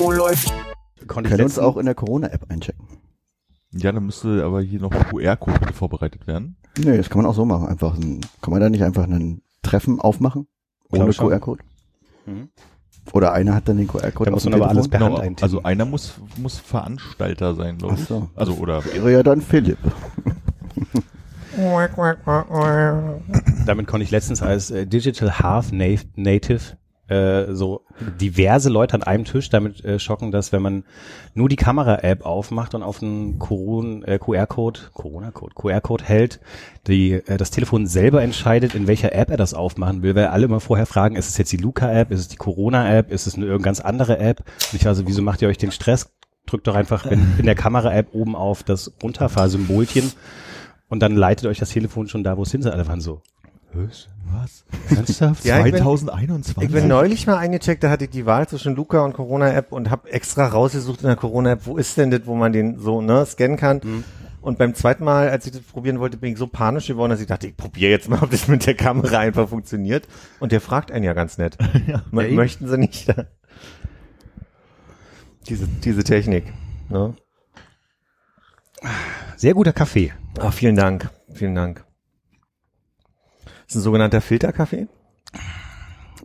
Oh, läuft. Konnte Können ich uns auch in der Corona-App einchecken. Ja, dann müsste aber hier noch ein QR-Code bitte vorbereitet werden. Nee, das kann man auch so machen. Einfach ein, kann man da nicht einfach ein Treffen aufmachen? Ohne. QR-Code? Mhm. Oder einer hat dann den QR-Code Da muss man aber alles per Hand Genau, eintippen. also einer muss, muss Veranstalter sein, glaube Ach ich. so. Also, oder, Wäre ja dann Philipp. Damit konnte ich letztens als äh, Digital Half Na- Native äh, so diverse Leute an einem Tisch damit äh, schocken, dass wenn man nur die Kamera-App aufmacht und auf einen Coron- äh, QR-Code, Corona-Code, QR-Code hält, die, äh, das Telefon selber entscheidet, in welcher App er das aufmachen will, weil alle immer vorher fragen, ist es jetzt die Luca-App, ist es die Corona-App, ist es eine irgendeine ganz andere App? Und ich also, wieso macht ihr euch den Stress? Drückt doch einfach in, in der Kamera-App oben auf das Runterfahr-Symbolchen und dann leitet euch das Telefon schon da, wo es hin soll. Alle waren so, was? Was? Ernsthaft? Ja, ich bin- 2021? Ich bin neulich mal eingecheckt, da hatte ich die Wahl zwischen Luca und Corona-App und habe extra rausgesucht in der Corona-App, wo ist denn das, wo man den so ne, scannen kann. Und beim zweiten Mal, als ich das probieren wollte, bin ich so panisch geworden, dass ich dachte, ich probiere jetzt mal, ob das mit der Kamera einfach funktioniert. Und der fragt einen ja ganz nett. M- eben. Möchten Sie nicht diese, diese Technik? Ne? sehr guter Kaffee. Ah, vielen Dank. Vielen Dank. Das ist ein sogenannter Filterkaffee.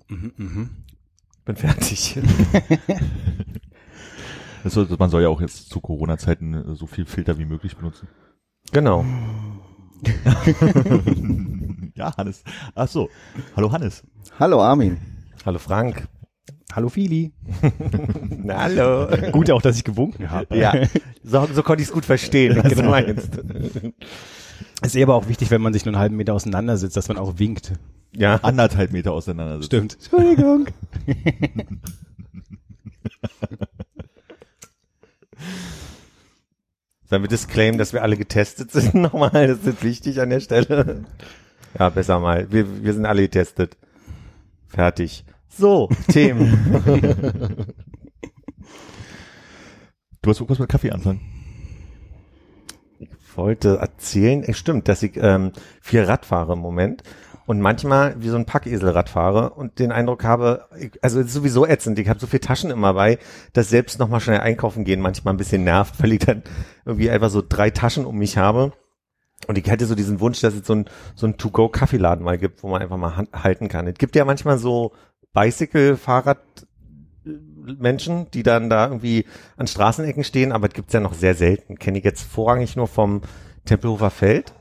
Bin fertig. Das soll, man soll ja auch jetzt zu Corona-Zeiten äh, so viel Filter wie möglich benutzen. genau. ja, Hannes. Ach so. Hallo Hannes. Hallo Armin. Hallo Frank. Hallo Fili. Na, hallo. Gut auch, dass ich gewunken habe. Ja, so, so konnte ich es gut verstehen, was du meinst. Ist eh aber auch wichtig, wenn man sich nur einen halben Meter auseinandersetzt, dass man auch winkt. Ja, Anderthalb Meter auseinander sitzen. Stimmt. Entschuldigung. sollen wir disclaimen, dass wir alle getestet sind nochmal? Das ist wichtig an der Stelle. Ja, besser mal. Wir, wir sind alle getestet. Fertig. So, Themen. Du hast irgendwas mit Kaffee anfangen. Wollte erzählen, es stimmt, dass ich ähm, viel Rad fahre im Moment und manchmal wie so ein Packesel Rad fahre und den Eindruck habe, ich, also es ist sowieso ätzend, ich habe so viel Taschen immer bei, dass selbst nochmal schnell einkaufen gehen manchmal ein bisschen nervt, weil ich dann irgendwie einfach so drei Taschen um mich habe. Und ich hatte so diesen Wunsch, dass es so ein, so ein To-Go-Kaffeeladen mal gibt, wo man einfach mal halten kann. Es gibt ja manchmal so Bicycle-Fahrrad, Menschen, die dann da irgendwie an Straßenecken stehen, aber es gibt's ja noch sehr selten. Kenne ich jetzt vorrangig nur vom Tempelhofer Feld.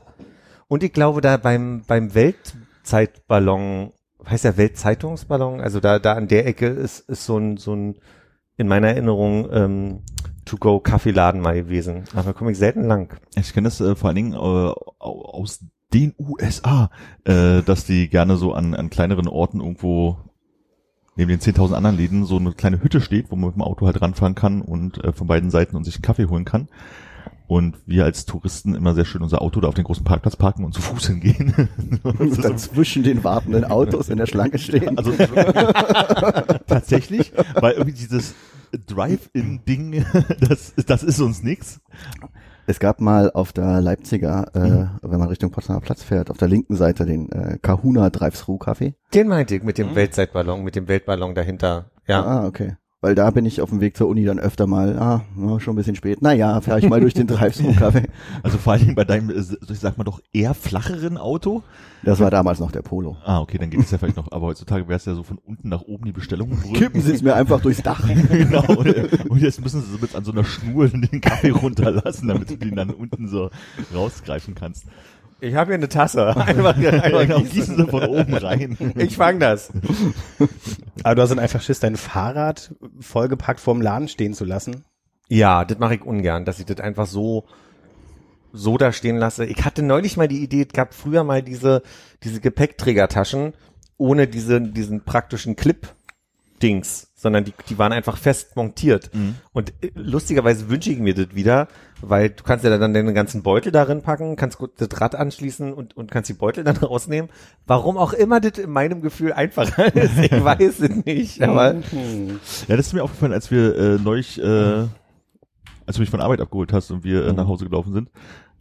Und ich glaube, da beim, beim Weltzeitballon, heißt der Weltzeitungsballon, also da, da an der Ecke ist, ist so ein, so ein, in meiner Erinnerung, ähm, To-Go-Kaffeeladen mal gewesen. Aber komme ich selten lang. Ich kenne das äh, vor allen Dingen äh, au- aus den USA, äh, dass die gerne so an, an kleineren Orten irgendwo neben den 10.000 anderen Läden so eine kleine Hütte steht, wo man mit dem Auto halt ranfahren kann und äh, von beiden Seiten und sich einen Kaffee holen kann. Und wir als Touristen immer sehr schön unser Auto da auf den großen Parkplatz parken und zu Fuß hingehen. Und dann zwischen den wartenden Autos in der Schlange stehen. Also tatsächlich, weil irgendwie dieses Drive-In-Ding, das, das ist uns nix. Es gab mal auf der Leipziger, äh, wenn man Richtung Potsdamer Platz fährt, auf der linken Seite den äh, Kahuna Drive-Thru-Café. Den meinte ich mit dem Weltzeitballon, mit dem Weltballon dahinter. Ja. Ah, okay. Weil da bin ich auf dem Weg zur Uni dann öfter mal, ah, schon ein bisschen spät. Naja, fahre ich mal durch den Drive-Thru-Café. Also vor allen Dingen bei deinem, äh, ich sag mal doch, eher flacheren Auto. Das war damals noch der Polo. Ah, okay, dann geht es ja vielleicht noch. Aber heutzutage wäre es ja so von unten nach oben die Bestellung. Kippen Sie es mir einfach durchs Dach. genau. Und, und jetzt müssen sie so mit an so einer Schnur den Kaffee runterlassen, damit du den dann unten so rausgreifen kannst. Ich habe hier eine Tasse. Einfach, Genau, einfach gießen sie von oben rein. Ich fang das. Aber du hast dann einfach Schiss, dein Fahrrad vollgepackt vorm Laden stehen zu lassen. Ja, das mache ich ungern, dass ich das einfach so so da stehen lasse. Ich hatte neulich mal die Idee, es gab früher mal diese diese Gepäckträgertaschen ohne diese diesen praktischen Clip Dings, sondern die, die waren einfach fest montiert. Und äh, lustigerweise wünsche ich mir das wieder, weil du kannst ja dann den ganzen Beutel darin packen, kannst gut das Rad anschließen und, und kannst die Beutel dann rausnehmen. Warum auch immer das in meinem Gefühl einfacher ist, ich weiß es nicht, aber Ja, das ist mir aufgefallen, als wir äh, neulich, äh, als du mich von Arbeit abgeholt hast und wir äh, nach Hause gelaufen sind.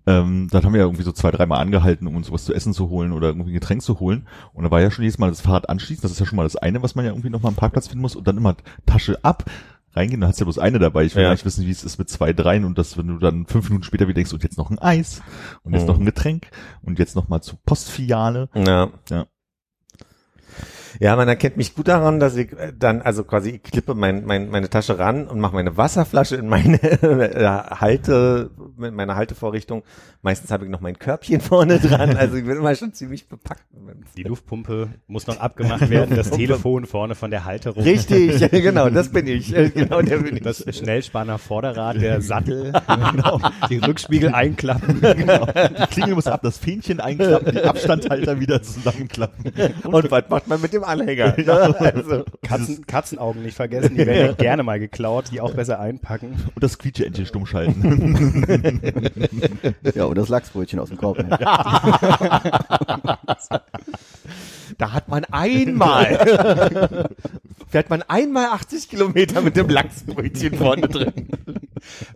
Ähm, da haben wir ja irgendwie so zwei, dreimal angehalten, um uns was zu essen zu holen oder irgendwie ein Getränk zu holen. Und da war ja schon jedes Mal das Fahrrad anschließen. Das ist ja schon mal das eine, was man ja irgendwie noch mal am Parkplatz finden muss. Und dann immer Tasche ab, reingehen. Da hast du ja bloß eine dabei. Ich will Ja. gar nicht wissen, wie es ist mit zwei, dreien. Und das, wenn du dann fünf Minuten später wieder denkst, und jetzt noch ein Eis und jetzt Mhm. noch ein Getränk und jetzt noch mal zur Postfiliale. Ja. Ja. Ja, man erkennt mich gut daran, dass ich äh, dann, also quasi, ich klippe mein, mein, meine Tasche ran und mache meine Wasserflasche in meine äh, Halte, mit meiner Haltevorrichtung. Meistens habe ich noch mein Körbchen vorne dran. Also ich bin immer schon ziemlich bepackt. Die Luftpumpe muss noch abgemacht werden, das Telefon vorne von der Halterung. Richtig, genau, das bin ich. Genau, der bin ich. Das Schnellspanner Vorderrad, der Sattel, genau, die Rückspiegel einklappen. Genau. Die Klingel muss ab, das Fähnchen einklappen, die Abstandhalter wieder zusammenklappen. Und was macht man mit dem Anhänger? Ne? Also, Katzen, Katzenaugen nicht vergessen, die werden ja gerne mal geklaut, die auch besser einpacken. Und das Quietscheentchen stumm schalten. Ja, und das Lachsbrötchen aus dem Korb. da hat man einmal, fährt man einmal 80 Kilometer mit dem Lachsbrötchen vorne drin.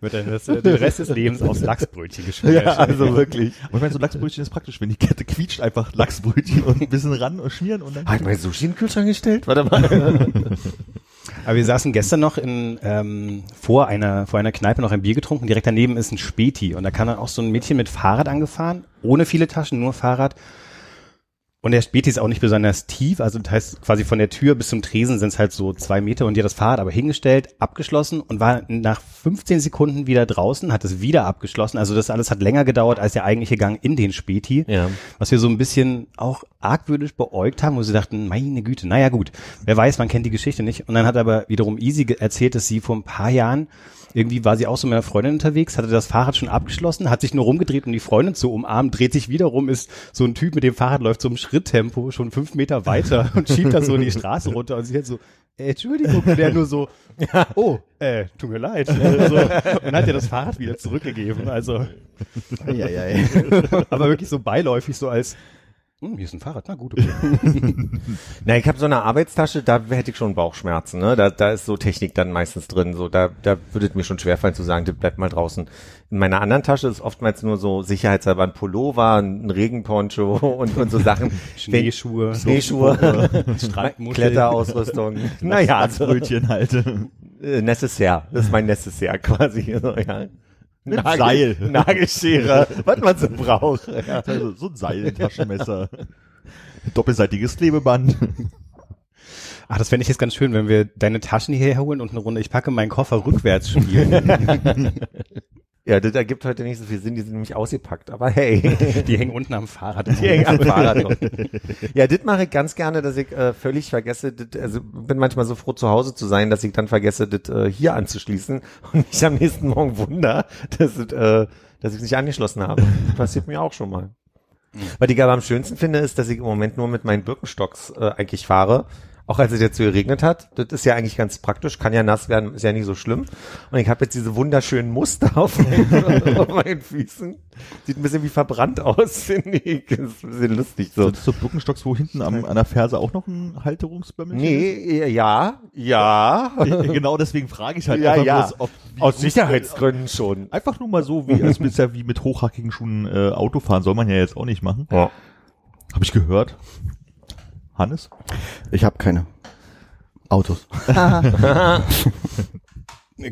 Wird dann das, äh, den Rest des Lebens aufs Lachsbrötchen geschmiert. Ja, also wirklich. Aber ich meine, so Lachsbrötchen ist praktisch, wenn die Kette quietscht, einfach Lachsbrötchen und ein bisschen ran und schmieren und dann. Hat mein Sushi in den Kühlschrank gestellt? Warte mal. Aber wir saßen gestern noch in, ähm, vor einer, vor einer Kneipe noch ein Bier getrunken. Direkt daneben ist ein Späti. Und da kam dann auch so ein Mädchen mit Fahrrad angefahren. Ohne viele Taschen, nur Fahrrad. Und der Späti ist auch nicht besonders tief. Also das heißt, quasi von der Tür bis zum Tresen sind es halt so zwei Meter. Und die hat das Fahrrad aber hingestellt, abgeschlossen und war nach 15 Sekunden wieder draußen, hat es wieder abgeschlossen. Also das alles hat länger gedauert als der eigentliche Gang in den Späti. Ja. Was wir so ein bisschen auch argwürdig beäugt haben, wo sie dachten, meine Güte, naja gut, wer weiß, man kennt die Geschichte nicht. Und dann hat aber wiederum Easy erzählt, dass sie vor ein paar Jahren irgendwie war sie auch so mit einer Freundin unterwegs, hatte das Fahrrad schon abgeschlossen, hat sich nur rumgedreht, um die Freundin zu umarmen, dreht sich wieder rum, ist so ein Typ mit dem Fahrrad läuft so im Schritttempo schon fünf Meter weiter und schiebt das so in die Straße runter und sie hat so, äh, Entschuldigung, und der nur so, oh, äh, tut mir leid. Also, so, und hat ihr das Fahrrad wieder zurückgegeben. Also, Ja, ja, ja. aber wirklich so beiläufig, so als, hm, hier ist ein Fahrrad, na gut, okay. Na, ich habe so eine Arbeitstasche, da hätte ich schon Bauchschmerzen, ne? Da, da ist so Technik dann meistens drin. So, da, da würde es mir schon schwerfallen zu sagen, das bleibt mal draußen. In meiner anderen Tasche ist oftmals nur so sicherheitshalber ein Pullover, ein Regenponcho und, und so Sachen. Schneeschuhe, Schneeschuhe. Kletterausrüstung. naja, also, Lachsbrötchen halt. äh, Necessaire. Das ist mein Necessaire quasi. So, ja. Nagel- Seil. Nagelschere, was man so braucht. Ja. Also so ein Seil, ein Taschenmesser. Doppelseitiges Klebeband. Ach, das fände ich jetzt ganz schön, wenn wir deine Taschen hierher holen und eine Runde, ich packe meinen Koffer rückwärts spielen. ja, das ergibt heute nicht so viel Sinn, die sind nämlich ausgepackt, aber hey. Die hängen unten am Fahrrad. Die hängen am Fahrrad. Ja, das mache ich ganz gerne, dass ich äh, völlig vergesse, das, also bin manchmal so froh zu Hause zu sein, dass ich dann vergesse, das äh, hier anzuschließen und mich am nächsten Morgen wunder, dass, es, äh, dass ich es nicht angeschlossen habe. Das passiert mir auch schon mal. Was ich aber am schönsten finde, ist, dass ich im Moment nur mit meinen Birkenstocks äh, eigentlich fahre. Auch als es jetzt so geregnet hat. Das ist ja eigentlich ganz praktisch, kann ja nass werden, ist ja nicht so schlimm. Und ich habe jetzt diese wunderschönen Muster auf meinen, auf meinen Füßen. Sieht ein bisschen wie verbrannt aus, finde ich. Das ist ein bisschen lustig so. Sind das so Birkenstocks, wo hinten am, an der Ferse auch noch ein Halterungsbömmelchen Nee, ja, ja. ist? Genau deswegen frage ich halt Ja, einfach ja. bloß, ob, Aus Sicherheitsgründen schon. Einfach nur mal so, wie es bisher wie mit hochhackigen Schuhen äh, Autofahren soll man ja jetzt auch nicht machen. Ja. Habe ich gehört. Hannes? Ich habe keine Autos.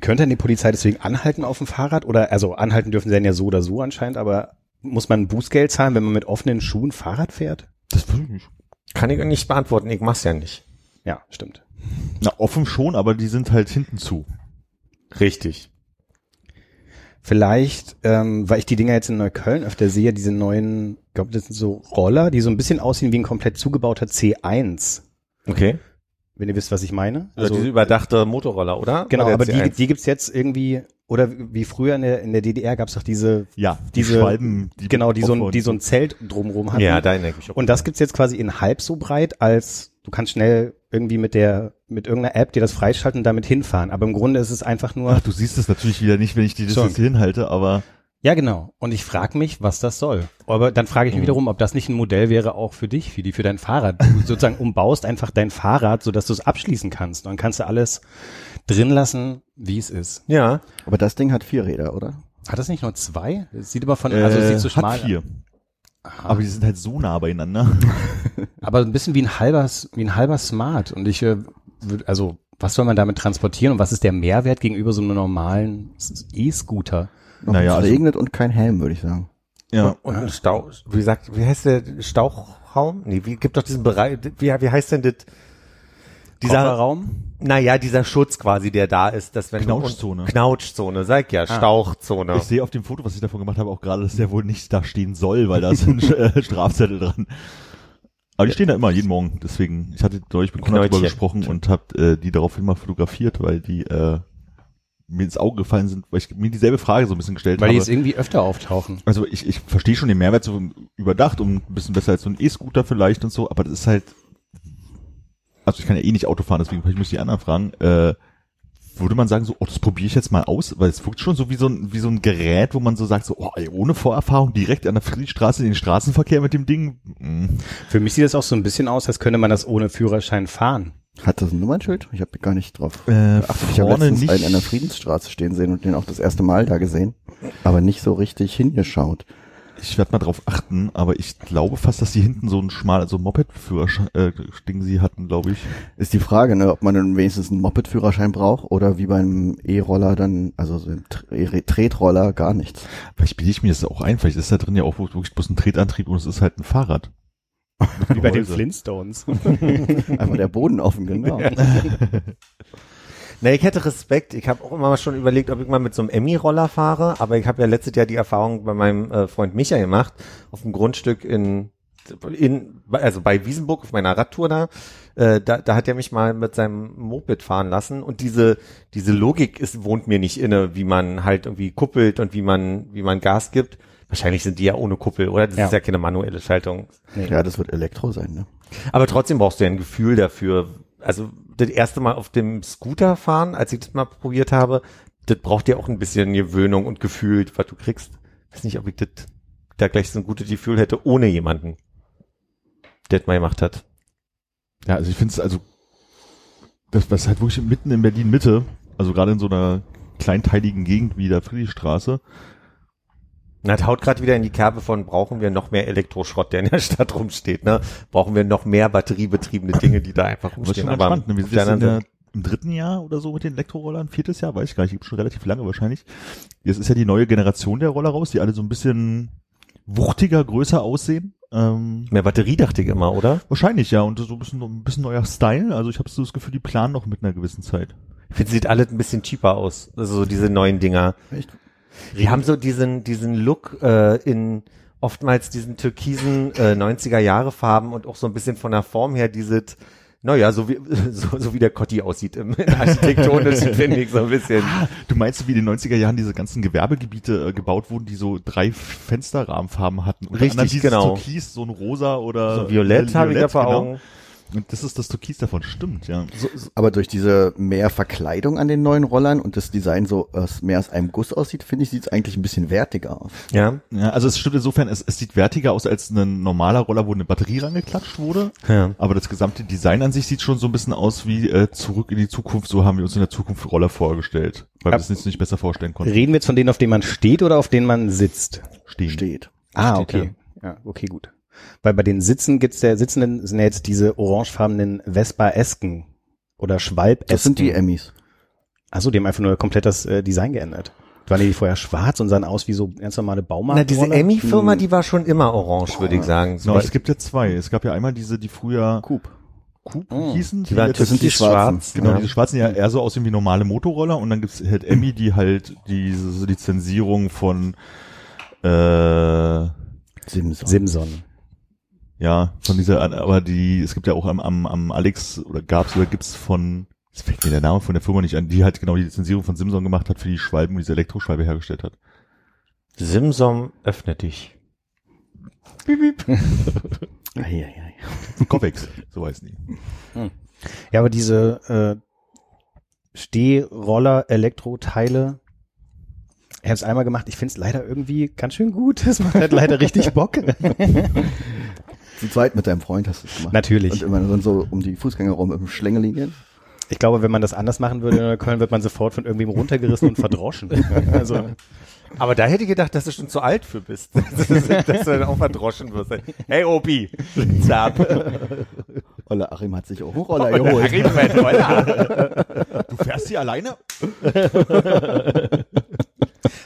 Könnte denn die Polizei deswegen anhalten auf dem Fahrrad? Oder, also anhalten dürfen sie dann ja so oder so anscheinend, aber muss man ein Bußgeld zahlen, wenn man mit offenen Schuhen Fahrrad fährt? Das will ich nicht. Kann ich nicht beantworten, ich mach's ja nicht. Ja, stimmt. Na, offen schon, aber die sind halt hinten zu. Richtig. Vielleicht, ähm, weil ich die Dinger jetzt in Neukölln öfter sehe, diese neuen, ich glaube, das sind so Roller, die so ein bisschen aussehen wie ein komplett zugebauter C1. Okay. Wenn ihr wisst, was ich meine. Also diese überdachte Motorroller, oder? Genau, Oder aber der die, C1? die gibt's jetzt irgendwie, oder wie früher in der, in der DDR gab's doch diese, Ja, diese, Schwalben, die genau, die so, ein, die so ein Zelt drumrum hatten. Ja, da erinnere ich mich auch. Und das gibt's jetzt quasi in halb so breit, als du kannst schnell irgendwie mit der mit irgendeiner App dir das freischalten und damit hinfahren. Aber im Grunde ist es einfach nur. Ach, du siehst es natürlich wieder nicht, wenn ich die Schon. Distanz hier hinhalte, aber Ja, genau. Und ich frage mich, was das soll. Aber dann frage ich mich wiederum, ob das nicht ein Modell wäre auch für dich, für die, für dein Fahrrad. Du sozusagen umbaust einfach dein Fahrrad, sodass du es abschließen kannst. Und dann kannst du alles drin lassen, wie es ist. Ja. Aber das Ding hat vier Räder, oder? Hat das nicht nur zwei? Es sieht aber von, also es äh, sieht so schmal hat vier. Aber die sind halt so nah beieinander. Aber ein bisschen wie ein halber, wie ein halber Smart. Und ich, äh, also, was soll man damit transportieren und was ist der Mehrwert gegenüber so einem normalen E-Scooter? Naja, es also- regnet und kein Helm, würde ich sagen. Ja. Und ein Stau, wie sagt, wie heißt der Stauchraum? Nee, wie gibt doch diesen Bereich, wie, wie heißt denn das? Dieser, Kofferraum? naja, dieser Schutz quasi, der da ist, dass wenn du- Knautschzone. Knautschzone, sag ja, Stauchzone. Ich sehe auf dem Foto, was ich davon gemacht habe, auch gerade, dass der wohl nicht da stehen soll, weil da ist ein äh, Strafzettel dran. Aber die stehen da immer, jeden Morgen. Deswegen, ich hatte deutlich mit Konrad drüber Knäutchen. gesprochen und habe äh, die daraufhin mal fotografiert, weil die äh, mir ins Auge gefallen sind, weil ich mir dieselbe Frage so ein bisschen gestellt Weil die habe. jetzt irgendwie öfter auftauchen. Also ich, ich verstehe schon den Mehrwert so überdacht und ein bisschen besser als so ein E-Scooter vielleicht und so, aber das ist halt, also ich kann ja eh nicht Auto fahren, deswegen ich muss die anderen fragen, äh, würde man sagen so, oh, das probiere ich jetzt mal aus, weil es wirkt schon so wie so ein, wie so ein Gerät, wo man so sagt so, oh, ey, ohne Vorerfahrung direkt an der Friedrichstraße in den Straßenverkehr mit dem Ding. Mm. Für mich sieht das auch so ein bisschen aus, als könnte man das ohne Führerschein fahren. Hat das ein Nummernschild? Ich habe gar nicht drauf. Äh, geachtet. ich habe letztens nicht. einen an der Friedensstraße stehen sehen und den auch das erste Mal da gesehen, aber nicht so richtig hingeschaut. Ich werde mal drauf achten, aber ich glaube fast, dass die hinten so ein schmal, so Moped-Führerschein, äh, Ding sie hatten, glaube ich. Ist die Frage, ne, ob man dann wenigstens einen Moped-Führerschein braucht oder wie beim E-Roller dann, also so ein Tre- Tretroller gar nichts. Vielleicht bilde ich mir das auch ein, vielleicht ist da drin ja auch wirklich bloß ein Tretantrieb und es ist halt ein Fahrrad. Wie bei den. Flintstones. Einfach der Boden offen, genau. Na, ich hätte Respekt. Ich habe auch immer mal schon überlegt, ob ich mal mit so einem Emmy-Roller fahre, aber ich habe ja letztes Jahr die Erfahrung bei meinem äh, Freund Micha gemacht, auf dem Grundstück in, in also bei Wiesenburg auf meiner Radtour da, äh, da, da hat er mich mal mit seinem Moped fahren lassen und diese, diese Logik ist, wohnt mir nicht inne, wie man halt irgendwie kuppelt und wie man, wie man Gas gibt. Wahrscheinlich sind die ja ohne Kuppel, oder? Das Ja. ist ja keine manuelle Schaltung. Ja, das wird Elektro sein, ne? Aber trotzdem brauchst du ja ein Gefühl dafür. Also das erste Mal auf dem Scooter fahren, als ich das mal probiert habe, das braucht ja auch ein bisschen Gewöhnung und Gefühl, was du kriegst. weiß nicht, ob ich das da gleich so ein gutes Gefühl hätte, ohne jemanden, der das mal gemacht hat. Ja, also ich finde es also, das was halt wirklich mitten in Berlin Mitte, also gerade in so einer kleinteiligen Gegend wie der Friedrichstraße, Na, das haut gerade wieder in die Kerbe von, brauchen wir noch mehr Elektroschrott, der in der Stadt rumsteht, ne? Brauchen wir noch mehr batteriebetriebene Dinge, die da einfach Aber ist rumstehen. schon ganz spannend. Ne? Wir sind in der, im dritten Jahr oder so mit den Elektrorollern, viertes Jahr, weiß ich gar nicht, gibt schon relativ lange wahrscheinlich. Jetzt ist ja die neue Generation der Roller raus, die alle so ein bisschen wuchtiger, größer aussehen. Ähm, mehr Batterie dachte ich immer, oder? wahrscheinlich ja und so ein bisschen, ein bisschen neuer Style. Also ich habe so das Gefühl, die planen noch mit einer gewissen Zeit. Ich finde, sieht alles ein bisschen cheaper aus. Also so diese neuen Dinger. Echt? Die haben so diesen, diesen Look äh, in oftmals diesen türkisen äh, 90er Jahre Farben und auch so ein bisschen von der Form her dieses, naja, so wie, so, so wie der Cotti aussieht im architektonischen, finde ich so ein bisschen. Du meinst, wie in den 90er Jahren diese ganzen Gewerbegebiete äh, gebaut wurden, die so drei Fensterrahmenfarben hatten? Unter Richtig, dieses genau. Türkis, so ein rosa oder So violett äh, habe ich da vor genau. Augen. Und das ist das Türkis davon, stimmt, ja. So, so, aber durch diese mehr Verkleidung an den neuen Rollern und das Design so aus, mehr aus einem Guss aussieht, finde ich, sieht es eigentlich ein bisschen wertiger aus. Ja. Ja, also es stimmt insofern, es, es sieht wertiger aus als ein normaler Roller, wo eine Batterie rangeklatscht wurde. ja. Aber das gesamte Design an sich sieht schon so ein bisschen aus wie äh, zurück in die Zukunft. So haben wir uns in der Zukunft Roller vorgestellt, weil wir Ab- es uns nicht besser vorstellen konnten. Reden wir jetzt von denen, auf denen man steht oder auf denen man sitzt? Stehen. Steht. Ah, Steht okay. Ja, okay, gut. Weil bei den Sitzen gibt's der Sitzenden sind ja jetzt diese orangefarbenen Vespa-Esken oder Schwalb-Esken. Das sind die Emmys. Achso, die haben einfach nur komplett das äh, Design geändert. Waren die vorher schwarz und sahen aus wie so ganz normale Baumarkt. Na, diese Emmy-Firma, die war schon immer orange, würde ich sagen. Genau, es gibt ja zwei. Es gab ja einmal diese, die früher Coop. Coop Oh. hießen. die waren das sind die Schwarzen. schwarz. Genau, ja. diese schwarzen, die ja eher so aussehen wie normale Motorroller und dann gibt's halt Emmy, die halt diese Lizenzierung von äh, Simson. Simson. Ja, von dieser, aber die, es gibt ja auch am, am, am Alex oder gab's oder gibt's von, jetzt fällt mir der Name von der Firma nicht an, die halt genau die Lizenzierung von Simson gemacht hat für die Schwalben, diese Elektroschwalbe hergestellt hat. Simsom, öffne dich. Eieiei. Covex, so heißen die. Ja, aber diese äh, Stehroller, Elektroteile, ich habe es einmal gemacht, ich finde es leider irgendwie ganz schön gut. Es macht halt leider richtig Bock. Zu zweit mit deinem Freund hast du es gemacht. Natürlich. Und immer dann so um die Fußgänger rum im Schlängelinien. Ich glaube, wenn man das anders machen würde in Köln, wird man sofort von irgendwem runtergerissen und verdroschen. Also, Aber da hätte ich gedacht, dass du schon zu alt für bist. dass du dann auch verdroschen wirst. Hey Opi, zap. Olle Achim hat sich auch einen Roller geholt. Du fährst hier alleine?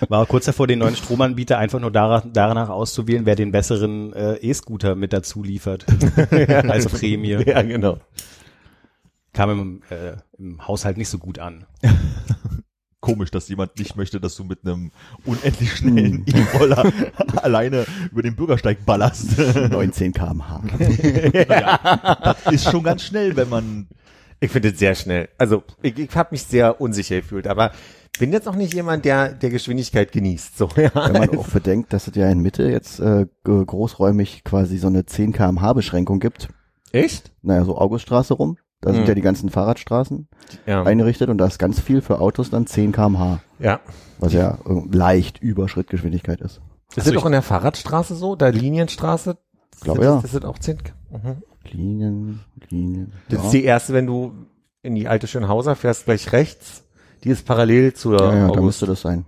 War kurz davor, den neuen Stromanbieter einfach nur danach, danach auszuwählen, wer den besseren äh, E-Scooter mit dazu liefert. als Prämie. Ja, genau. Kam im, äh, im Haushalt nicht so gut an. Komisch, dass jemand nicht möchte, dass du mit einem unendlich schnellen E-Roller alleine über den Bürgersteig ballerst. 19 kmh. ja, das ist schon ganz schnell, wenn man Ich finde es sehr schnell. Also ich, ich habe mich sehr unsicher gefühlt, aber bin jetzt auch nicht jemand, der der Geschwindigkeit genießt. So, ja. Wenn man auch bedenkt, dass es ja in Mitte jetzt äh, großräumig quasi so eine 10 kmh Beschränkung gibt. Echt? Naja, so Auguststraße rum. Da sind Hm. ja die ganzen Fahrradstraßen Ja. eingerichtet und da ist ganz viel für Autos dann 10 kmh. ja. Was ja äh, leicht über Schrittgeschwindigkeit ist. Ist das auch in der Fahrradstraße so? Da Linienstraße? Glaube, ja. Das sind auch 10. Mhm. Linien, Linien. Das ja. ist die erste, wenn du in die alte Schönhauser fährst, gleich rechts. Die ist parallel zur ja, ja, da müsste das sein.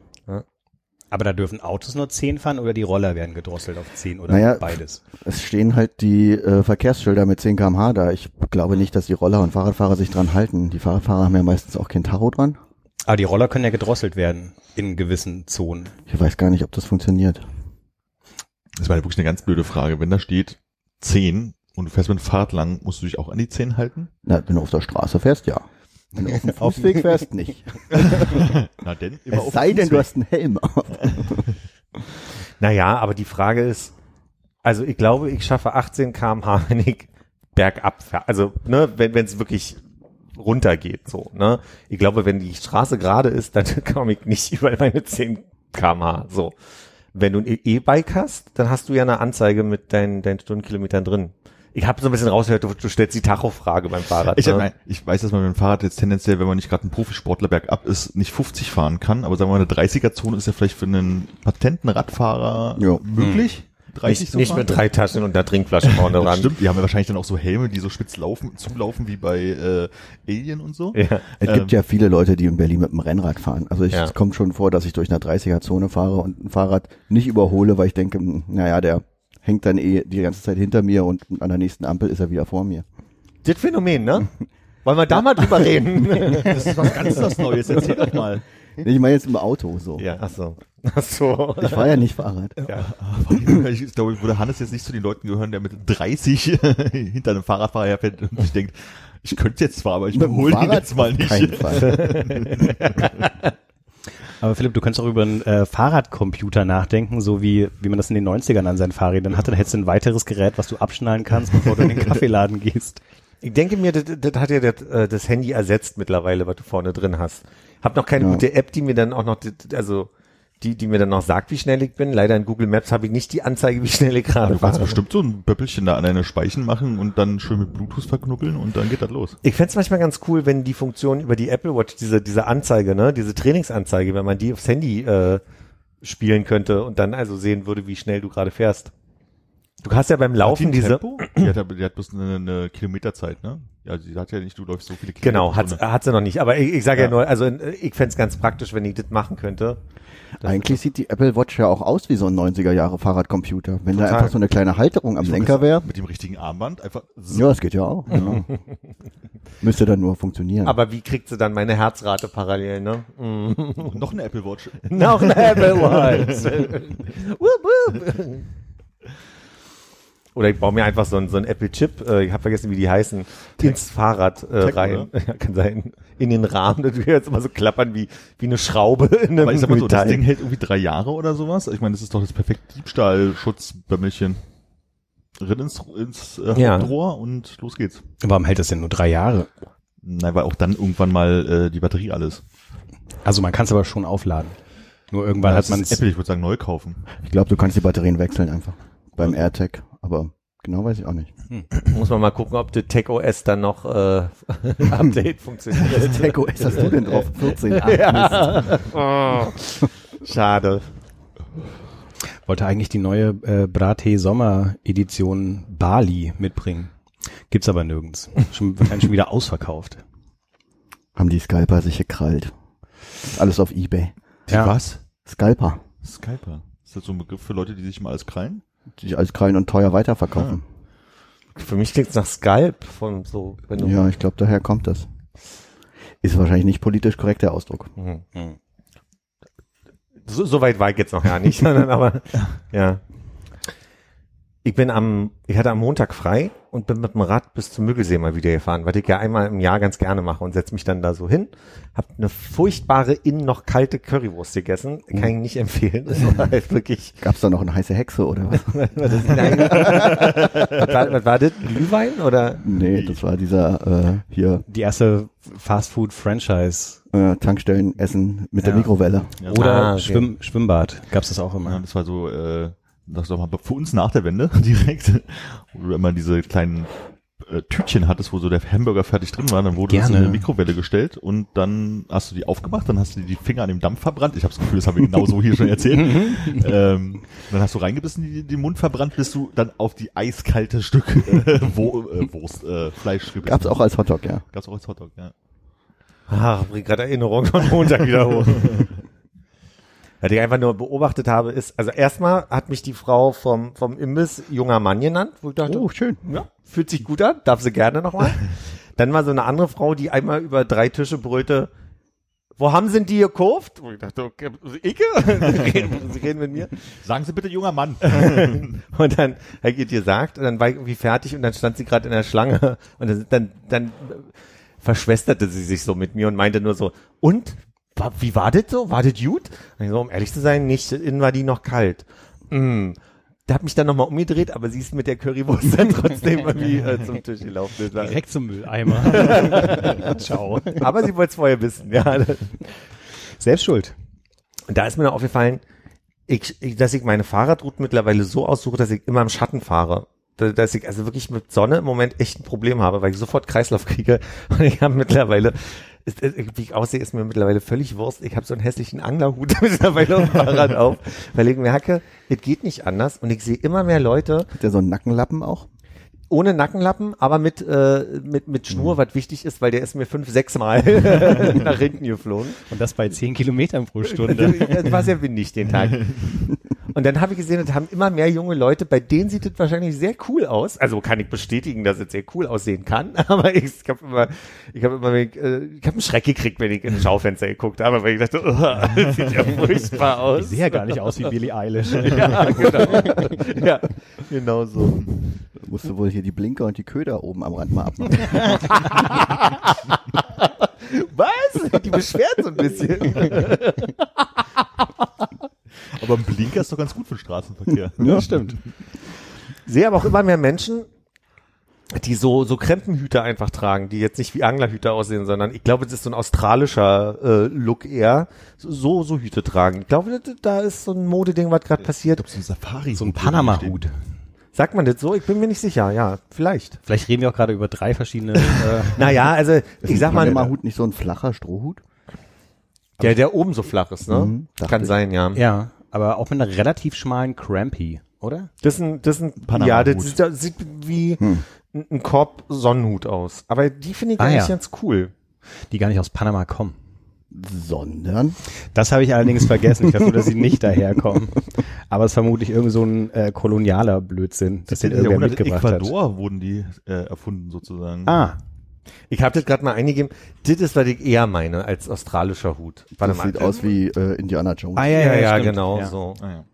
Aber da dürfen Autos nur 10 fahren oder die Roller werden gedrosselt auf 10 oder Naja, beides? Es stehen halt die äh, Verkehrsschilder mit 10 kmh da. Ich glaube nicht, dass die Roller und Fahrradfahrer sich dran halten. Die Fahrradfahrer haben ja meistens auch kein Tacho dran. Aber die Roller können ja gedrosselt werden in gewissen Zonen. Ich weiß gar nicht, ob das funktioniert. Das war ja wirklich eine ganz blöde Frage. Wenn da steht 10 und du fährst mit dem Fahrrad lang, musst du dich auch an die 10 halten? Na, wenn du auf der Straße fährst, ja. Du auf dem Fußweg fährst, nicht. Na denn, immer Es sei denn, du Fußweg. hast einen Helm auf. Naja, aber die Frage ist, also ich glaube, ich schaffe 18 kmh, wenn ich bergab fahre. Also, ne, wenn es wirklich runtergeht, so, ne. Ich glaube, wenn die Straße gerade ist, dann komme ich nicht über meine 10 kmh, so. Wenn du ein E-Bike hast, dann hast du ja eine Anzeige mit deinen, deinen Stundenkilometern drin. Ich habe so ein bisschen rausgehört, du, du stellst die Tacho-Frage beim Fahrrad. Ich, ne? nein, ich weiß, dass man mit dem Fahrrad jetzt tendenziell, wenn man nicht gerade ein Profisportler bergab ist, nicht 50 fahren kann, aber sagen wir mal, eine 30er-Zone ist ja vielleicht für einen patenten Radfahrer Ja. möglich. 30 nicht, zu nicht mit drei Taschen und einer Trinkflasche vorne Das ran. stimmt, die haben ja wahrscheinlich dann auch so Helme, die so spitz laufen, zulaufen wie bei äh, Alien und so. Ja. Es Ähm. gibt ja viele Leute, die in Berlin mit dem Rennrad fahren. Also ich, Ja. es kommt schon vor, dass ich durch eine 30er-Zone fahre und ein Fahrrad nicht überhole, weil ich denke, hm, naja, der hängt dann eh die ganze Zeit hinter mir und an der nächsten Ampel ist er wieder vor mir. Das Phänomen, ne? Wollen wir da mal drüber reden? Das ist was ganz was Neues, erzähl doch mal. Ich meine jetzt im Auto so. ja, ach so. Ach so. Ich fahre ja nicht Fahrrad. Ich glaube, würde Hannes jetzt nicht zu den Leuten gehören, der mit 30 hinter einem Fahrradfahrer herfährt und sich denkt, ich könnte jetzt zwar, aber ich Mit dem hole ihn jetzt mal nicht. keinen Fall. Aber Philipp, du könntest auch über einen äh, Fahrradcomputer nachdenken, so wie, wie man das in den 90ern an seinen Fahrrädern hatte. Dann hättest du ein weiteres Gerät, was du abschnallen kannst, bevor du in den Kaffeeladen gehst. Ich denke mir, das, das hat ja das, äh, das Handy ersetzt mittlerweile, was du vorne drin hast. Hab noch keine Ja. gute App, die mir dann auch noch, also die, die mir dann noch sagt, wie schnell ich bin. Leider in Google Maps habe ich nicht die Anzeige, wie schnell ich gerade du kannst fahre. bestimmt so ein Böppelchen da an deine Speichen machen und dann schön mit Bluetooth verknuppeln und dann geht das los. Ich fänd's manchmal ganz cool, wenn die Funktion über die Apple Watch, diese, diese Anzeige, ne, diese Trainingsanzeige, wenn man die aufs Handy äh, spielen könnte und dann also sehen würde, wie schnell du gerade fährst. Du hast ja beim Laufen Hat die diese? Die hat, die hat bloß eine, eine Kilometerzeit, ne? Ja, sie hat ja nicht, du läufst so viele Kilometer. genau, hat, hat sie noch nicht. Aber ich, ich sage ja. Ja. nur, also äh, ich fänd's ganz praktisch, wenn ich das machen könnte. Das- Eigentlich sieht die Apple Watch ja auch aus wie so ein 90er Jahre Fahrradcomputer. Wenn da Total. einfach so eine kleine Halterung am Ich Lenker wäre. Mit dem richtigen Armband einfach so. Ja, das geht ja auch. Ja. Müsste dann nur funktionieren. Aber wie kriegt sie dann meine Herzrate parallel, ne? Mm. Noch eine Apple Watch. Noch eine Apple Watch. wup, wup. Oder ich baue mir einfach so ein, so ein Apple-Chip, äh, ich habe vergessen, wie die heißen, ins Fahrrad äh, Tech, rein. Ja, kann sein. In den Rahmen. Das wird jetzt immer so klappern wie, wie eine Schraube in einem Aber ich sag mal so, das. Ding hält irgendwie drei Jahre oder sowas. Ich meine, das ist doch das perfekte Diebstahlschutzbämmelchen. Rin ins, ins äh, Ja. Hauptrohr und los geht's. Warum hält das denn nur drei Jahre? Nein, weil auch dann irgendwann mal äh, die Batterie alles. Also man kann es aber schon aufladen. Nur irgendwann Ja, hat das man ist es. Apple, ich würde sagen, neu kaufen. ich glaube, du kannst die Batterien wechseln einfach. Beim AirTag. Aber Genau weiß ich auch nicht. Muss man mal gucken, ob der Tech OS dann noch äh, Update funktioniert. Tech OS hast du denn drauf? 14. Ach, Mist. Oh, schade. Wollte eigentlich die neue äh, Brate Sommer Edition Bali mitbringen. Gibt's aber nirgends. Schon, wahrscheinlich schon wieder ausverkauft. Haben die Scalper sich gekrallt. Alles auf Ebay. Die Ja. was? Scalper. Skyper. Ist das so ein Begriff für Leute, die sich mal alles krallen? Sich als krallen und teuer weiterverkaufen. Für mich klingt's nach Skype von so, Ja, ich glaube, daher kommt das. Ist wahrscheinlich nicht politisch korrekt der Ausdruck. Mhm. Hm. So, so weit war ich jetzt noch ja nicht, sondern aber ja. Ich bin am, ich hatte am Montag frei und bin mit dem Rad bis zum Müggelsee mal wieder gefahren, was ich ja einmal im Jahr ganz gerne mache und setz mich dann da so hin. Hab eine furchtbare innen noch kalte Currywurst gegessen, kann ich nicht empfehlen. Das war halt wirklich. Gab's da noch eine heiße Hexe oder was? Was, ist denn eigentlich- was, war, was war das? Glühwein oder? nee, das war dieser äh, hier Die erste Fast-Food-Franchise. äh, Tankstellen-Essen mit der Ja. Mikrowelle. Ja, Oder Ah, okay. Schwimm, Schwimmbad. Gab's das auch Ja, immer. das war so, äh, das war mal für uns nach der Wende direkt, wo du immer diese kleinen äh, Tütchen hattest, wo so der Hamburger fertig drin war, dann wurde das in Gerne. eine Mikrowelle gestellt und dann hast du die aufgemacht, dann hast du die Finger an dem Dampf verbrannt. Ich habe das Gefühl, das haben wir genau so hier schon erzählt. ähm, dann hast du reingebissen, die, den Mund verbrannt, bis du dann auf die eiskalte Stück äh, Wo, äh, Wurst, äh, Fleisch gebissen Gab's auch als Hotdog, ja. Gab's auch als Hotdog, ja. Ah, bringt gerade Erinnerungen von Montag wieder hoch. Was ich einfach nur beobachtet habe, ist, also erstmal hat mich die Frau vom, vom Imbiss junger Mann genannt, wo ich dachte, Oh, schön. ja, fühlt sich gut an, darf sie gerne nochmal. Dann war so eine andere Frau, die einmal über drei Tische brüllte, wo haben sie denn die gekauft? Wo ich dachte, okay, Icke? Sie reden, mit mir. Sagen Sie bitte, junger Mann. Und dann ich ihr gesagt und dann war ich irgendwie fertig und dann stand sie gerade in der Schlange und dann, dann, dann verschwesterte sie sich so mit mir und meinte nur so, und? Wie war das so? War das gut? So, um ehrlich zu sein, nicht, innen war die noch kalt. Mm. Da hat mich dann nochmal umgedreht, aber sie ist mit der Currywurst dann trotzdem irgendwie äh, zum Tisch gelaufen. Direkt zum Mülleimer. Ciao. Aber sie wollte es vorher wissen, ja. Selbst schuld. Und da ist mir noch aufgefallen, ich, ich, dass ich meine Fahrradroute mittlerweile so aussuche, dass ich immer im Schatten fahre. Da- Dass ich also wirklich mit Sonne im Moment echt ein Problem habe, weil ich sofort Kreislauf kriege. Und ich habe mittlerweile, ist, ist, wie ich aussehe, ist mir mittlerweile völlig Wurst. Ich habe so einen hässlichen Anglerhut mittlerweile auf dem Fahrrad auf, weil ich merke, es geht nicht anders. Und ich sehe immer mehr Leute Hat der so einen Nackenlappen auch? ohne Nackenlappen, aber mit, äh, mit, mit Schnur, was wichtig ist, weil der ist mir fünf, sechs Mal nach hinten geflogen. Und das bei 10 Kilometern pro Stunde. Das war sehr windig den Tag. Und dann habe ich gesehen, das haben immer mehr junge Leute, bei denen sieht es wahrscheinlich sehr cool aus. Also kann ich bestätigen, dass es sehr cool aussehen kann. Aber ich, ich habe immer, ich habe immer, äh, ich habe einen Schreck gekriegt, wenn ich in ein Schaufenster geguckt habe, weil ich dachte, oh, das sieht ja furchtbar Ich aus. sehe ja gar nicht aus wie Billie Eilish. Ja, genau. ja, genau so. Musst du wohl hier die Blinker und die Köder oben am Rand mal abmachen. Was? Die beschwert so ein bisschen. Aber ein Blinker ist doch ganz gut für den Straßenverkehr. Ja, stimmt. sehe aber auch immer mehr Menschen, die so, so Krempenhüte einfach tragen, die jetzt nicht wie Anglerhüte aussehen, sondern ich glaube, das ist so ein australischer äh, Look eher, so, so Hüte tragen. Ich glaube, da- da ist so ein Modeding, was gerade passiert. So ein Safari. So ein Panama-Hut. Sagt man das so? Ich bin mir nicht sicher, ja, vielleicht. Vielleicht reden wir auch gerade über drei verschiedene. Äh, Naja, also ich sag mal, Panama-Hut nicht so ein flacher Strohhut? Der, der oben so flach ist, ne? Mhm, Kann sein, ja. ja, aber auch mit einer relativ schmalen Crampy, oder? Das ist ein, das ist ein, Panama-Hut. ja, das sieht, das sieht wie ein, ein Korb Sonnenhut aus. Aber die finde ich Ah, eigentlich ja. ganz cool. Die gar nicht aus Panama kommen. Sondern Das habe ich allerdings vergessen. Ich dachte, dass sie nicht daherkommen. Aber es ist vermutlich irgend so ein äh, kolonialer Blödsinn, das den 17. irgendwer in mitgebracht hat. Ecuador wurden die äh, erfunden sozusagen. Ah, Ich habe das gerade mal eingegeben. Das ist, was ich eher meine als australischer Hut. Warte das mal. sieht aus wie äh, Indiana Jones. ah Ja, ja, ja, stimmt. genau Ja. so. Ah, ja.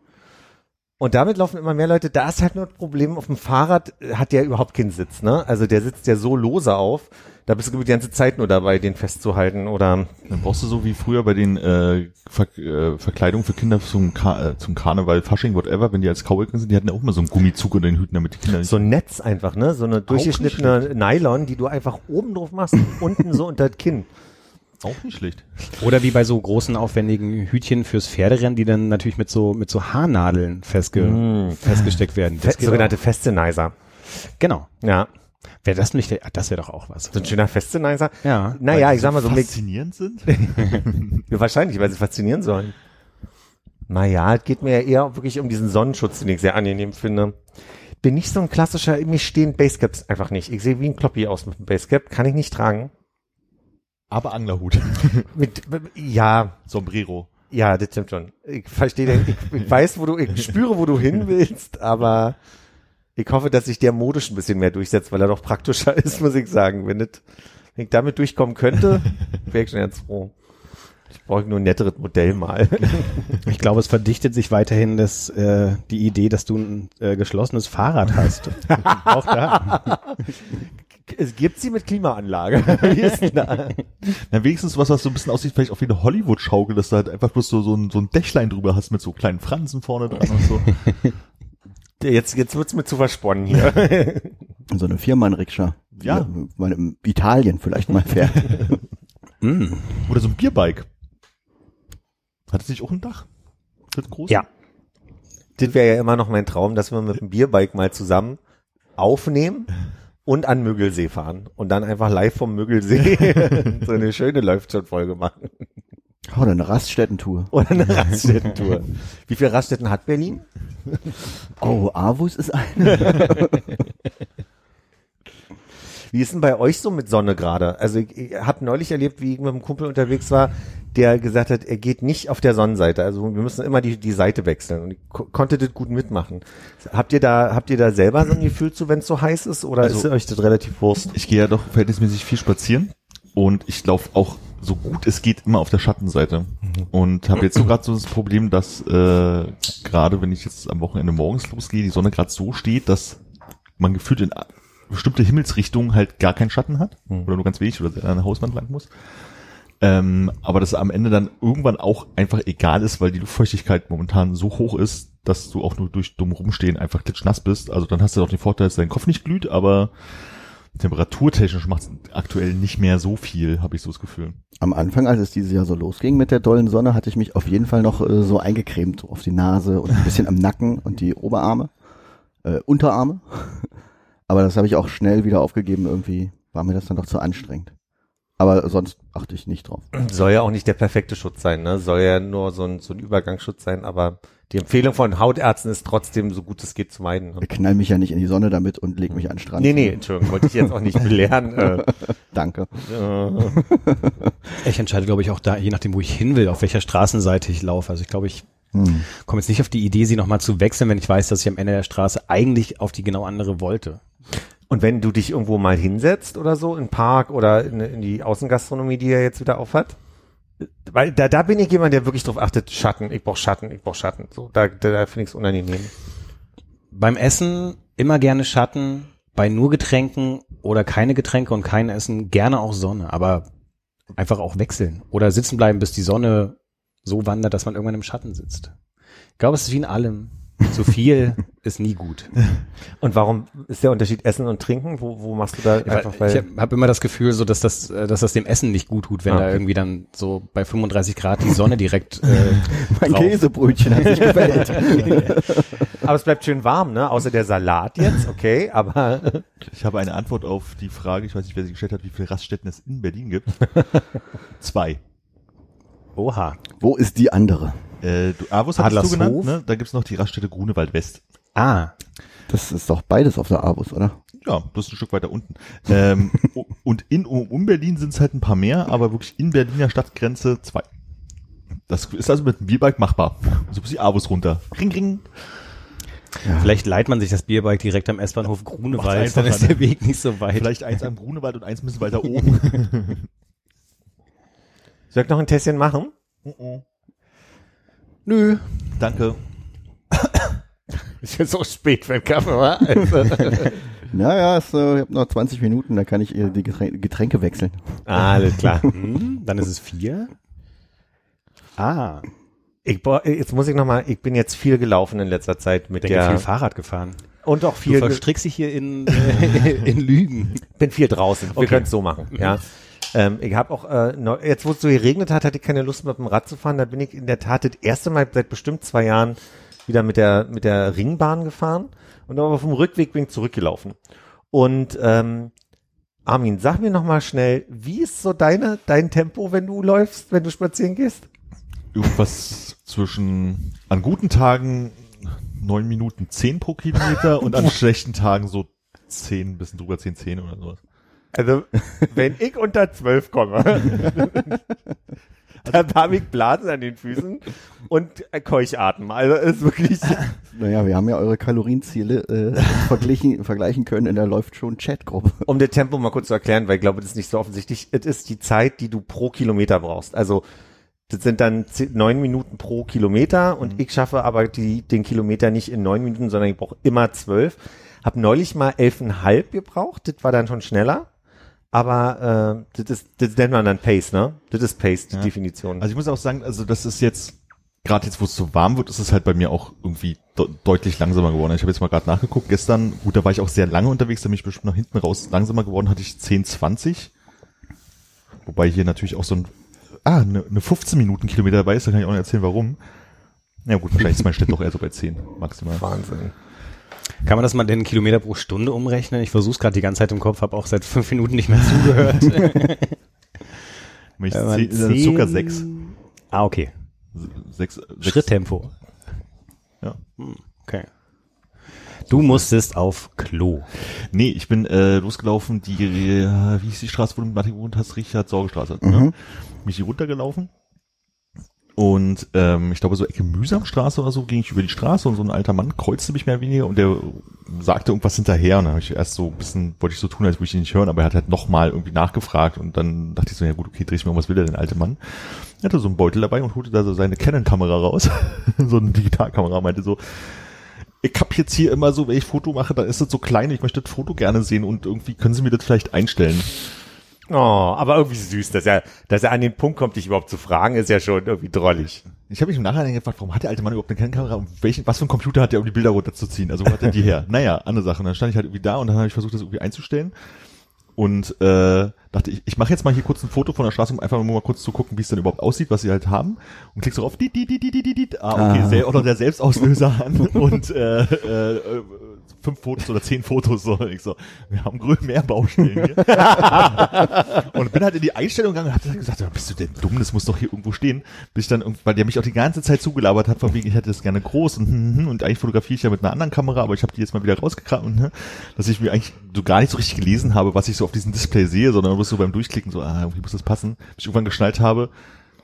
Und damit laufen immer mehr Leute. Da ist halt nur das Problem, auf dem Fahrrad hat der überhaupt keinen Sitz, ne? Also der sitzt ja so lose auf. Da bist du die ganze Zeit nur dabei, den festzuhalten oder Dann brauchst du so wie früher bei den äh, Ver äh, Verkleidungen für Kinder zum, Ka äh, zum Karneval, Fasching, whatever, wenn die als Cowboy sind, die hatten ja auch immer so einen Gummizug unter den Hüten, damit die Kinder nicht so ein Netz einfach, ne? So eine durchgeschnittene Nylon, die du einfach oben drauf machst, und unten so unter das Kinn. Auch nicht schlecht. Oder wie bei so großen, aufwendigen Hütchen fürs Pferderennen, die dann natürlich mit so, mit so Haarnadeln festge festgesteckt werden. Fe geht sogenannte Festenizer. Genau. Ja, Wäre das nicht, der, das wäre doch auch was. so ein schöner Festzeneiser. Ja. Naja, ich sag mal so, faszinierend sind. ja, wahrscheinlich, weil sie faszinieren sollen. Naja, es geht mir ja eher wirklich um diesen Sonnenschutz, den ich sehr angenehm finde. Bin nicht so ein klassischer, mir stehen Basecaps einfach nicht. Ich sehe wie ein Kloppi aus mit einem Basecap, kann ich nicht tragen. Aber Anglerhut. Mit, ja, Sombrero. ja, das stimmt schon. Ich verstehe, ich, ich weiß, wo du, ich spüre, wo du hin willst, aber ich hoffe, dass sich der modisch ein bisschen mehr durchsetzt, weil er doch praktischer ist, muss ich sagen. Wenn, das, wenn ich damit durchkommen könnte, wäre ich schon ganz froh. Ich brauche nur ein netteres Modell mal. Ich glaube, es verdichtet sich weiterhin das, äh, die Idee, dass du ein äh, geschlossenes Fahrrad hast. auch da. Es gibt sie mit Klimaanlage. Na, wenigstens was, was so ein bisschen aussieht, vielleicht auch wie eine Hollywood-Schaukel, dass du halt einfach bloß so, so, ein, so ein Dächlein drüber hast mit so kleinen Fransen vorne dran und so. Jetzt, jetzt wird's mir zu versponnen hier. So eine Viermann-Rikscha. Ja. Man in Italien vielleicht mal fährt. Mm. Oder so ein Bierbike. Hat es nicht auch ein Dach? Das groß? Ja. Das wäre ja immer noch mein Traum, dass wir mit dem Bierbike mal zusammen aufnehmen und an Müggelsee fahren und dann einfach live vom Müggelsee so eine schöne läuft schon Folge machen. Oder eine Raststättentour. Oder eine Raststättentour. Wie viele Raststätten hat Berlin? Oh, Avus ist eine. Wie ist denn bei euch so mit Sonne gerade? Also ich, ich habe neulich erlebt, wie ich mit einem Kumpel unterwegs war, der gesagt hat, er geht nicht auf der Sonnenseite. Also wir müssen immer die, die Seite wechseln. Und konnte das gut mitmachen. Habt ihr da, habt ihr da selber so ein Gefühl zu, wenn es so heiß ist? Oder Also- ist euch das relativ Wurst? Ich gehe ja doch verhältnismäßig viel spazieren und ich laufe auch so gut es geht immer auf der Schattenseite und habe jetzt so gerade so das Problem, dass äh, gerade wenn ich jetzt am Wochenende morgens losgehe, die Sonne gerade so steht, dass man gefühlt in bestimmte Himmelsrichtungen halt gar keinen Schatten hat oder nur ganz wenig oder an der Hauswand lang muss. Ähm, aber dass am Ende dann irgendwann auch einfach egal ist, weil die Luftfeuchtigkeit momentan so hoch ist, dass du auch nur durch dumm rumstehen einfach klitschnass bist. Also dann hast du auch den Vorteil, dass dein Kopf nicht glüht, aber temperaturtechnisch macht es aktuell nicht mehr so viel, habe ich so das Gefühl. Am Anfang, als es dieses Jahr so losging mit der dollen Sonne, hatte ich mich auf jeden Fall noch äh, so eingecremt, auf die Nase und ein bisschen am Nacken und die Oberarme, äh, Unterarme. Aber das habe ich auch schnell wieder aufgegeben. Irgendwie war mir das dann doch zu anstrengend. Aber sonst achte ich nicht drauf. Soll ja auch nicht der perfekte Schutz sein, ne? Soll ja nur so ein, so ein Übergangsschutz sein, aber die Empfehlung von Hautärzten ist trotzdem, so gut es geht, zu meiden. Ne? Ich knall mich ja nicht in die Sonne damit und leg mich an den Strand. Nee, nee, Entschuldigung, wollte ich jetzt auch nicht belehren. Äh, Danke. äh, Ich entscheide, glaube ich, auch da, je nachdem, wo ich hin will, auf welcher Straßenseite ich laufe. Also ich glaube, ich Hm. komme jetzt nicht auf die Idee, sie nochmal zu wechseln, wenn ich weiß, dass ich am Ende der Straße eigentlich auf die genau andere wollte. Und wenn du dich irgendwo mal hinsetzt oder so, in Park oder in, in die Außengastronomie, die er jetzt wieder aufhat, weil da, da bin ich jemand, der wirklich drauf achtet, Schatten, ich brauch Schatten, ich brauch Schatten. So, da, da, da finde ich es unangenehm. Beim Essen immer gerne Schatten, bei nur Getränken oder keine Getränke und kein Essen gerne auch Sonne, aber einfach auch wechseln oder sitzen bleiben, bis die Sonne so wandert, dass man irgendwann im Schatten sitzt. Ich glaube, es ist wie in allem. Zu viel ist nie gut. Und warum ist der Unterschied Essen und Trinken? Wo, wo machst du da einfach ich weil habe hab immer das Gefühl, so dass das, äh, dass das dem Essen nicht gut tut, wenn Ah, da irgendwie dann so bei 35 Grad die Sonne direkt äh, Mein drauf. Käsebrötchen hat sich gefällt. Aber es bleibt schön warm, ne? Außer der Salat jetzt, okay, aber Ich habe eine Antwort auf die Frage, ich weiß nicht, wer sie gestellt hat, wie viele Raststätten es in Berlin gibt. Zwei. Oha. Wo ist die andere? Äh, du, Avus hattest du Adlershof? genannt, ne? Da gibt's noch die Raststätte Grunewald West. Ah, Das ist doch beides auf der Avus, oder? Ja, das ist ein Stück weiter unten. ähm, und in um, um Berlin sind es halt ein paar mehr, aber wirklich in Berliner Stadtgrenze zwei. Das ist also mit dem Bierbike machbar. So bis die Avus runter. Ring, ring. Ja. vielleicht leiht man sich das Bierbike direkt am S-Bahnhof Grunewald, dann ist der? Weg nicht so weit. Vielleicht eins am Grunewald und eins ein bisschen weiter oben. soll ich noch ein Tässchen machen? Nö. Danke. Ist jetzt so spät für den Kaffee, wa? Also, Ja, ja, ist, äh, ich habe noch 20 Minuten, da kann ich ihr die Getränke, Getränke wechseln. alles klar. Hm, dann ist es vier. Ah, Ich, jetzt muss ich noch mal, ich bin jetzt viel gelaufen in letzter Zeit mit ich denke, der viel Fahrrad gefahren. und auch Du viel ge- verstrickst dich hier in, äh, in Lügen. bin viel draußen. Wir Okay. können es so machen, ja. Ähm, ich habe auch, äh, neu, jetzt wo es so geregnet hat, hatte ich keine Lust mit dem Rad zu fahren. Da bin ich in der Tat das erste Mal seit bestimmt zwei Jahren wieder mit der, mit der Ringbahn gefahren. und auf dem Rückweg bin ich zurückgelaufen. Und ähm, Armin, sag mir noch mal schnell, wie ist so deine dein Tempo, wenn du läufst, wenn du spazieren gehst? Irgendwas zwischen, an guten Tagen neun Minuten zehn pro Kilometer und an schlechten Tagen so zehn, bisschen drüber zehn, zehn oder sowas. Also, wenn ich unter zwölf komme, dann habe ich Blasen an den Füßen und äh, Keuchatmen. Also ist wirklich. Naja, wir haben ja eure Kalorienziele äh, verglichen, vergleichen können in der läuft schon Chatgruppe. Um das Tempo mal kurz zu erklären, weil ich glaube, das ist nicht so offensichtlich. Es ist die Zeit, die du pro Kilometer brauchst. Also das sind dann neun Minuten pro Kilometer und ich schaffe aber die, den Kilometer nicht in neun Minuten, sondern ich brauche immer zwölf. Hab neulich mal elfeinhalb gebraucht, das war dann schon schneller. Aber äh, das, ist, das nennt man dann Pace, ne? Das ist Pace, die Ja. Definition. Also ich muss auch sagen, also das ist jetzt, gerade jetzt, wo es so warm wird, ist es halt bei mir auch irgendwie de deutlich langsamer geworden. Ich habe jetzt mal gerade nachgeguckt, gestern, gut, da war ich auch sehr lange unterwegs, da bin ich bestimmt nach hinten raus langsamer geworden, hatte ich 10, 20. Wobei hier natürlich auch so ein, ah, eine, eine 15 Minuten Kilometer dabei ist, da kann ich auch nicht erzählen, warum. Ja gut, vielleicht ist mein Schnitt doch eher so bei 10 maximal. Wahnsinn. Kann man das mal in Kilometer pro Stunde umrechnen? Ich versuche es gerade die ganze Zeit im Kopf, habe auch seit fünf Minuten nicht mehr zugehört. Wenn ich Wenn man zehn, Zucker 6. Ah, okay. 6, Schritttempo. Ja. Okay. Du musstest auf Klo. Nee, ich bin äh, losgelaufen, die, äh, wie hieß die Straße, wo du mit Martin gewohnt hast? Richard Sorgestraße. Ne? Bin ich die runtergelaufen. Und ähm, ich glaube, so Ecke Mühsamstraße oder so ging ich über die Straße und so ein alter Mann kreuzte mich mehr oder weniger und der sagte irgendwas hinterher. Und dann habe ich erst so ein bisschen, wollte ich so tun, als würde ich ihn nicht hören, aber er hat halt nochmal irgendwie nachgefragt und dann dachte ich so, ja gut, okay, dreh ich mir um, was will der denn, alte Mann? Er hatte so einen Beutel dabei und holte da so seine Canon-Kamera raus, so eine Digitalkamera, meinte so, ich hab jetzt hier immer so, wenn ich Foto mache, dann ist das so klein, ich möchte das Foto gerne sehen und irgendwie können Sie mir das vielleicht einstellen. Oh, aber irgendwie süß, dass er, dass er an den Punkt kommt, dich überhaupt zu fragen, ist ja schon irgendwie drollig. Ich habe mich im Nachhinein gefragt, warum hat der alte Mann überhaupt eine Canon-Kamera und welchen, was für ein Computer hat der, um die Bilder runterzuziehen? Also wo hat er die her? Naja, andere Sache. Und dann stand ich halt irgendwie da und dann habe ich versucht, das irgendwie einzustellen und äh, dachte ich, ich mache jetzt mal hier kurz ein Foto von der Straße, um einfach nur mal kurz zu gucken, wie es dann überhaupt aussieht, was sie halt haben und klickst darauf, die, die, die, die, die, die, die. ah, okay, Ah. Sel- oder der Selbstauslöser an und äh, äh, äh, fünf Fotos oder zehn Fotos so. Und ich so, wir haben grün mehr Baustellen hier. und bin halt in die Einstellung gegangen und hab dann gesagt, bist du denn dumm, das muss doch hier irgendwo stehen. Bis ich dann, weil der mich auch die ganze Zeit zugelabert hat, von wegen, ich hätte das gerne groß und, hm, hm, und eigentlich fotografiere ich ja mit einer anderen Kamera, aber ich habe die jetzt mal wieder rausgekramt, und, hm, dass ich mir eigentlich so gar nicht so richtig gelesen habe, was ich so auf diesem Display sehe, sondern bloß so beim Durchklicken so, ah, irgendwie muss das passen. Bis ich irgendwann geschnallt habe,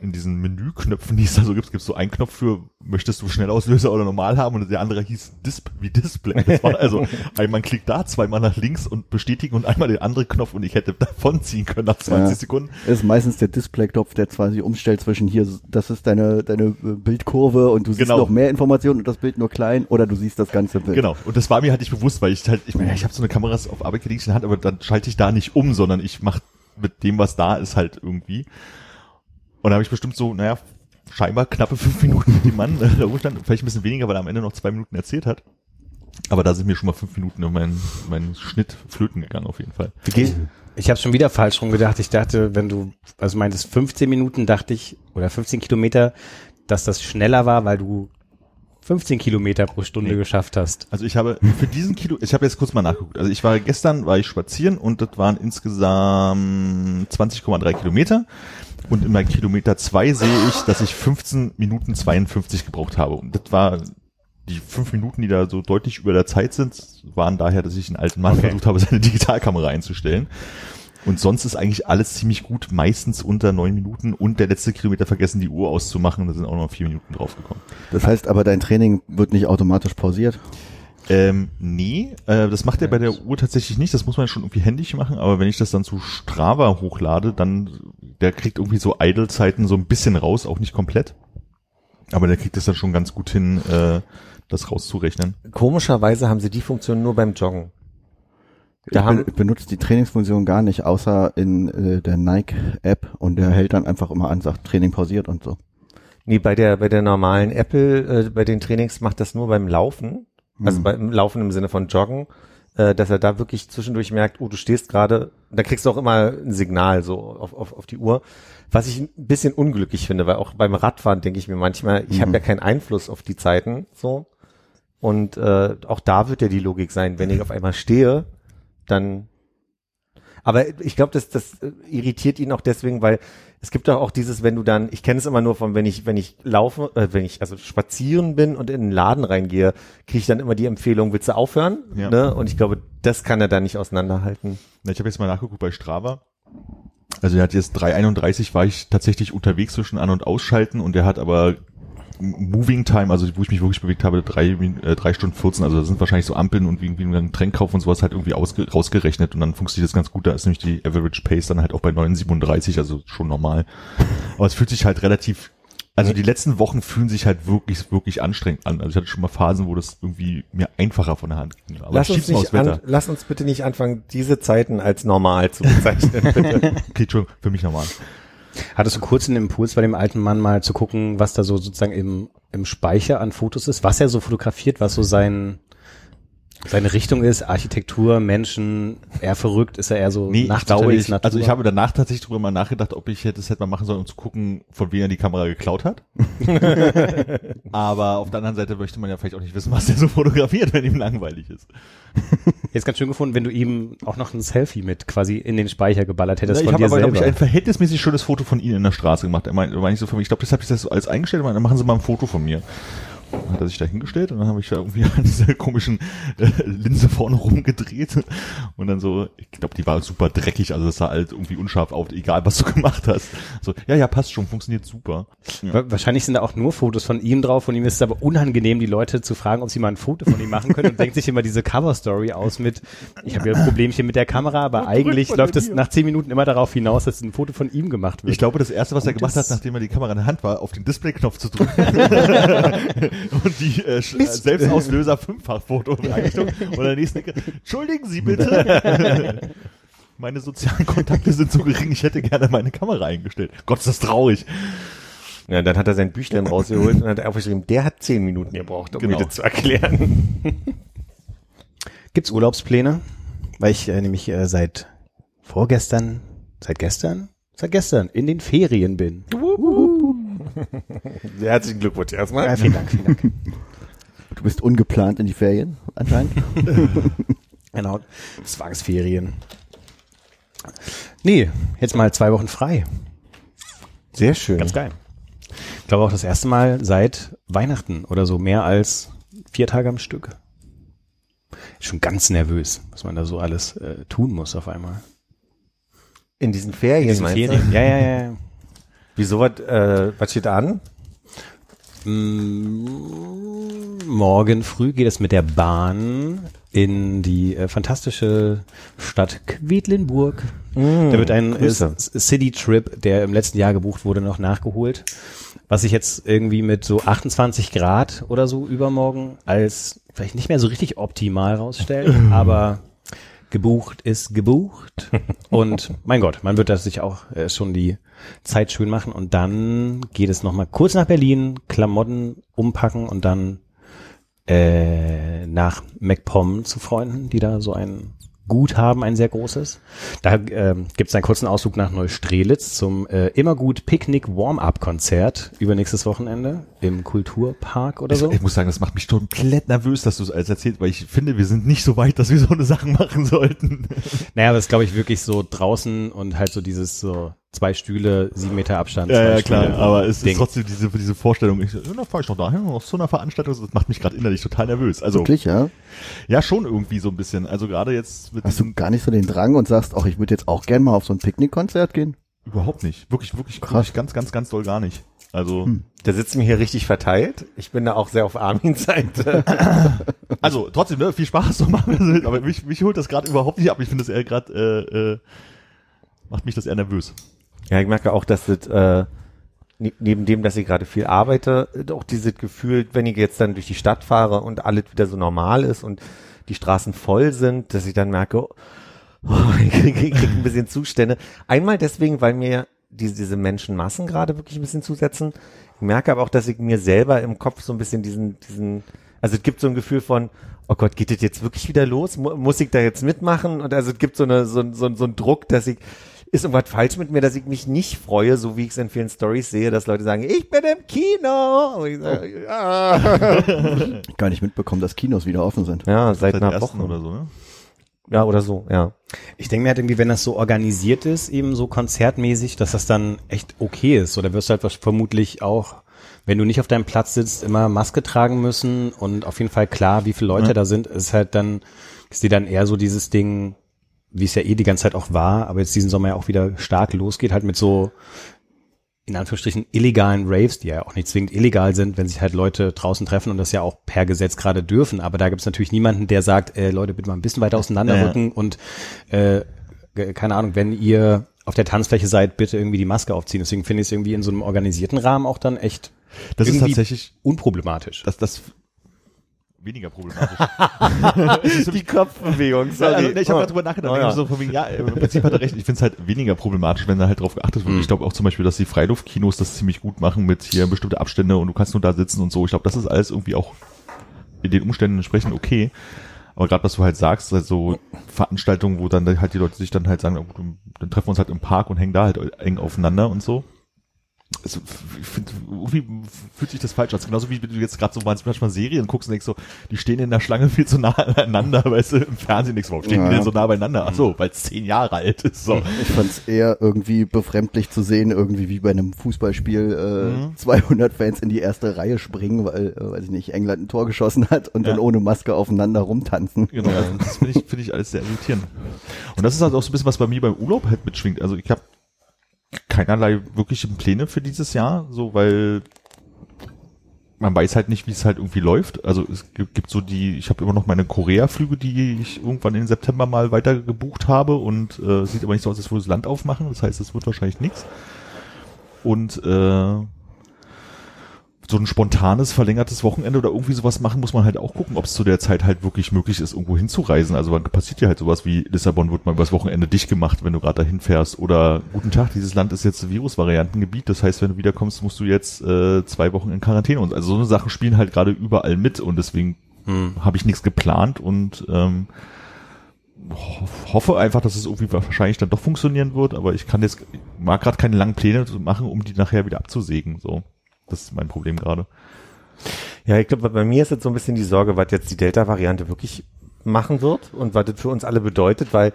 in diesen Menüknöpfen, die es da so gibt, gibt es so einen Knopf für, möchtest du Schnellauslöser oder normal haben und der andere hieß Disp wie Display. Das war also einmal ein Klick da, zweimal nach links und bestätigen und einmal den anderen Knopf und ich hätte davon ziehen können nach 20 Ja. Sekunden. ist meistens der Display-Knopf, der sich umstellt zwischen hier, das ist deine, deine äh, Bildkurve und du siehst Genau. noch mehr Informationen und das Bild nur klein oder du siehst das ganze Bild. Genau. Und das war mir halt nicht bewusst, weil ich halt, ich meine, ich habe so eine Kamera auf Arbeit gelegt in der Hand, aber dann schalte ich da nicht um, sondern ich mache mit dem, was da ist, halt irgendwie. Und da habe ich bestimmt so, naja, scheinbar knappe fünf Minuten mit dem Mann äh, da rumstand, vielleicht ein bisschen weniger, weil er am Ende noch zwei Minuten erzählt hat. Aber da sind mir schon mal fünf Minuten in meinen, meinen Schnitt flöten gegangen, auf jeden Fall. Ich habe schon wieder falsch rum gedacht. Ich dachte, wenn du, also meintest 15 Minuten, dachte ich, oder 15 Kilometer, dass das schneller war, weil du 15 Kilometer pro Stunde Nee. geschafft hast. Also ich habe für diesen Kilo, ich habe jetzt kurz mal nachgeguckt. Also ich war gestern, war ich spazieren und das waren insgesamt 20,3 Kilometer. Und in meinem Kilometer zwei sehe ich, dass ich 15 Minuten 52 gebraucht habe. Und das war die fünf Minuten, die da so deutlich über der Zeit sind, waren daher, dass ich einen alten Mann Okay. versucht habe, seine Digitalkamera einzustellen. Und sonst ist eigentlich alles ziemlich gut, meistens unter neun Minuten und der letzte Kilometer vergessen, die Uhr auszumachen. Da sind auch noch vier Minuten draufgekommen. Das heißt aber, dein Training wird nicht automatisch pausiert. Ähm, nee, äh, das macht er bei der Uhr tatsächlich nicht. Das muss man schon irgendwie händisch machen. Aber wenn ich das dann zu Strava hochlade, dann der kriegt irgendwie so Idle-Zeiten so ein bisschen raus, auch nicht komplett. Aber der kriegt das dann schon ganz gut hin, äh, das rauszurechnen. Komischerweise haben sie die Funktion nur beim Joggen. Da ich, haben- ben, benutze die Trainingsfunktion gar nicht, außer in äh, der Nike-App und der hält dann einfach immer an, sagt Training pausiert und so. Nee, bei der, bei der normalen Apple, äh, bei den Trainings macht das nur beim Laufen. Also Hm. beim Laufen im Sinne von Joggen, äh, dass er da wirklich zwischendurch merkt, oh, du stehst gerade, da kriegst du auch immer ein Signal so auf, auf, auf die Uhr. Was ich ein bisschen unglücklich finde, weil auch beim Radfahren denke ich mir manchmal, ich habe Mhm. ja keinen Einfluss auf die Zeiten, so. Und äh, auch da wird ja die Logik sein, wenn ich auf einmal stehe, dann. Aber ich glaube, das, das äh, irritiert ihn auch deswegen, weil es gibt doch auch dieses, wenn du dann, ich kenne es immer nur von, wenn ich, wenn ich laufe, äh, wenn ich also spazieren bin und in den Laden reingehe, kriege ich dann immer die Empfehlung, willst du aufhören? Ja. Ne? Und ich glaube, das kann er dann nicht auseinanderhalten. Na, Ich habe jetzt mal nachgeguckt bei Strava. Also er hat jetzt 3,31 war ich tatsächlich unterwegs zwischen An- und Ausschalten und er hat aber Moving Time, also wo ich mich wirklich bewegt habe, drei, äh, drei Stunden 14, also da sind wahrscheinlich so Ampeln und wie, wie ein Getränk und sowas halt irgendwie ausge, rausgerechnet und dann funktioniert das ganz gut, da ist nämlich die Average Pace dann halt auch bei 9,37, also schon normal. Aber es fühlt sich halt relativ, also die letzten Wochen fühlen sich halt wirklich, wirklich anstrengend an. Also ich hatte schon mal Phasen, wo das irgendwie mir einfacher von der Hand ging. Aber Lass uns, nicht an, lass uns bitte nicht anfangen, diese Zeiten als normal zu bezeichnen. bitte. Okay, Entschuldigung, für mich normal. Hattest du kurz einen Impuls bei dem alten Mann mal zu gucken, was da so sozusagen im, im Speicher an Fotos ist, was er so fotografiert, was so sein, seine Richtung ist, Architektur, Menschen, eher verrückt, ist er eher so Nee, ich unterwegs, nicht. Natur? Also ich habe danach tatsächlich drüber mal nachgedacht, ob ich hätte es hätte mal machen sollen, um zu gucken, von wem er die Kamera geklaut hat. Aber auf der anderen Seite möchte man ja vielleicht auch nicht wissen, was der so fotografiert, wenn ihm langweilig ist. Jetzt ganz schön gefunden, wenn du ihm auch noch ein Selfie mit quasi in den Speicher geballert hättest ich von habe dir aber, glaube selber. ich, ein verhältnismäßig schönes Foto von Ihnen in der Straße gemacht. Er meinte, meine ich so von mir, ich glaube, das habe ich das so alles eingestellt, dann machen Sie mal ein Foto von mir. Hat er sich da hingestellt und dann habe ich da irgendwie an dieser komischen äh, Linse vorne rumgedreht und dann so, ich glaube, die war super dreckig, also das sah halt irgendwie unscharf aus, egal was du gemacht hast. So, ja, ja, passt schon, funktioniert super. Ja. Wa- Wahrscheinlich sind da auch nur Fotos von ihm drauf. Von ihm ist es aber unangenehm, die Leute zu fragen, ob sie mal ein Foto von ihm machen können und denkt sich immer diese Cover-Story aus mit, ich habe ja ein Problemchen mit der Kamera, aber eigentlich läuft es nach zehn Minuten immer darauf hinaus, dass ein Foto von ihm gemacht wird. Ich glaube, das erste, was er Und gemacht das- hat, nachdem er die Kamera in der Hand war, auf den Display-Knopf zu drücken und die äh, äh, Selbstauslöser Fünffach-Foto Einrichtung und der nächste entschuldigen Sie bitte. Meine sozialen Kontakte sind so gering, ich hätte gerne meine Kamera eingestellt. Gott, ist das traurig. Ja, dann hat er sein Büchlein rausgeholt und hat aufgeschrieben, der hat zehn Minuten gebraucht, um Genau. mir das zu erklären. Gibt's Urlaubspläne? Weil ich äh, nämlich äh, seit vorgestern, seit gestern, seit gestern in den Ferien bin. Herzlichen Glückwunsch erstmal. Ja, vielen Dank, vielen Dank. Du bist ungeplant in die Ferien anscheinend. genau, Zwangsferien. Nee, jetzt mal zwei Wochen frei. Sehr schön. Ganz geil. Ich glaube auch das erste Mal seit Weihnachten oder so, mehr als vier Tage am Stück. Schon ganz nervös, was man da so alles äh, tun muss auf einmal. In diesen Ferien, diesen meinst Ferien. du? Ja, ja, ja. Wieso, was, äh, was steht an? Mm, Morgen früh geht es mit der Bahn in die äh, fantastische Stadt Quedlinburg. da wird ein äh. City-Trip, der im letzten Jahr gebucht wurde, noch nachgeholt. Was sich jetzt irgendwie mit so 28 Grad oder so übermorgen als vielleicht nicht mehr so richtig optimal rausstellt, aber gebucht ist gebucht. Und mein Gott, man wird das sich auch äh, schon die Zeit schön machen. Und dann geht es nochmal kurz nach Berlin, Klamotten umpacken und dann äh, nach MacPom zu Freunden, die da so ein Gut haben, ein sehr großes. Da ähm, gibt es einen kurzen Ausflug nach Neustrelitz zum äh, Immergut Picknick Warm-Up-Konzert übernächstes Wochenende im Kulturpark oder Ich, so. ich muss sagen, das macht mich komplett nervös, dass du es alles erzählst, weil ich finde, wir sind nicht so weit, dass wir so eine Sache machen sollten. Naja, ist, glaube ich, wirklich so draußen und halt so dieses so zwei Stühle, sieben Meter Abstand. Ja, ja, klar, Stühle aber es Ding. ist trotzdem diese, diese Vorstellung, ich, ja, da fahre ich noch dahin, noch zu einer Veranstaltung, das macht mich gerade innerlich total nervös. Also, Wirklich, ja? ja, schon irgendwie so ein bisschen. Also gerade jetzt mit Hast du gar nicht so den Drang und sagst, ach, ich würde jetzt auch gern mal auf so ein Picknickkonzert gehen? Überhaupt nicht. Wirklich, wirklich, Krass. wirklich ganz, ganz, ganz doll gar nicht. Also, Hm. Da sitzen wir hier richtig verteilt. Ich bin da auch sehr auf Armins Seite. also trotzdem, ne, viel Spaß so machen, aber mich, mich holt das gerade überhaupt nicht ab. Ich finde das eher gerade, äh, äh, macht mich das eher nervös. Ja, ich merke auch, dass das, äh, ne- neben dem, dass ich gerade viel arbeite, auch dieses Gefühl, wenn ich jetzt dann durch die Stadt fahre und alles wieder so normal ist und die Straßen voll sind, dass ich dann merke, oh, ich kriege krieg ein bisschen Zustände. Einmal deswegen, weil mir diese, diese Menschenmassen gerade wirklich ein bisschen zusetzen. Ich merke aber auch, dass ich mir selber im Kopf so ein bisschen diesen, diesen, also es gibt so ein Gefühl von, oh Gott, geht das jetzt wirklich wieder los? Mu muss ich da jetzt mitmachen? Und also es gibt so eine, so, so, so ein Druck, dass ich, ist irgendwas falsch mit mir, dass ich mich nicht freue, so wie ich es in vielen Stories sehe, dass Leute sagen, ich bin im Kino. Und ich sage, ja. Gar nicht mitbekommen, dass Kinos wieder offen sind. ja, seit Seit einer Woche. oder so, ne? Ja, oder so, ja. Ich denke mir halt irgendwie, wenn das so organisiert ist, eben so konzertmäßig, dass das dann echt okay ist. Oder wirst du halt vermutlich auch, wenn du nicht auf deinem Platz sitzt, immer Maske tragen müssen und auf jeden Fall klar, wie viele Leute Ja. da sind, ist halt dann, ist die dann eher so dieses Ding, wie es ja eh die ganze Zeit auch war, aber jetzt diesen Sommer ja auch wieder stark losgeht, halt mit so in Anführungsstrichen illegalen Raves, die ja auch nicht zwingend illegal sind, wenn sich halt Leute draußen treffen und das ja auch per Gesetz gerade dürfen. Aber da gibt es natürlich niemanden, der sagt, äh, Leute, bitte mal ein bisschen weiter auseinanderrücken und äh, keine Ahnung, wenn ihr auf der Tanzfläche seid, bitte irgendwie die Maske aufziehen. Deswegen finde ich es irgendwie in so einem organisierten Rahmen auch dann echt Das ist tatsächlich, unproblematisch. das, das weniger problematisch. Die Kopfbewegung, also, ne, ich habe darüber nachgedacht, Oh, ja. so wegen, ja, im Prinzip hat er recht. Ich finde es halt weniger problematisch, wenn da halt drauf geachtet wird. Ich glaube auch zum Beispiel, dass die Freiluftkinos das ziemlich gut machen mit hier bestimmte Abstände und du kannst nur da sitzen und so. Ich glaube, das ist alles irgendwie auch in den Umständen entsprechend okay. Aber gerade was du halt sagst, also Veranstaltungen, wo dann halt die Leute sich dann halt sagen, oh, dann treffen wir uns halt im Park und hängen da halt eng aufeinander und so. Also, ich finde, irgendwie fühlt sich das falsch an. Genauso wie du jetzt gerade so manchmal Serien guckst und denkst so, die stehen in der Schlange viel zu nah aneinander, weißt du, im Fernsehen du, warum stehen die Ja. denn so nah beieinander? Ach so, weil es zehn Jahre alt ist. So. Ich fand es eher irgendwie befremdlich zu sehen, irgendwie wie bei einem Fußballspiel äh, 200 Fans in die erste Reihe springen, weil, äh, weiß ich nicht, England ein Tor geschossen hat und Ja. dann ohne Maske aufeinander rumtanzen. Genau, also das finde ich, finde ich alles sehr irritierend. Und das ist halt auch so ein bisschen, was bei mir beim Urlaub halt mitschwingt. Also ich habe keinerlei wirkliche Pläne für dieses Jahr, so weil man weiß halt nicht, wie es halt irgendwie läuft. Also es gibt, gibt so die, ich habe immer noch meine Korea-Flüge, die ich irgendwann im September mal weiter gebucht habe und äh, sieht aber nicht so aus, als würde das Land aufmachen. Das heißt, es wird wahrscheinlich nichts. Und äh, so ein spontanes, verlängertes Wochenende oder irgendwie sowas machen, muss man halt auch gucken, ob es zu der Zeit halt wirklich möglich ist, irgendwo hinzureisen. Also dann passiert ja halt sowas wie Lissabon wird mal übers Wochenende dicht gemacht, wenn du gerade dahin fährst. Oder guten Tag, dieses Land ist jetzt Virusvariantengebiet. Das heißt, wenn du wiederkommst, musst du jetzt äh, zwei Wochen in Quarantäne. Und also so eine Sachen spielen halt gerade überall mit und deswegen Hm. habe ich nichts geplant und ähm, ho- hoffe einfach, dass es irgendwie wahrscheinlich dann doch funktionieren wird, aber ich kann jetzt, ich mag gerade keine langen Pläne machen, um die nachher wieder abzusägen. So, das ist mein Problem gerade. Ja, ich glaube, bei mir ist jetzt so ein bisschen die Sorge, was jetzt die Delta-Variante wirklich machen wird und was das für uns alle bedeutet, weil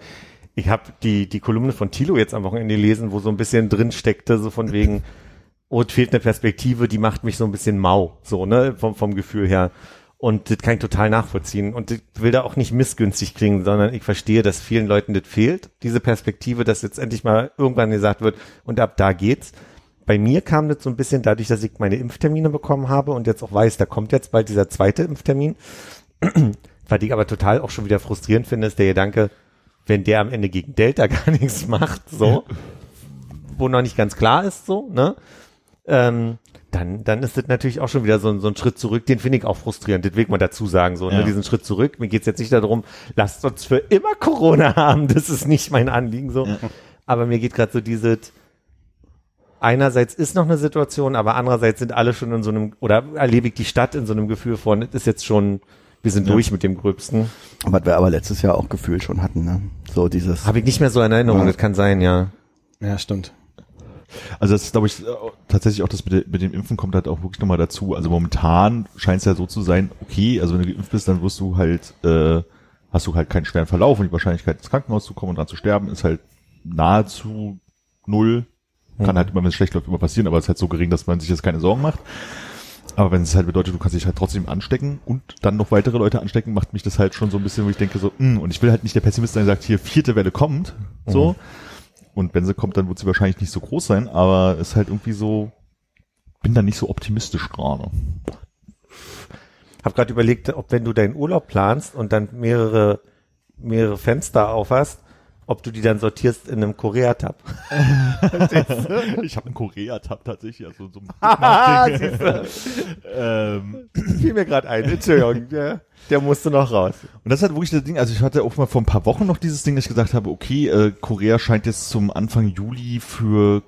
ich habe die, die Kolumne von Thilo jetzt am Wochenende gelesen, wo so ein bisschen drin steckte, so von wegen, oh, es fehlt eine Perspektive, die macht mich so ein bisschen mau, so, ne, vom, vom Gefühl her. Und das kann ich total nachvollziehen. Und ich will da auch nicht missgünstig klingen, sondern ich verstehe, dass vielen Leuten das fehlt, diese Perspektive, dass jetzt endlich mal irgendwann gesagt wird, und ab da geht's. Bei mir kam das so ein bisschen dadurch, dass ich meine Impftermine bekommen habe und jetzt auch weiß, da kommt jetzt bald dieser zweite Impftermin. Was ich aber total auch schon wieder frustrierend finde, ist der Gedanke, wenn der am Ende gegen Delta gar nichts macht, so, wo noch nicht ganz klar ist, so, ne? Ähm, dann, dann ist das natürlich auch schon wieder so, ein- so ein Schritt zurück, den finde ich auch frustrierend, das will ich mal dazu sagen, so, Ja. ne, diesen Schritt zurück. Mir geht's jetzt nicht darum, lasst uns für immer Corona haben, das ist nicht mein Anliegen, so. Aber mir geht gerade so dieses, einerseits ist noch eine Situation, aber andererseits sind alle schon in so einem, oder erlebe ich die Stadt in so einem Gefühl von, es ist jetzt schon, wir sind Ja. durch mit dem Gröbsten. Was wir aber letztes Jahr auch gefühlt schon hatten, ne? So dieses. Habe ich nicht mehr so in Erinnerung, Ja. das kann sein, ja. Ja, stimmt. Also das ist, glaube ich, tatsächlich auch das mit, mit dem Impfen kommt halt auch wirklich nochmal dazu. Also momentan scheint es ja so zu sein, okay, also wenn du geimpft bist, dann wirst du halt, äh, hast du halt keinen schweren Verlauf und die Wahrscheinlichkeit ins Krankenhaus zu kommen und dran zu sterben ist halt nahezu null. Kann halt immer, wenn es schlecht läuft, immer passieren, aber es ist halt so gering, dass man sich jetzt keine Sorgen macht. Aber wenn es halt bedeutet, du kannst dich halt trotzdem anstecken und dann noch weitere Leute anstecken, macht mich das halt schon so ein bisschen, wo ich denke so, mh, und ich will halt nicht der Pessimist sein, der sagt, hier vierte Welle kommt, so. Und wenn sie kommt, dann wird sie wahrscheinlich nicht so groß sein, aber ist halt irgendwie so, bin da nicht so optimistisch gerade. Hab gerade überlegt, ob wenn du deinen Urlaub planst und dann mehrere, mehrere Fenster aufhast, ob du die dann sortierst in einem Korea-Tab. Ich habe einen Korea-Tab tatsächlich, also so ein ähm, Fiel mir gerade ein, Entschuldigung, der, der musste noch raus. Und das ist halt wirklich das Ding, also ich hatte auch mal vor ein paar Wochen noch dieses Ding, dass ich gesagt habe, okay, äh, Korea scheint jetzt zum Anfang Juli für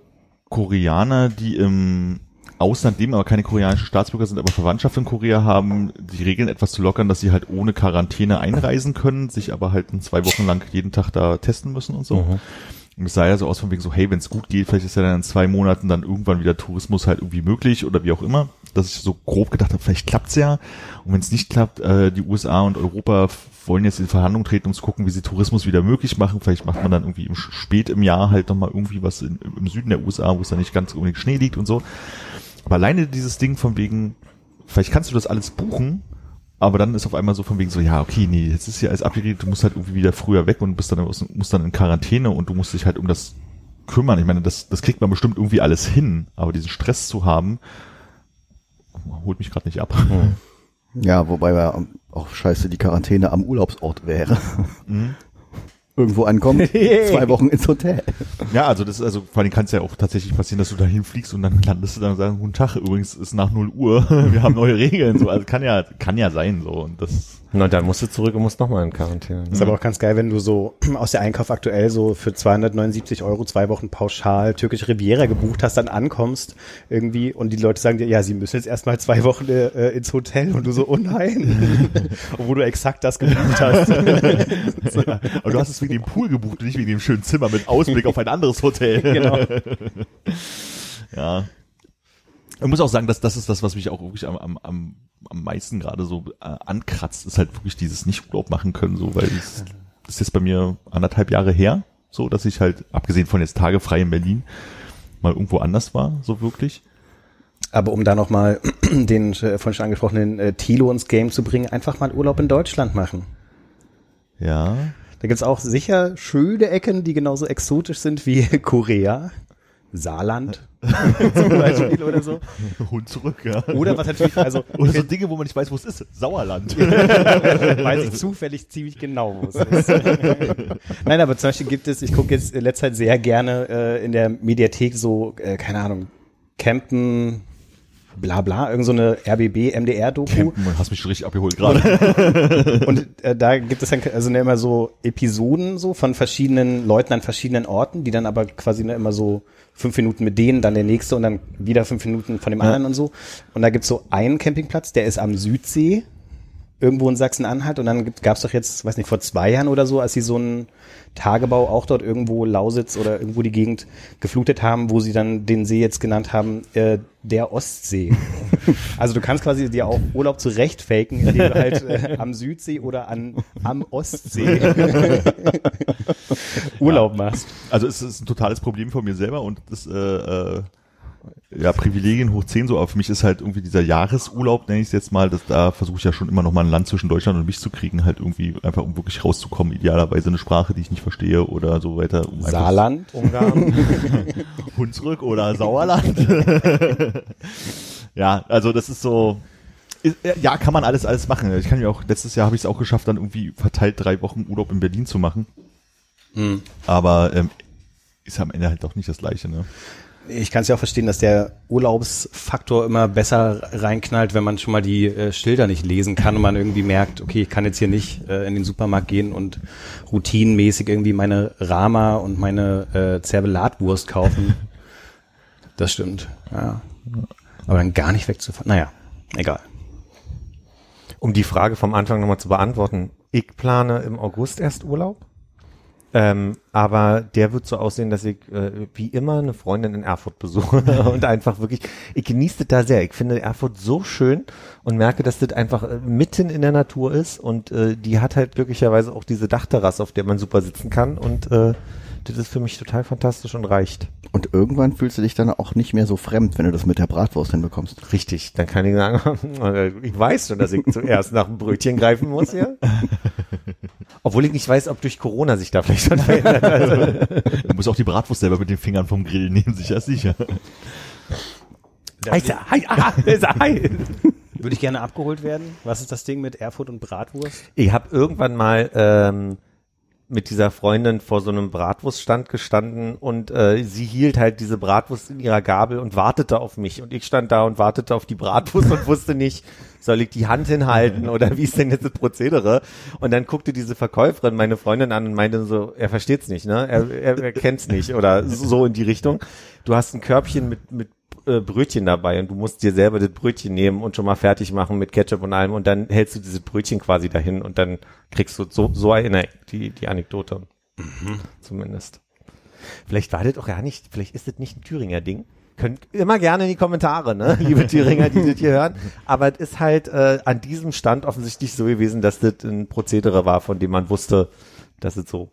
Koreaner, die im Ausland leben, aber keine koreanischen Staatsbürger sind, aber Verwandtschaft in Korea haben, die Regeln etwas zu lockern, dass sie halt ohne Quarantäne einreisen können, sich aber halt zwei Wochen lang jeden Tag da testen müssen und so. Und Und es sah ja so aus von wegen so, hey, wenn es gut geht, vielleicht ist ja dann in zwei Monaten dann irgendwann wieder Tourismus halt irgendwie möglich oder wie auch immer. Dass ich so grob gedacht habe, vielleicht klappt's ja. Und wenn es nicht klappt, äh, die USA und Europa wollen jetzt in Verhandlungen treten, um zu gucken, wie sie Tourismus wieder möglich machen. Vielleicht macht man dann irgendwie im, spät im Jahr halt nochmal irgendwie was in, im Süden der USA, wo es dann nicht ganz unbedingt Schnee liegt und so. Aber alleine dieses Ding von wegen, vielleicht kannst du das alles buchen, aber dann ist auf einmal so von wegen so, ja, okay, nee, jetzt ist ja alles abgeredet, du musst halt irgendwie wieder früher weg und bist dann, musst dann in Quarantäne und du musst dich halt um das kümmern. Ich meine, das, das kriegt man bestimmt irgendwie alles hin, aber diesen Stress zu haben, holt mich gerade nicht ab. Ja, wobei ja auch scheiße die Quarantäne am Urlaubsort wäre. Mhm. Irgendwo ankommen, zwei Wochen ins Hotel. Ja, also das ist also vor allem kann es ja auch tatsächlich passieren, dass du dahin fliegst und dann landest du dann und sagst, guten Tag, übrigens ist nach 0 Uhr, wir haben neue Regeln, so, also kann ja, kann ja sein, so, und das, Na, dann musst du zurück und musst nochmal in Quarantäne. Ist aber auch ganz geil, wenn du so aus der Einkauf aktuell so für 279 Euro zwei Wochen pauschal türkische Riviera gebucht hast, dann ankommst irgendwie und die Leute sagen dir, ja, sie müssen jetzt erstmal zwei Wochen äh, ins Hotel und du so, oh nein. Obwohl du exakt das gebucht hast. aber du hast es wegen dem Pool gebucht und nicht wegen dem schönen Zimmer mit Ausblick auf ein anderes Hotel. genau. Ja. Ich muss auch sagen, dass das ist das, was mich auch wirklich am, am, am, am meisten gerade so äh, ankratzt, ist halt wirklich dieses Nicht-Urlaub machen können, so, weil es das ist jetzt bei mir anderthalb Jahre her, so, dass ich halt, abgesehen von jetzt Tage frei in Berlin, mal irgendwo anders war, so wirklich. Aber um da nochmal den äh, vorhin schon angesprochenen äh, Thilo ins Game zu bringen, einfach mal Urlaub in Deutschland machen. Ja. Da gibt's auch sicher schöne Ecken, die genauso exotisch sind wie Korea, Saarland zum Beispiel oder so. Hund zurück, ja. Oder was natürlich, also Oder so Dinge, wo man nicht weiß, wo es ist. Sauerland. weiß ich zufällig ziemlich genau, wo es ist. Nein, aber zum Beispiel gibt es, ich gucke jetzt in letzter Zeit sehr gerne äh, in der Mediathek so, äh, keine Ahnung, Campen, bla bla, irgend so eine RBB, MDR-Doku. Campen, hast mich schon richtig abgeholt gerade. Und äh, da gibt es dann also immer so Episoden so von verschiedenen Leuten an verschiedenen Orten, die dann aber quasi immer so fünf Minuten mit denen, dann der nächste und dann wieder fünf Minuten von dem anderen und so. Und da gibt's so einen Campingplatz, der ist am Südsee, irgendwo in Sachsen-Anhalt. Und dann gab es doch jetzt, weiß nicht, vor zwei Jahren oder so, als sie so einen Tagebau auch dort irgendwo Lausitz oder irgendwo die Gegend geflutet haben, wo sie dann den See jetzt genannt haben, äh, der Ostsee. also du kannst quasi dir auch Urlaub zurecht faken, indem du halt äh, am Südsee oder an, am Ostsee Urlaub machst. Also es ist ein totales Problem von mir selber und das äh, äh, ja Privilegien hoch 10 so, aber für mich ist halt irgendwie dieser Jahresurlaub, nenne ich es jetzt mal, dass da versuche ich ja schon immer noch mal ein Land zwischen Deutschland und mich zu kriegen, halt irgendwie einfach um wirklich rauszukommen, idealerweise eine Sprache, die ich nicht verstehe oder so weiter. Um Saarland, Ungarn. Hunsrück oder Sauerland. ja, also das ist so. Ja, kann man alles alles machen. Ich kann ja auch letztes Jahr habe ich es auch geschafft, dann irgendwie verteilt drei Wochen Urlaub in Berlin zu machen. Aber ähm, ist am Ende halt doch nicht das Gleiche. Ne? Ich kann es ja auch verstehen, dass der Urlaubsfaktor immer besser reinknallt, wenn man schon mal die äh, Schilder nicht lesen kann und man irgendwie merkt, okay, ich kann jetzt hier nicht äh, in den Supermarkt gehen und routinenmäßig irgendwie meine Rama und meine äh, Zerbelatwurst kaufen. Das stimmt, ja. Aber dann gar nicht wegzufahren. Naja, egal. Um die Frage vom Anfang nochmal zu beantworten, ich plane im August erst Urlaub. Ähm, aber der wird so aussehen, dass ich äh, wie immer eine Freundin in Erfurt besuche und einfach wirklich, ich genieße das da sehr. Ich finde Erfurt so schön und merke, dass das einfach äh, mitten in der Natur ist und äh, die hat halt glücklicherweise auch diese Dachterrasse, auf der man super sitzen kann und äh, das ist für mich total fantastisch und reicht. Und irgendwann fühlst du dich dann auch nicht mehr so fremd, wenn du das mit der Bratwurst hinbekommst. Richtig, dann kann ich sagen, ich weiß schon, dass ich zuerst nach dem Brötchen greifen muss, ja. Obwohl ich nicht weiß, ob durch Corona sich da vielleicht was verändert. Also, Du musst auch die Bratwurst selber mit den Fingern vom Grill nehmen, sicher sicher. Heißt er, hi, aha, ist er, hi. Würde ich gerne abgeholt werden? Was ist das Ding mit Erfurt und Bratwurst? Ich habe irgendwann mal ähm, mit dieser Freundin vor so einem Bratwurststand gestanden und äh, sie hielt halt diese Bratwurst in ihrer Gabel und wartete auf mich und ich stand da und wartete auf die Bratwurst und wusste nicht, soll ich die Hand hinhalten oder wie ist denn jetzt das Prozedere? Und dann guckte diese Verkäuferin meine Freundin an und meinte so, er versteht's nicht, ne? Er, er, er kennt's nicht oder so in die Richtung. Du hast ein Körbchen mit mit äh, Brötchen dabei und du musst dir selber das Brötchen nehmen und schon mal fertig machen mit Ketchup und allem und dann hältst du dieses Brötchen quasi dahin und dann kriegst du so, so erinnere ich die, die Anekdote. Zumindest. Vielleicht war das auch gar nicht, vielleicht ist das nicht ein Thüringer Ding. Könnt immer gerne in die Kommentare, ne, liebe Thüringer, die das hier hören. Aber es ist halt äh, an diesem Stand offensichtlich so gewesen, dass das ein Prozedere war, von dem man wusste, dass es so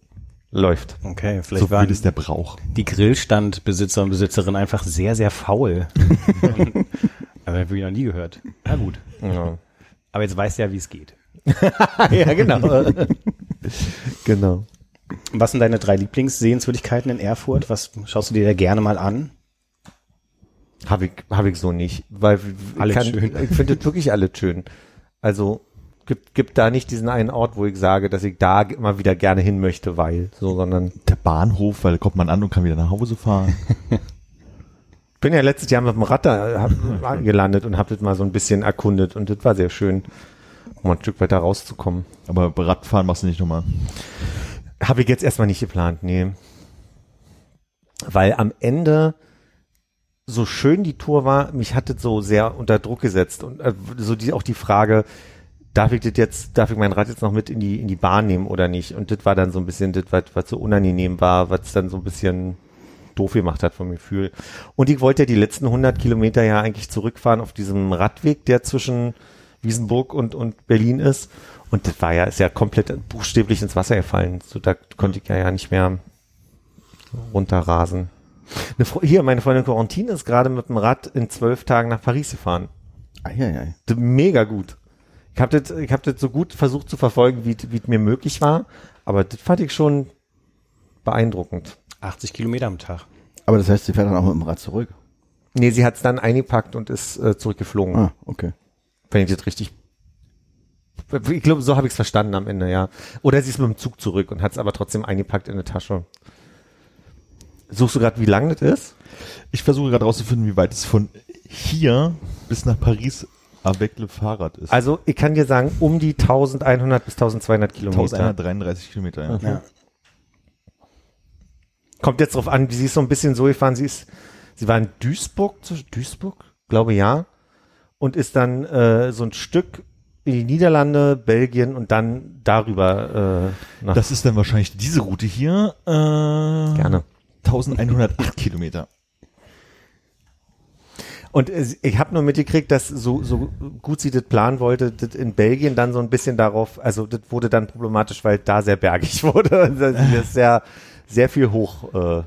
läuft. Okay, vielleicht So waren der Brauch. die Grillstandbesitzer und Besitzerin einfach sehr, sehr faul. Aber habe ich noch nie gehört. Na gut. Ja, Aber jetzt weißt du ja, wie es geht. ja genau. genau. Was sind deine drei Lieblingssehenswürdigkeiten in Erfurt? Was schaust du dir da gerne mal an? Habe ich, hab ich so nicht, weil Alles ich, schön. ich finde wirklich alles schön. Also gibt, gibt da nicht diesen einen Ort, wo ich sage, dass ich da immer wieder gerne hin möchte, weil so, sondern Der Bahnhof, weil da kommt man an und kann wieder nach Hause fahren. bin ja letztes Jahr mit dem Rad da hab, gelandet und habe das mal so ein bisschen erkundet und das war sehr schön, um ein Stück weiter rauszukommen. Aber Radfahren machst du nicht nochmal. Habe ich jetzt erstmal nicht geplant, nee. Weil am Ende so schön die Tour war, mich hat das so sehr unter Druck gesetzt und äh, so die auch die Frage, darf ich das jetzt, darf ich mein Rad jetzt noch mit in die in die Bahn nehmen oder nicht? Und das war dann so ein bisschen das, was, was so unangenehm war, was dann so ein bisschen doof gemacht hat vom Gefühl. Und ich wollte ja die letzten 100 Kilometer ja eigentlich zurückfahren auf diesem Radweg, der zwischen Wiesenburg und, und Berlin ist. Und das war ja, ist ja komplett buchstäblich ins Wasser gefallen. So, da konnte ich ja, ja nicht mehr runterrasen. Hier, meine Freundin Quarantine ist gerade mit dem Rad in zwölf Tagen nach Paris gefahren. Eieiei. Mega gut. Ich habe das, ich hab das so gut versucht zu verfolgen, wie wie es mir möglich war. Aber das fand ich schon beeindruckend. 80 Kilometer am Tag. Aber das heißt, sie fährt dann auch mit dem Rad zurück. Nee, sie hat es dann eingepackt und ist äh, zurückgeflogen. Ah, okay. Wenn ich das richtig. Ich glaube, so habe ich es verstanden am Ende, ja. Oder sie ist mit dem Zug zurück und hat es aber trotzdem eingepackt in eine Tasche. Suchst du gerade, wie lang das ist? Ich versuche gerade rauszufinden, wie weit es von hier bis nach Paris avec le Fahrrad ist. Also, ich kann dir sagen, um die 1100 bis 1200 Kilometer. 1133 Kilometer, ja. Ja. Kommt jetzt drauf an, sie ist so ein bisschen so gefahren, sie ist, sie war in Duisburg, zu- Duisburg, glaube ja, und ist dann äh, so ein Stück in die Niederlande, Belgien und dann darüber äh, nach Das ist dann wahrscheinlich diese Route hier. Äh, gerne. 1108 Kilometer. Und ich habe nur mitgekriegt, dass so, so gut sie das planen wollte, das in Belgien dann so ein bisschen darauf, also das wurde dann problematisch, weil da sehr bergig wurde. Und das ist sehr, sehr viel hoch. Äh,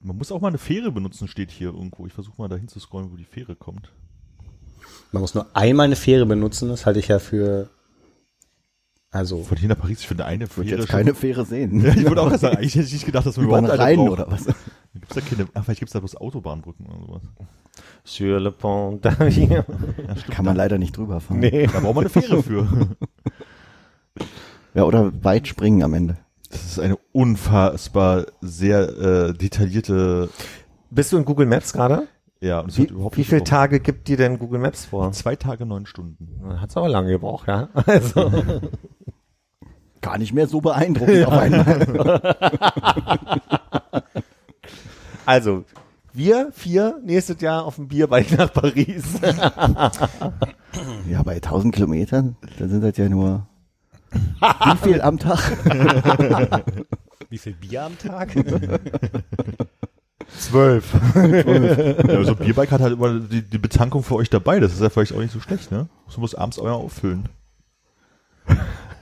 Man muss auch mal eine Fähre benutzen, steht hier irgendwo. Ich versuche mal dahin zu scrollen, wo die Fähre kommt. Man muss nur einmal eine Fähre benutzen, das halte ich ja für, also, Von hier nach Paris, ich finde eine Ich würde Fähre jetzt schon- keine Fähre sehen. Ja, ich würde auch sagen, eigentlich hätte ich nicht gedacht, dass man Über überhaupt eine Rhein oder was? Gibt's da keine, ah, vielleicht gibt's da bloß Autobahnbrücken oder sowas. sur le pont d'Avignon. Ja. Kann man leider nicht drüber fahren. Nee. Da braucht man eine Fähre für. Ja, oder weit springen am Ende. Das ist eine unfassbar sehr äh, detaillierte, Bist du in Google Maps gerade? Ja, und es Wie, wird überhaupt wie viele. Tage gibt dir denn Google Maps vor? Zwei Tage, neun Stunden. Hat's aber lange gebraucht, ja. Also, Gar nicht mehr so beeindruckend auf einmal. also wir vier nächstes Jahr auf dem Bierbike nach Paris. Ja, bei 1000 Kilometern, dann sind das ja nur wie viel am Tag? wie viel Bier am Tag? Zwölf. Ja, so ein Bierbike hat halt immer die, die Betankung für euch dabei. Das ist ja vielleicht auch nicht so schlecht, ne? Du musst abends euer auffüllen.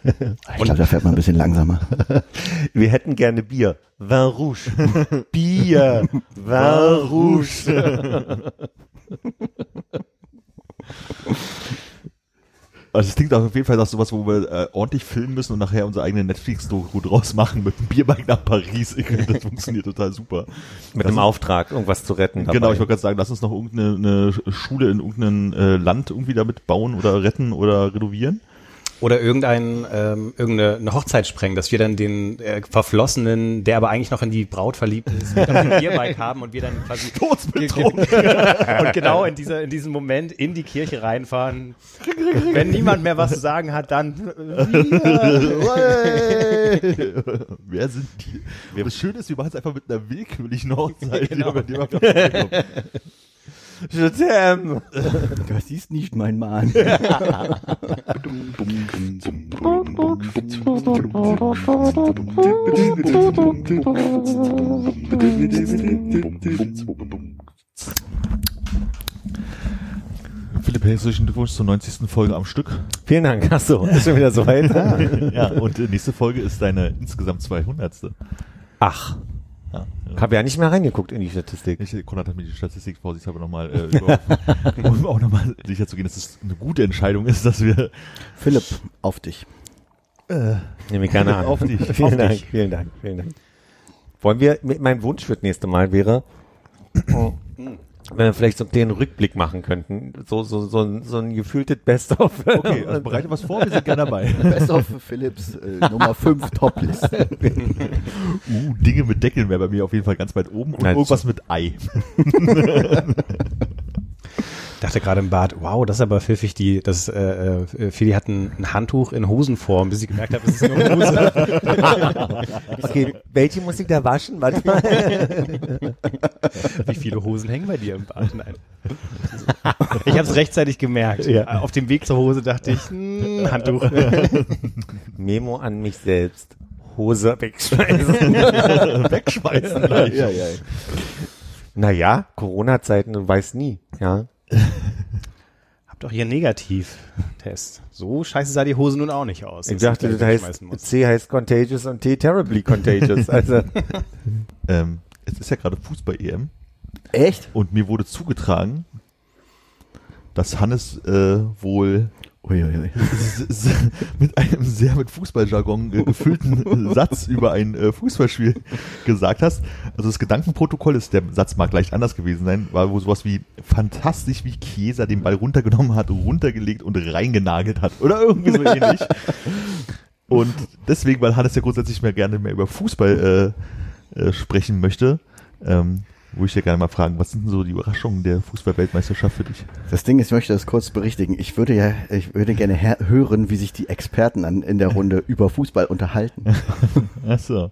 Ich glaube, da fährt man ein bisschen langsamer. Wir hätten gerne Bier. Vin Rouge. Bier. Vin Rouge. Also es klingt auf jeden Fall nach sowas, wo wir äh, ordentlich filmen müssen und nachher unsere eigene Netflix-Doku draus machen mit einem Bierbike nach Paris. Das funktioniert total super. Mit einem Auftrag, irgendwas zu retten. Dabei. Genau, ich wollte gerade sagen, lass uns noch irgendeine eine Schule in irgendeinem äh, Land irgendwie damit bauen oder retten oder renovieren. Oder irgendein, ähm, irgendeine eine Hochzeit sprengen, dass wir dann den äh, Verflossenen, der aber eigentlich noch in die Braut verliebt ist, mit dem Bierbike haben und wir dann quasi und genau in dieser in diesem Moment in die Kirche reinfahren. Wenn niemand mehr was zu sagen hat, dann wir. Wer sind die? Das Schöne ist, wir machen es einfach mit einer willkürlichen Hochzeit. Genau. die wir- die wir t'aime. Das ist nicht mein Mann. Philipp, herzlichen Glückwunsch zur 90. Folge am Stück. Vielen Dank. Ach so, ist schon wieder so weit. Ja, und nächste Folge ist deine insgesamt 200. Ach, Ja, habe ja nicht mehr reingeguckt in die Statistik. Ich, Konrad hat mir die Statistik vorsichtshalber nochmal, äh, überworfen, um auch nochmal sicher zu gehen, dass es eine gute Entscheidung ist, dass wir Philipp, auf dich. Nehme ich gerne an. Auf dich, Vielen auf Dank, dich. vielen Dank, vielen Dank. Wollen wir, mein Wunsch für das nächste Mal wäre, wenn wir vielleicht so den Rückblick machen könnten. So, so, so, ein, so ein gefühltes Best-of. Okay, also bereite was vor, wir sind gerne dabei. Best of Philips äh, Nummer 5 Top-Liste. Uh, Dinge mit Deckeln wäre bei mir auf jeden Fall ganz weit oben und Nein, irgendwas mit Ei. Ich dachte gerade im Bad, wow, das ist aber pfiffig, die, das, äh, äh, Feli hat ein, ein Handtuch in Hosenform, bis ich gemerkt habe, es ist nur eine Hose. Okay, welche muss ich da waschen? Warte mal. Wie viele Hosen hängen bei dir im Bad? Nein. Ich habe es rechtzeitig gemerkt. Ja. Auf dem Weg zur Hose dachte ich, hm, Handtuch. Memo an mich selbst. Hose wegschmeißen. Wegschmeißen gleich. ja, ja. naja, Corona-Zeiten, du weißt nie. Ja. Hab doch hier Negativ-Test. So scheiße sah die Hose nun auch nicht aus. Ich dachte, das heißt. C heißt contagious und T terribly contagious. Also, Ähm, es ist ja gerade Fußball-EM Echt? und mir wurde zugetragen, dass Hannes äh, wohl Uiuiui. mit einem sehr mit Fußballjargon äh, gefüllten Satz über ein äh, Fußballspiel gesagt hast. Also das Gedankenprotokoll ist, der Satz mag leicht anders gewesen sein, war wo sowas wie fantastisch, wie Chiesa den Ball runtergenommen hat, runtergelegt und reingenagelt hat oder irgendwie so ähnlich. Und deswegen, weil Hannes ja grundsätzlich mehr gerne mehr über Fußball äh, äh, sprechen möchte, ähm, wo ich ja gerne mal fragen, was sind denn so die Überraschungen der Fußball-Weltmeisterschaft für dich? Das Ding ist, ich möchte das kurz berichtigen. Ich würde ja, ich würde gerne hören, wie sich die Experten an, in der Runde über Fußball unterhalten. Achso.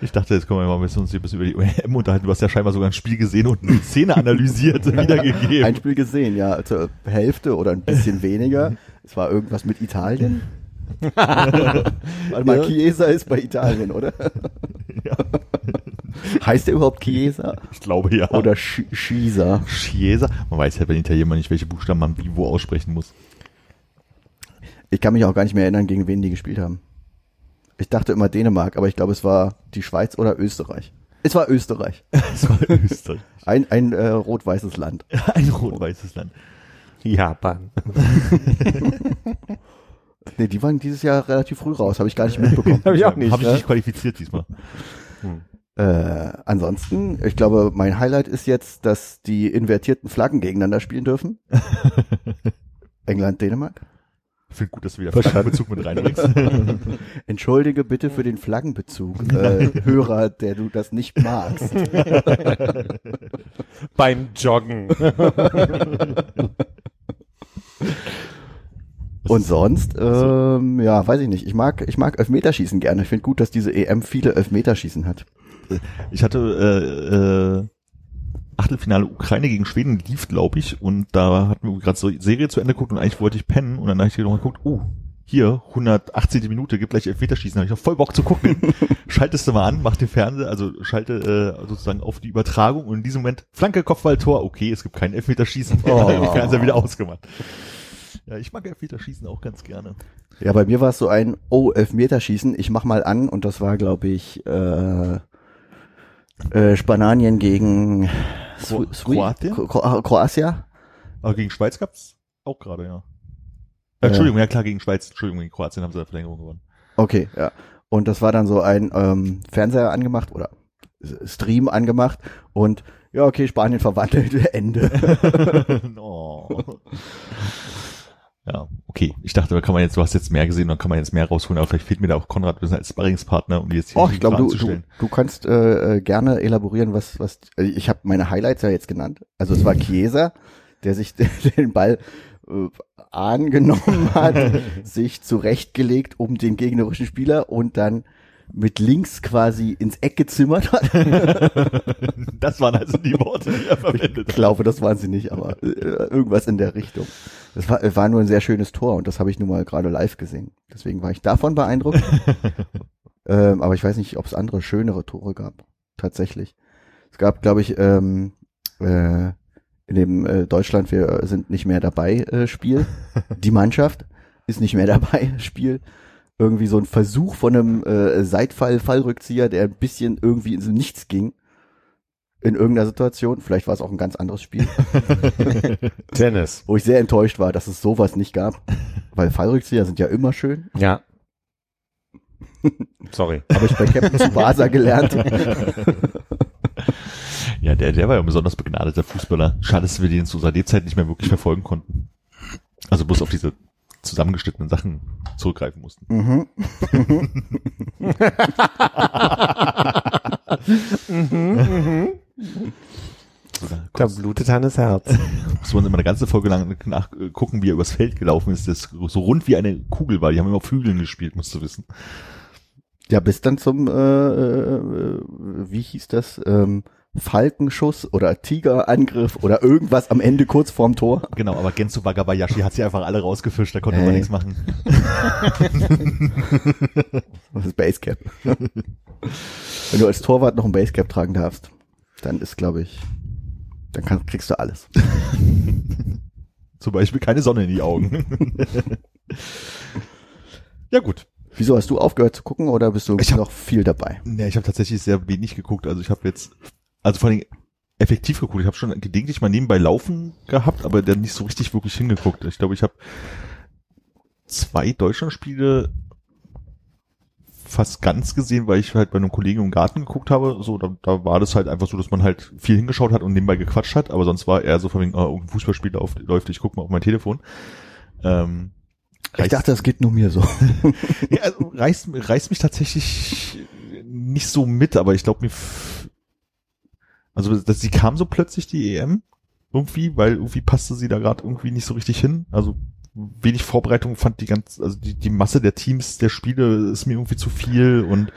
Ich dachte, jetzt können wir mal ein bisschen uns hier ein bisschen über die EM unterhalten. Du hast ja scheinbar sogar ein Spiel gesehen und eine Szene analysiert, wiedergegeben. Ein Spiel gesehen, ja, zur Hälfte oder ein bisschen weniger. Es war irgendwas mit Italien. Warte mal, Chiesa ist bei Italien, oder? Ja. Heißt der überhaupt Chiesa? Ich glaube ja. Oder Sch Schisa? Chiesa. Man weiß ja bei den Italienern nicht, welche Buchstaben man wie wo aussprechen muss. Ich kann mich auch gar nicht mehr erinnern, gegen wen die gespielt haben. Ich dachte immer Dänemark, aber ich glaube, es war die Schweiz oder Österreich. Es war Österreich. Das war Österreich. Ein, ein äh, rot-weißes Land. Ein rot-weißes Land. Japan. Nee, die waren dieses Jahr relativ früh raus, habe ich gar nicht mitbekommen. Hab ich auch nicht, Habe ich ne? nicht qualifiziert diesmal. Äh, ansonsten, ich glaube, mein Highlight ist jetzt, dass die invertierten Flaggen gegeneinander spielen dürfen. England, Dänemark. Ich finde gut, dass du wieder Flaggenbezug mit reinbringst. Entschuldige bitte für den Flaggenbezug, äh, Hörer, der du das nicht magst. Beim Joggen. Und sonst, ähm, ja, weiß ich nicht. Ich mag, ich mag Elfmeterschießen gerne. Ich finde gut, dass diese EM viele Elfmeterschießen hat. Ich hatte äh, äh, Achtelfinale Ukraine gegen Schweden lief, glaube ich, und da hatten wir gerade so Serie zu Ende geguckt und eigentlich wollte ich pennen und dann habe ich noch geguckt, oh, hier, 118. Minute, gibt gleich Elfmeterschießen, habe ich noch voll Bock zu gucken. Schaltest du mal an, mach den Fernseher, also schalte äh, sozusagen auf die Übertragung und in diesem Moment Flanke, Kopfball, Tor, okay, es gibt kein Elfmeterschießen, oh. den Fernseher wieder ausgemacht. Ja, ich mag Elfmeterschießen auch ganz gerne. Ja, bei mir war es so ein, oh, Elfmeterschießen, ich mach mal an und das war, glaube ich, äh, äh, Spanien gegen Kro Kroatien? Kro Kro Kroatien. Aber gegen Schweiz gab's auch gerade, ja. Äh, Entschuldigung, ja klar, gegen Schweiz, Entschuldigung, gegen Kroatien haben sie eine Verlängerung gewonnen. Okay, ja. Und das war dann so ein ähm, Fernseher angemacht oder Stream angemacht und ja, okay, Spanien verwandelt, Ende. oh. Ja, okay. Ich dachte, da kann man jetzt, du hast jetzt mehr gesehen, dann kann man jetzt mehr rausholen, aber vielleicht fehlt mir da auch Konrad als Sparringspartner, um die jetzt hier Och, ich glaube, du, du, du kannst äh, äh, gerne elaborieren, was, was äh, ich habe meine Highlights ja jetzt genannt. Also es war Chiesa, der sich den Ball äh, angenommen hat, sich zurechtgelegt um den gegnerischen Spieler und dann mit links quasi ins Eck gezimmert hat. Das waren also die Worte, die er verwendet Ich glaube, das waren sie nicht, aber äh, irgendwas in der Richtung. Es war, war nur ein sehr schönes Tor und das habe ich nun mal gerade live gesehen. Deswegen war ich davon beeindruckt. ähm, aber ich weiß nicht, ob es andere schönere Tore gab. Tatsächlich. Es gab, glaube ich, ähm, äh, in dem äh, Deutschland, wir sind nicht mehr dabei äh, Spiel. Die Mannschaft ist nicht mehr dabei Spiel. Irgendwie so ein Versuch von einem äh, Seitfall, Fallrückzieher, der ein bisschen irgendwie ins Nichts ging. In irgendeiner Situation. Vielleicht war es auch ein ganz anderes Spiel. Tennis. wo ich sehr enttäuscht war, dass es sowas nicht gab. Weil Fallrückzieher sind ja immer schön. Ja. Sorry. Habe ich bei Captain Tsubasa gelernt. Ja, der, der war ja ein besonders begnadeter Fußballer. Schade, dass wir den zu unserer Lebzeit nicht mehr wirklich verfolgen konnten. Also bloß auf diese zusammengeschnittenen Sachen zurückgreifen mussten. mhm. Da blutet Hannes Herz. Muss man immer eine ganze Folge lang nachgucken, wie er übers Feld gelaufen ist, das so rund wie eine Kugel war. Die haben immer auf Flügeln gespielt, musst du wissen. Ja, bis dann zum, äh, äh, wie hieß das, ähm, Falkenschuss oder Tigerangriff oder irgendwas am Ende kurz vorm Tor. Genau, aber Gensu Wagabayashi hat sie einfach alle rausgefischt, da konnte man Ey. nichts machen. Das ist Basecap. Wenn du als Torwart noch ein Basecap tragen darfst, dann ist, glaube ich, dann kann, kriegst du alles. Zum Beispiel keine Sonne in die Augen. ja gut. Wieso hast du aufgehört zu gucken oder bist du Ich hab- noch viel dabei? Ja, ich habe tatsächlich sehr wenig geguckt. Also ich habe jetzt, also vor allem effektiv geguckt. Ich habe schon gelegentlich mal nebenbei laufen gehabt, aber dann nicht so richtig wirklich hingeguckt. Ich glaube, ich habe zwei Deutschlandspiele fast ganz gesehen, weil ich halt bei einem Kollegen im Garten geguckt habe. So, da, da war das halt einfach so, dass man halt viel hingeschaut hat und nebenbei gequatscht hat. Aber sonst war eher so von wegen, oh, irgendein Fußballspiel läuft, läuft ich guck mal auf mein Telefon. Ähm, Ich dachte, das geht nur mir so. ja, also reißt, reißt mich tatsächlich nicht so mit, aber ich glaube mir, also dass sie kam so plötzlich die EM irgendwie, weil irgendwie passte sie da gerade irgendwie nicht so richtig hin. Also wenig Vorbereitung fand die ganz, also die, die Masse der Teams, der Spiele ist mir irgendwie zu viel und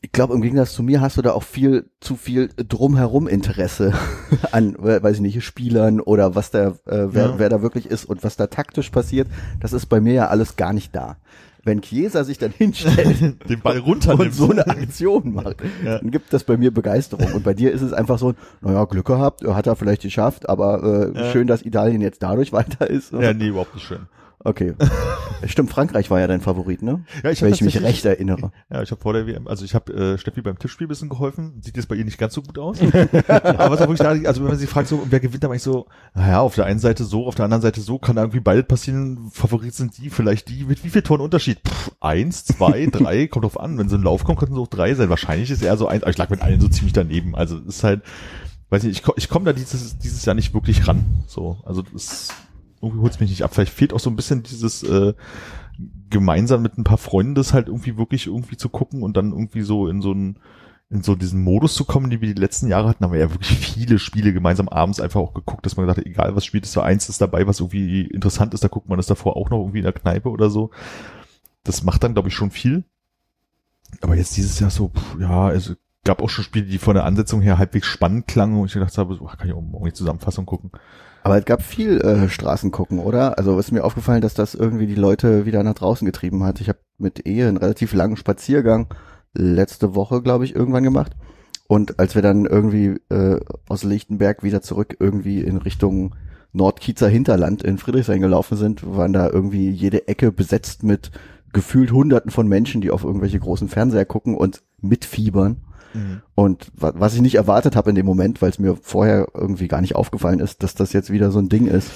Ich glaube, im Gegensatz zu mir hast du da auch viel zu viel drumherum Interesse an, weiß ich nicht, Spielern oder was da, äh, wer, Ja. wer da wirklich ist und was da taktisch passiert. Das ist bei mir ja alles gar nicht da. Wenn Chiesa sich dann hinstellt den Ball und runternimmt. so eine Aktion macht, Ja. dann gibt das bei mir Begeisterung. Und bei dir ist es einfach so, naja, Glück gehabt, hat er vielleicht geschafft, aber äh, Ja. schön, dass Italien jetzt dadurch weiter ist. ja, nee, überhaupt nicht schön. Okay. Stimmt, Frankreich war ja dein Favorit, ne? Ja, ich Wenn ich mich recht erinnere. Ja, ich habe vor der WM, also ich habe äh, Steffi beim Tippspiel ein bisschen geholfen. Sieht jetzt bei ihr nicht ganz so gut aus. Aber was auch wirklich da, also wenn man sie fragt, so, wer gewinnt, dann mach ich so, naja, auf der einen Seite so, auf der anderen Seite so, kann da irgendwie beides passieren. Favorit sind die, vielleicht die, mit wie viel Toren Unterschied? Pff, eins, zwei, drei, kommt drauf an. Wenn sie in Lauf kommen, könnten sie auch drei sein. Wahrscheinlich ist eher so eins, aber ich lag mit allen so ziemlich daneben. Also es ist halt, weiß nicht, ich, ich komme da dieses, dieses Jahr nicht wirklich ran. So, also das irgendwie holt's mich nicht ab. Vielleicht fehlt auch so ein bisschen dieses äh, gemeinsam mit ein paar Freunden das halt irgendwie wirklich irgendwie zu gucken und dann irgendwie so in so einen in so diesen Modus zu kommen, die wir die letzten Jahre hatten, haben wir ja wirklich viele Spiele gemeinsam abends einfach auch geguckt, dass man gesagt hat, egal was spielt, ist so eins ist dabei, was irgendwie interessant ist, da guckt man das davor auch noch irgendwie in der Kneipe oder so. Das macht dann, glaube ich, schon viel. Aber jetzt dieses Jahr so, pff, ja, also gab auch schon Spiele, die von der Ansetzung her halbwegs spannend klangen und ich gedacht habe, so, ach, kann ich auch morgen die Zusammenfassung gucken. Aber es gab viel äh, Straßengucken, oder? Also ist mir aufgefallen, dass das irgendwie die Leute wieder nach draußen getrieben hat. Ich habe mit Ehe einen relativ langen Spaziergang letzte Woche, glaube ich, irgendwann gemacht. Und als wir dann irgendwie äh, aus Lichtenberg wieder zurück irgendwie in Richtung Nordkiezer Hinterland in Friedrichshain gelaufen sind, waren da irgendwie jede Ecke besetzt mit gefühlt Hunderten von Menschen, die auf irgendwelche großen Fernseher gucken und mitfiebern. Und wa was ich nicht erwartet habe in dem Moment, weil es mir vorher irgendwie gar nicht aufgefallen ist, dass das jetzt wieder so ein Ding ist.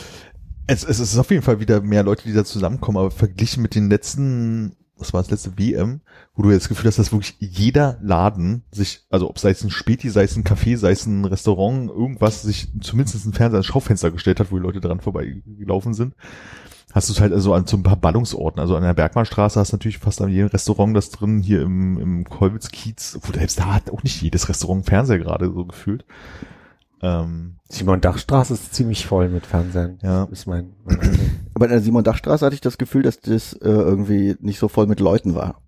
Es, es ist auf jeden Fall wieder mehr Leute, die da zusammenkommen, aber verglichen mit den letzten, was war das letzte WM, wo du jetzt das Gefühl hast, dass wirklich jeder Laden sich, also ob sei es ein Späti, sei es ein Café, sei es ein Restaurant, irgendwas, sich zumindest ein Fernseher, ein Schaufenster gestellt hat, wo die Leute dran vorbeigelaufen sind. Hast du es halt also an so ein paar Ballungsorten, also an der Bergmannstraße hast du natürlich fast an jedem Restaurant das drin, hier im, im Kolwitz-Kiez, wo selbst da hat auch nicht jedes Restaurant einen Fernseher gerade so gefühlt. Ähm, Simon-Dach-Straße ist ziemlich voll mit Fernsehen. Ja. Ist mein, mein. Aber in der Simon-Dach-Straße hatte ich das Gefühl, dass das äh, irgendwie nicht so voll mit Leuten war.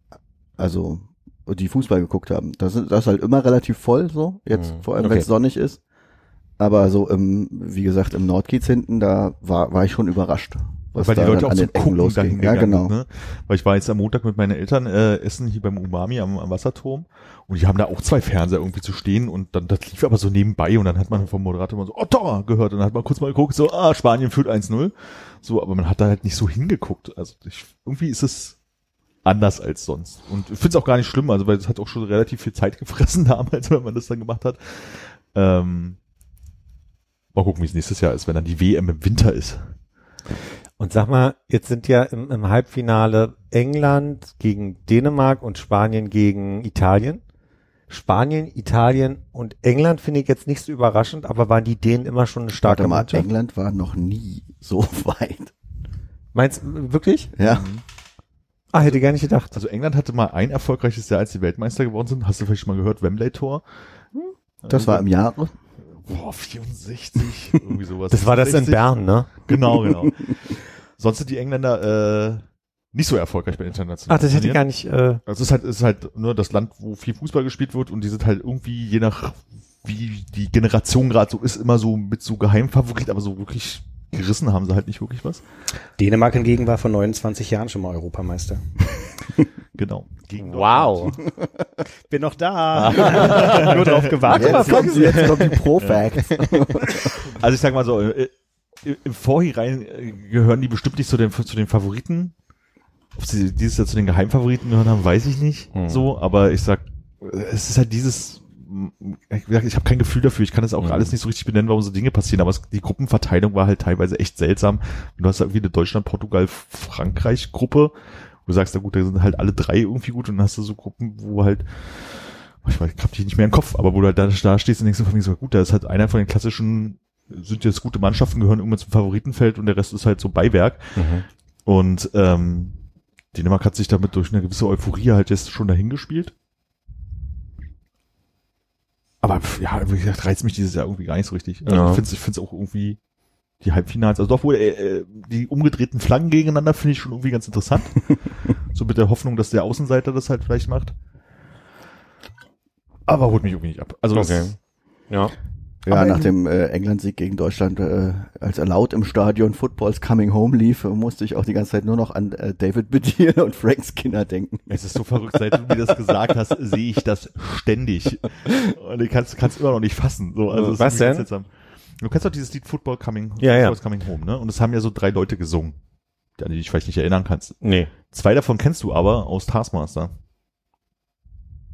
Also, die Fußball geguckt haben. Das ist, das ist halt immer relativ voll so, jetzt Mhm. vor allem, Okay. wenn es sonnig ist. Aber so im, wie gesagt, im Nordkiez hinten, da war, war ich schon überrascht. Was weil die Leute auch zum Gucken losging. dahin Ja, genau. ne? Weil ich war jetzt am Montag mit meinen Eltern äh, essen hier beim Umami am, am Wasserturm und die haben da auch zwei Fernseher irgendwie zu stehen und dann das lief aber so nebenbei und dann hat man vom Moderator mal so, oh, Tor gehört und dann hat man kurz mal geguckt, so, ah, Spanien führt 1-0. So, aber man hat da halt nicht so hingeguckt. Also ich, irgendwie ist es anders als sonst. Und ich finde es auch gar nicht schlimm, also weil es hat auch schon relativ viel Zeit gefressen damals, wenn man das dann gemacht hat. Ähm, mal gucken, wie es nächstes Jahr ist, wenn dann die WM im Winter ist. Und sag mal, jetzt sind ja im, im Halbfinale England gegen Dänemark und Spanien gegen Italien. Spanien, Italien und England finde ich jetzt nicht so überraschend, aber waren die Dänen immer schon eine starke Warte mal, Mannschaft? England war noch nie so weit. Meinst du wirklich? Ja. Ah, hätte ich gar nicht gedacht. Also England hatte mal ein erfolgreiches Jahr, als die Weltmeister geworden sind. Hast du vielleicht schon mal gehört, Wembley-Tor? Das war im Jahre. Boah, 64, irgendwie sowas. Das war das in 66. Bern, ne? Genau, genau. Sonst sind die Engländer äh, nicht so erfolgreich bei internationalen Ach, das hätte ich gar nicht, äh, Also es ist halt, es ist halt nur das Land, wo viel Fußball gespielt wird und die sind halt irgendwie, je nach wie die Generation gerade so ist, immer so mit so Geheimfavorit, aber so wirklich gerissen haben sie halt nicht wirklich was. Dänemark hingegen war vor 29 Jahren schon mal Europameister. Genau. Gegen wow. Bin noch da. Nur drauf gewartet. Jetzt kommt, jetzt kommt die Pro-Facts. Also ich sag mal so, äh, im Vorhinein äh, gehören die bestimmt nicht zu den, zu den Favoriten. Ob sie dieses Jahr zu den Geheimfavoriten gehören haben, weiß ich nicht. Hm. So, aber ich sag, es ist halt dieses, ich, ich habe kein Gefühl dafür, ich kann das auch Hm. alles nicht so richtig benennen, warum so Dinge passieren, aber es, die Gruppenverteilung war halt teilweise echt seltsam. Du hast irgendwie eine Deutschland, Portugal, Frankreich Gruppe, wo du sagst, na gut, da sind halt alle drei irgendwie gut und dann hast du so Gruppen, wo halt ich weiß, ich hab die nicht mehr im Kopf, aber wo du halt da, da stehst und denkst du von mir so, gut, da ist halt einer von den klassischen, sind jetzt gute Mannschaften, gehören irgendwann zum Favoritenfeld und der Rest ist halt so Beiwerk. Mhm. Und ähm, Dänemark hat sich damit durch eine gewisse Euphorie halt jetzt schon dahin gespielt. Aber ja, wie gesagt, reizt mich dieses Jahr irgendwie gar nicht so richtig. Also Ja. ich finde es ich find's auch irgendwie die Halbfinals, also doch wohl äh, äh, die umgedrehten Flaggen gegeneinander finde ich schon irgendwie ganz interessant. so mit der Hoffnung, dass der Außenseiter das halt vielleicht macht. Aber holt mich irgendwie nicht ab. Also Okay. das, Ja. Ja, Aber nach dem äh, England-Sieg gegen Deutschland, äh, als er laut im Stadion Footballs Coming Home lief, musste ich auch die ganze Zeit nur noch an äh, David Bedier und Frank Skinner denken. es ist so verrückt, seit du mir das gesagt hast, sehe ich das ständig. Und ich kann es immer noch nicht fassen. So, also es ist Was denn? seltsam. Du kennst doch dieses Lied Football Coming, Ja, ja. Football's Coming Home, ne? Und es haben ja so drei Leute gesungen, an die dich vielleicht nicht erinnern kannst. Nee. Zwei davon kennst du aber aus Taskmaster.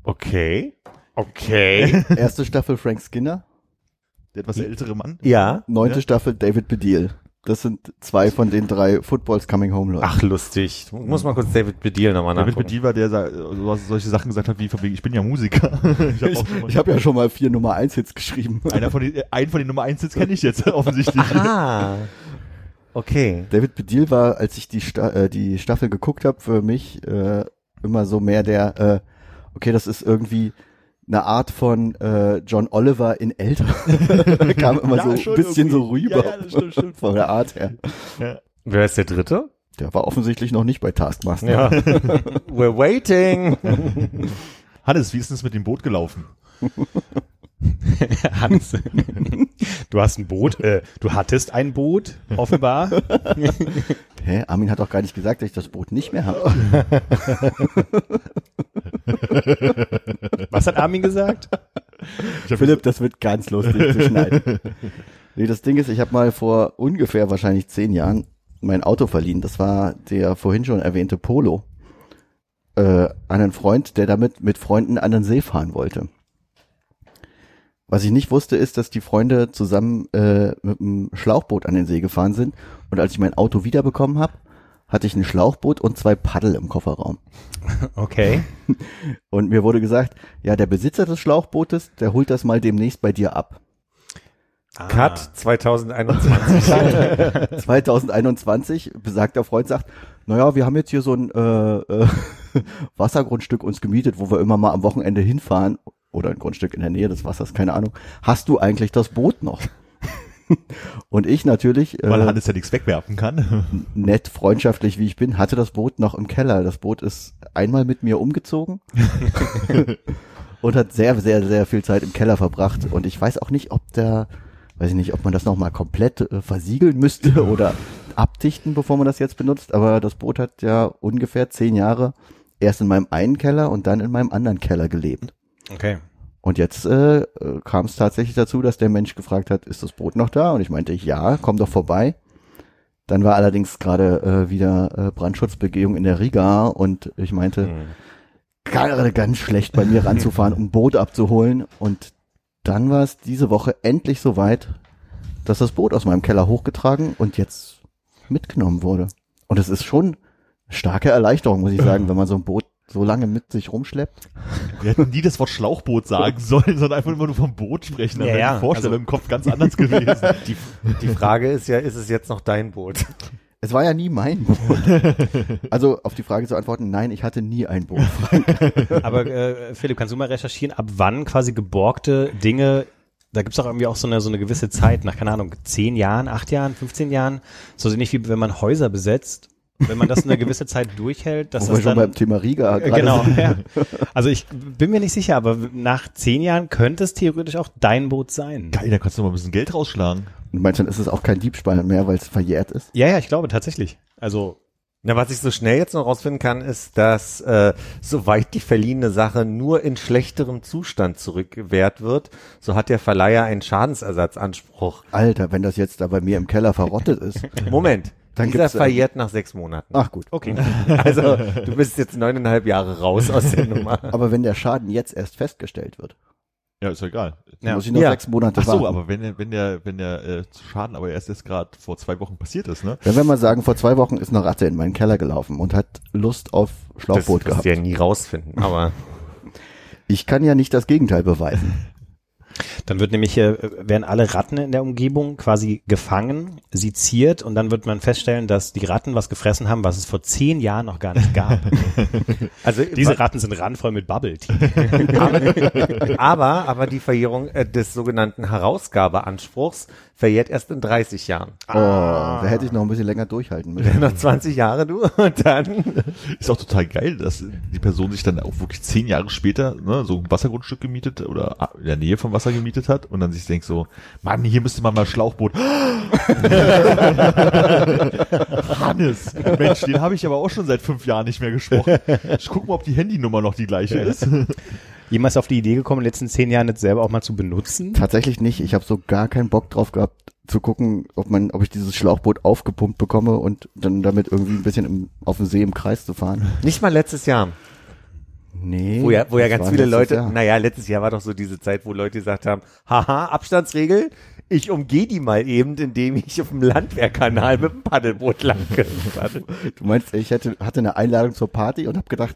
Okay. Okay. Erste Staffel Frank Skinner, Der etwas ältere Mann. ja. neunte Ja. Staffel David Bediel. Das sind zwei von den drei Footballs Coming Home Leuten. Ach, lustig. Muss mal kurz David Bediel nochmal David nachgucken. Bediewer, der so- solche Sachen gesagt hat, wie von wegen, ich bin ja Musiker. ich habe ich auch schon mal, ich hab ja schon mal vier Nummer eins Hits geschrieben. einer von den, äh, einen von den Nummer 1 kenne ich jetzt offensichtlich. Ah. Okay. David Bediel war, als ich die, Sta äh, die Staffel geguckt habe, für mich äh, immer so mehr der, äh, okay, das ist irgendwie eine Art von äh, John Oliver in älter. Kam immer Ja, so ein bisschen so irgendwie. rüber Ja, ja, das stimmt, stimmt. von der Art her. Wer ist der dritte? Der war offensichtlich noch nicht bei Taskmaster. Ja. We're waiting. Hannes, wie ist denn es mit dem Boot gelaufen? Hans, du hast ein Boot, äh, du hattest ein Boot, offenbar. Hä? Armin hat doch gar nicht gesagt, dass ich das Boot nicht mehr habe. Was hat Armin gesagt? Philipp, das wird ganz lustig zu schneiden. Nee, das Ding ist, ich habe mal vor ungefähr wahrscheinlich zehn Jahren mein Auto verliehen. Das war der vorhin schon erwähnte Polo. Äh, an einen Freund, der damit mit Freunden an den See fahren wollte. Was ich nicht wusste, ist, dass die Freunde zusammen äh, mit einem Schlauchboot an den See gefahren sind. Und als ich mein Auto wiederbekommen habe, hatte ich ein Schlauchboot und zwei Paddel im Kofferraum. Okay. Und mir wurde gesagt, ja, der Besitzer des Schlauchbootes, der holt das mal demnächst bei dir ab. Cut 2021. 2021 besagter Freund sagt, naja, wir haben jetzt hier so ein äh, äh, Wassergrundstück uns gemietet, wo wir immer mal am Wochenende hinfahren oder ein Grundstück in der Nähe des Wassers, keine Ahnung. Hast du eigentlich das Boot noch? Und ich natürlich, weil äh, Hannes ja nichts wegwerfen kann. nett, freundschaftlich wie ich bin, hatte das Boot noch im Keller. Das Boot ist einmal mit mir umgezogen und hat sehr, sehr, sehr viel Zeit im Keller verbracht. Und ich weiß auch nicht, ob der, weiß ich nicht, ob man das nochmal komplett äh, versiegeln müsste oder abdichten, bevor man das jetzt benutzt. Aber das Boot hat ja ungefähr zehn Jahre erst in meinem einen Keller und dann in meinem anderen Keller gelebt. Okay. Und jetzt äh, äh, kam es tatsächlich dazu, dass der Mensch gefragt hat, ist das Boot noch da? Und ich meinte, ja, komm doch vorbei. Dann war allerdings gerade äh, wieder äh, Brandschutzbegehung in der Riga und ich meinte, Hm. gerade ganz schlecht bei mir ranzufahren, um ein Boot abzuholen. Und dann war es diese Woche endlich soweit, dass das Boot aus meinem Keller hochgetragen und jetzt mitgenommen wurde. Und es ist schon starke Erleichterung, muss ich sagen, wenn man so ein Boot so lange mit sich rumschleppt. Wir hätten nie das Wort Schlauchboot sagen sollen, sondern einfach immer nur vom Boot sprechen. Dann Ja, wäre ja, die Vorstellung also- im Kopf ganz anders gewesen. Die, die Frage ist ja, ist es jetzt noch dein Boot? Es war ja nie mein Boot. Also auf die Frage zu antworten, nein, ich hatte nie ein Boot. Aber äh, Philipp, kannst du mal recherchieren, ab wann quasi geborgte Dinge, da gibt's doch irgendwie auch so eine, so eine gewisse Zeit, nach, keine Ahnung, zehn Jahren, acht Jahren, 15 Jahren, so nicht wie wenn man Häuser besetzt, wenn man das eine gewisse Zeit durchhält, dass Wo wir das schon beim dann, Thema Riga Äh, genau, ja. Also ich bin mir nicht sicher, aber nach zehn Jahren könnte es theoretisch auch dein Boot sein. Geil, da kannst du mal ein bisschen Geld rausschlagen. Und meinst du, dann ist es auch kein Diebstahl mehr, weil es verjährt ist? Ja, ja, ich glaube tatsächlich. Also Na, was ich so schnell jetzt noch rausfinden kann, ist, dass äh, soweit die verliehene Sache nur in schlechterem Zustand zurückgewährt wird, so hat der Verleiher einen Schadensersatzanspruch. Alter, wenn das jetzt da bei mir im Keller verrottet ist. Moment, Dann dieser gibt's, äh, verjährt nach sechs Monaten. Ach gut. okay. Also du bist jetzt neuneinhalb Jahre raus aus der Nummer. Aber wenn der Schaden jetzt erst festgestellt wird, Ja, ist ja egal. Ja. muss ich noch Ja. sechs Monate Ach so, warten. aber wenn der, wenn der, wenn der äh, Schaden aber erst jetzt gerade vor zwei Wochen passiert ist, ne? Wenn wir mal sagen, vor zwei Wochen ist eine Ratte in meinen Keller gelaufen und hat Lust auf Das Schlauchboot wirst du gehabt. ja nie rausfinden, aber Ich kann ja nicht das Gegenteil beweisen. Dann wird nämlich, äh, werden alle Ratten in der Umgebung quasi gefangen, seziert und dann wird man feststellen, dass die Ratten was gefressen haben, was es vor zehn Jahren noch gar nicht gab. also Diese Ratten sind randvoll mit Bubble Tea. aber, aber die Verjährung äh, des sogenannten Herausgabeanspruchs verjährt erst in 30 Jahren. Oh, da hätte ich noch ein bisschen länger durchhalten müssen. Noch 20 Jahre du und dann Ist auch total geil, dass die Person sich dann auch wirklich zehn Jahre später ne, so ein Wassergrundstück gemietet oder in der Nähe vom Wasser gemietet hat und dann sich denkt so, Mann, hier müsste man mal Schlauchboot. Hannes, Mensch, den habe ich aber auch schon seit fünf Jahren nicht mehr gesprochen. Ich guck mal, ob die Handynummer noch die gleiche ist. Jemals auf die Idee gekommen, in den letzten zehn Jahren das selber auch mal zu benutzen? Tatsächlich nicht. Ich habe so gar keinen Bock drauf gehabt, zu gucken, ob man, ob ich dieses Schlauchboot aufgepumpt bekomme und dann damit irgendwie ein bisschen im, auf dem See im Kreis zu fahren. nicht mal letztes Jahr, Nee. wo ja, wo ja ganz viele Leute, Jahr. naja, letztes Jahr war doch so diese Zeit, wo Leute gesagt haben, haha, Abstandsregel, ich umgehe die mal eben, indem ich auf dem Landwehrkanal mit dem Paddelboot lang Du meinst, ich hätte, hatte eine Einladung zur Party und habe gedacht,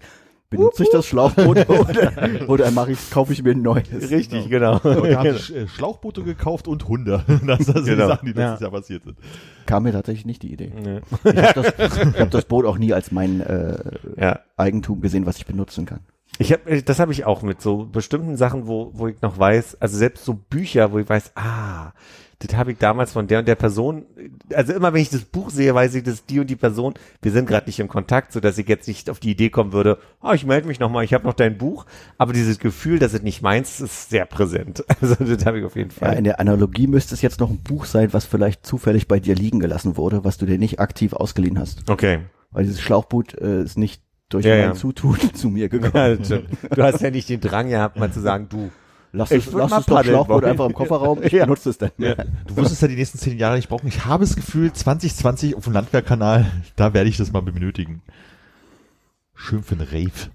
benutze ich das Schlauchboot oder, oder mache ich, kaufe ich mir ein neues? Richtig, genau. Und da habe ich äh, Schlauchboote gekauft und Hunde. Das sind die Genau. Sachen, die letztes Ja. Jahr passiert sind. Kam mir tatsächlich nicht die Idee. Nee. Ich habe das, ich hab das Boot auch nie als mein äh, Ja. Eigentum gesehen, was ich benutzen kann. Ich hab, äh, das habe ich auch mit so bestimmten Sachen, wo, wo ich noch weiß, also selbst so Bücher, wo ich weiß, ah, das habe ich damals von der und der Person, also immer wenn ich das Buch sehe, weiß ich, das ist die und die Person, wir sind gerade nicht im Kontakt, so dass ich jetzt nicht auf die Idee kommen würde, ah, ich melde mich nochmal, ich habe noch dein Buch, aber dieses Gefühl, dass es nicht meins ist, ist sehr präsent. Also das habe ich auf jeden Ja, Fall. in der Analogie müsste es jetzt noch ein Buch sein, was vielleicht zufällig bei dir liegen gelassen wurde, was du dir nicht aktiv ausgeliehen hast. okay. Weil dieses Schlauchboot äh, ist nicht durch Ja, mein ja. Zutun zu mir gekommen. Ja. Du hast ja nicht den Drang gehabt, mal zu sagen, du. Lass Ich es, lass es doch Schlauchboot einfach im Kofferraum, ich Ja. benutze es dann. Du wirst es ja die nächsten zehn Jahre nicht brauchen. Ich habe das Gefühl, 2020 auf dem Landwehrkanal, da werde ich das mal benötigen. Schön für einen Rave.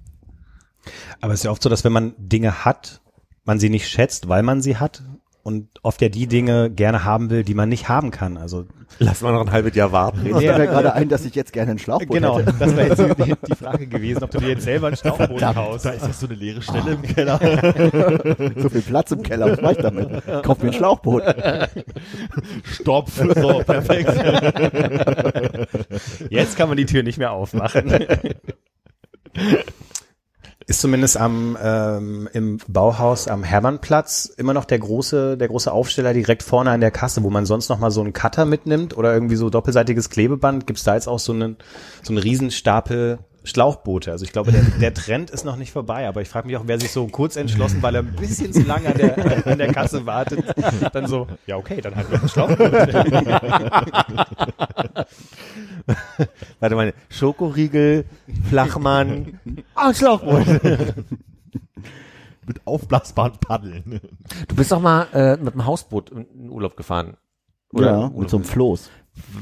Aber es ist ja oft so, dass wenn man Dinge hat, man sie nicht schätzt, weil man sie hat und oft ja die Dinge gerne haben will, die man nicht haben kann. Also Lass mal noch ein halbes Jahr warten. Mir fällt mir gerade ein, dass ich jetzt gerne ein Schlauchboot genau, hätte. das wäre jetzt die, die Frage gewesen, ob du dir jetzt selber ein Schlauchboot kaufst. Da ist jetzt so eine leere Stelle im Keller. So viel Platz im Keller, was mach ich damit? Kauf mir ein Schlauchboot. Stopp. So, perfekt. Jetzt kann man die Tür nicht mehr aufmachen. Ist zumindest am ähm, im Bauhaus am Hermannplatz immer noch der große der große Aufsteller direkt vorne an der Kasse, wo man sonst noch mal so einen Cutter mitnimmt oder irgendwie so doppelseitiges Klebeband. Gibt's da jetzt auch so einen so einen Riesenstapel Schlauchboote. Also ich glaube, der, der Trend ist noch nicht vorbei, aber ich frage mich auch, wer sich so kurz entschlossen, weil er ein bisschen zu lange an der, an der Kasse wartet, dann so, ja okay, dann halt noch ein Schlauchboot. Warte mal, Schokoriegel, Flachmann, ah, Schlauchboot. Mit aufblasbaren Paddeln. Du bist doch mal äh, mit dem Hausboot in Urlaub gefahren. ja, mit so einem Floß.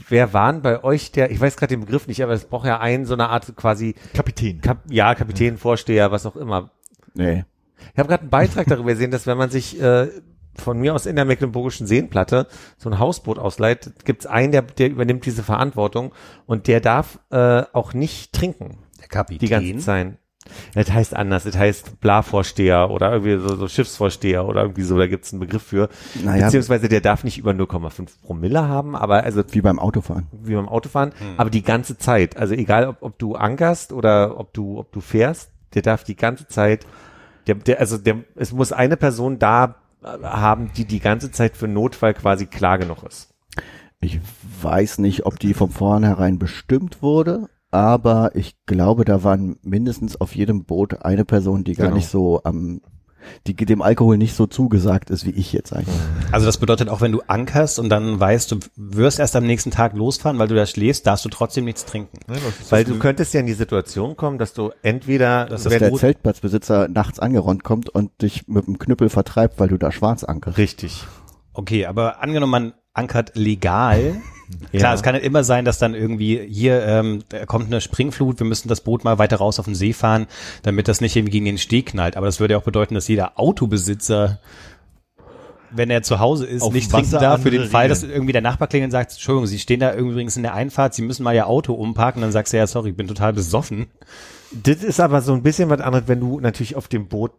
Wer waren bei euch der, ich weiß gerade den Begriff nicht, aber es braucht ja einen, so eine Art quasi, Kapitän. Kap, ja, Kapitän, Vorsteher, was auch immer. Nee. Ich habe gerade einen Beitrag darüber gesehen, dass wenn man sich äh, von mir aus in der Mecklenburgischen Seenplatte so ein Hausboot ausleiht, gibt es einen, der, der übernimmt diese Verantwortung und der darf äh, auch nicht trinken Der Kapitän. die ganze Zeit. Das heißt anders, das heißt Bla-Vorsteher oder irgendwie so, so Schiffsvorsteher oder irgendwie so, da gibt's einen Begriff für. Naja. Beziehungsweise der darf nicht über 0,5 Promille haben, aber also Wie beim Autofahren. wie beim Autofahren, aber die ganze Zeit. Also egal, ob, ob du ankerst oder ob du, ob du fährst, der darf die ganze Zeit, der, der, also der, es muss eine Person da äh, haben, die die ganze Zeit für Notfall quasi klar genug ist. Ich weiß nicht, ob die von vornherein bestimmt wurde, aber ich glaube, da waren mindestens auf jedem Boot eine Person, die gar Genau. nicht so am, die dem Alkohol nicht so zugesagt ist, wie ich jetzt eigentlich. Also das bedeutet auch, wenn du ankerst und dann weißt, du wirst erst am nächsten Tag losfahren, weil du da schläfst, darfst du trotzdem nichts trinken. Das ist Weil das du könntest ja in die Situation kommen, dass du entweder, Das Dass wenn der Zeltplatzbesitzer nachts angeronnt kommt und dich mit dem Knüppel vertreibt, weil du da schwarz ankerst. richtig. Okay, aber angenommen, man ankert legal. Klar, Ja. es kann ja immer sein, dass dann irgendwie hier ähm, da kommt eine Springflut, wir müssen das Boot mal weiter raus auf den See fahren, damit das nicht irgendwie gegen den Steg knallt. Aber das würde ja auch bedeuten, dass jeder Autobesitzer, wenn er zu Hause ist, Auf nicht trinken darf für den Fall, dass irgendwie der Nachbar klingelt und sagt, Entschuldigung, Sie stehen da übrigens in der Einfahrt, Sie müssen mal Ihr Auto umparken. Dann sagst du ja, sorry, ich bin total besoffen. Das ist aber so ein bisschen was anderes, wenn du natürlich auf dem Boot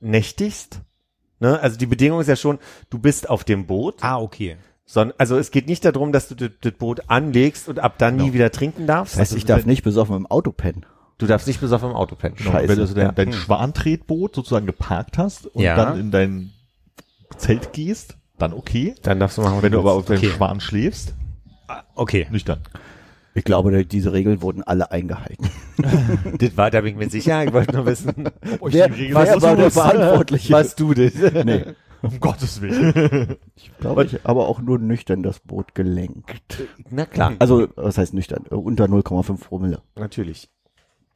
nächtigst. Ne? Also die Bedingung ist ja schon, du bist auf dem Boot. Ah, okay. Sondern, also es geht nicht darum, dass du das, Boot anlegst und ab dann nie wieder trinken darfst. Das heißt, ich darf nicht besoffen im Auto pennen. Du darfst nicht besoffen im Auto pennen. Scheiße. wenn du also dein, Ja. dein Schwantretboot sozusagen geparkt hast und Ja. dann in dein Zelt gehst, dann okay. Dann darfst du machen, was Wenn du aber auf willst. deinem Okay. Schwan schläfst, Ah, Okay. nüchtern. Ich glaube, diese Regeln wurden alle eingehalten. das war, da bin ich mir sicher. Ich wollte nur wissen, Wer, wer war der Verantwortliche? was du das. Nee, Um Gottes Willen. glaube ich, aber auch nur nüchtern das Boot gelenkt. Na klar, Also, was heißt nüchtern? Äh, Unter 0,5 Promille. natürlich.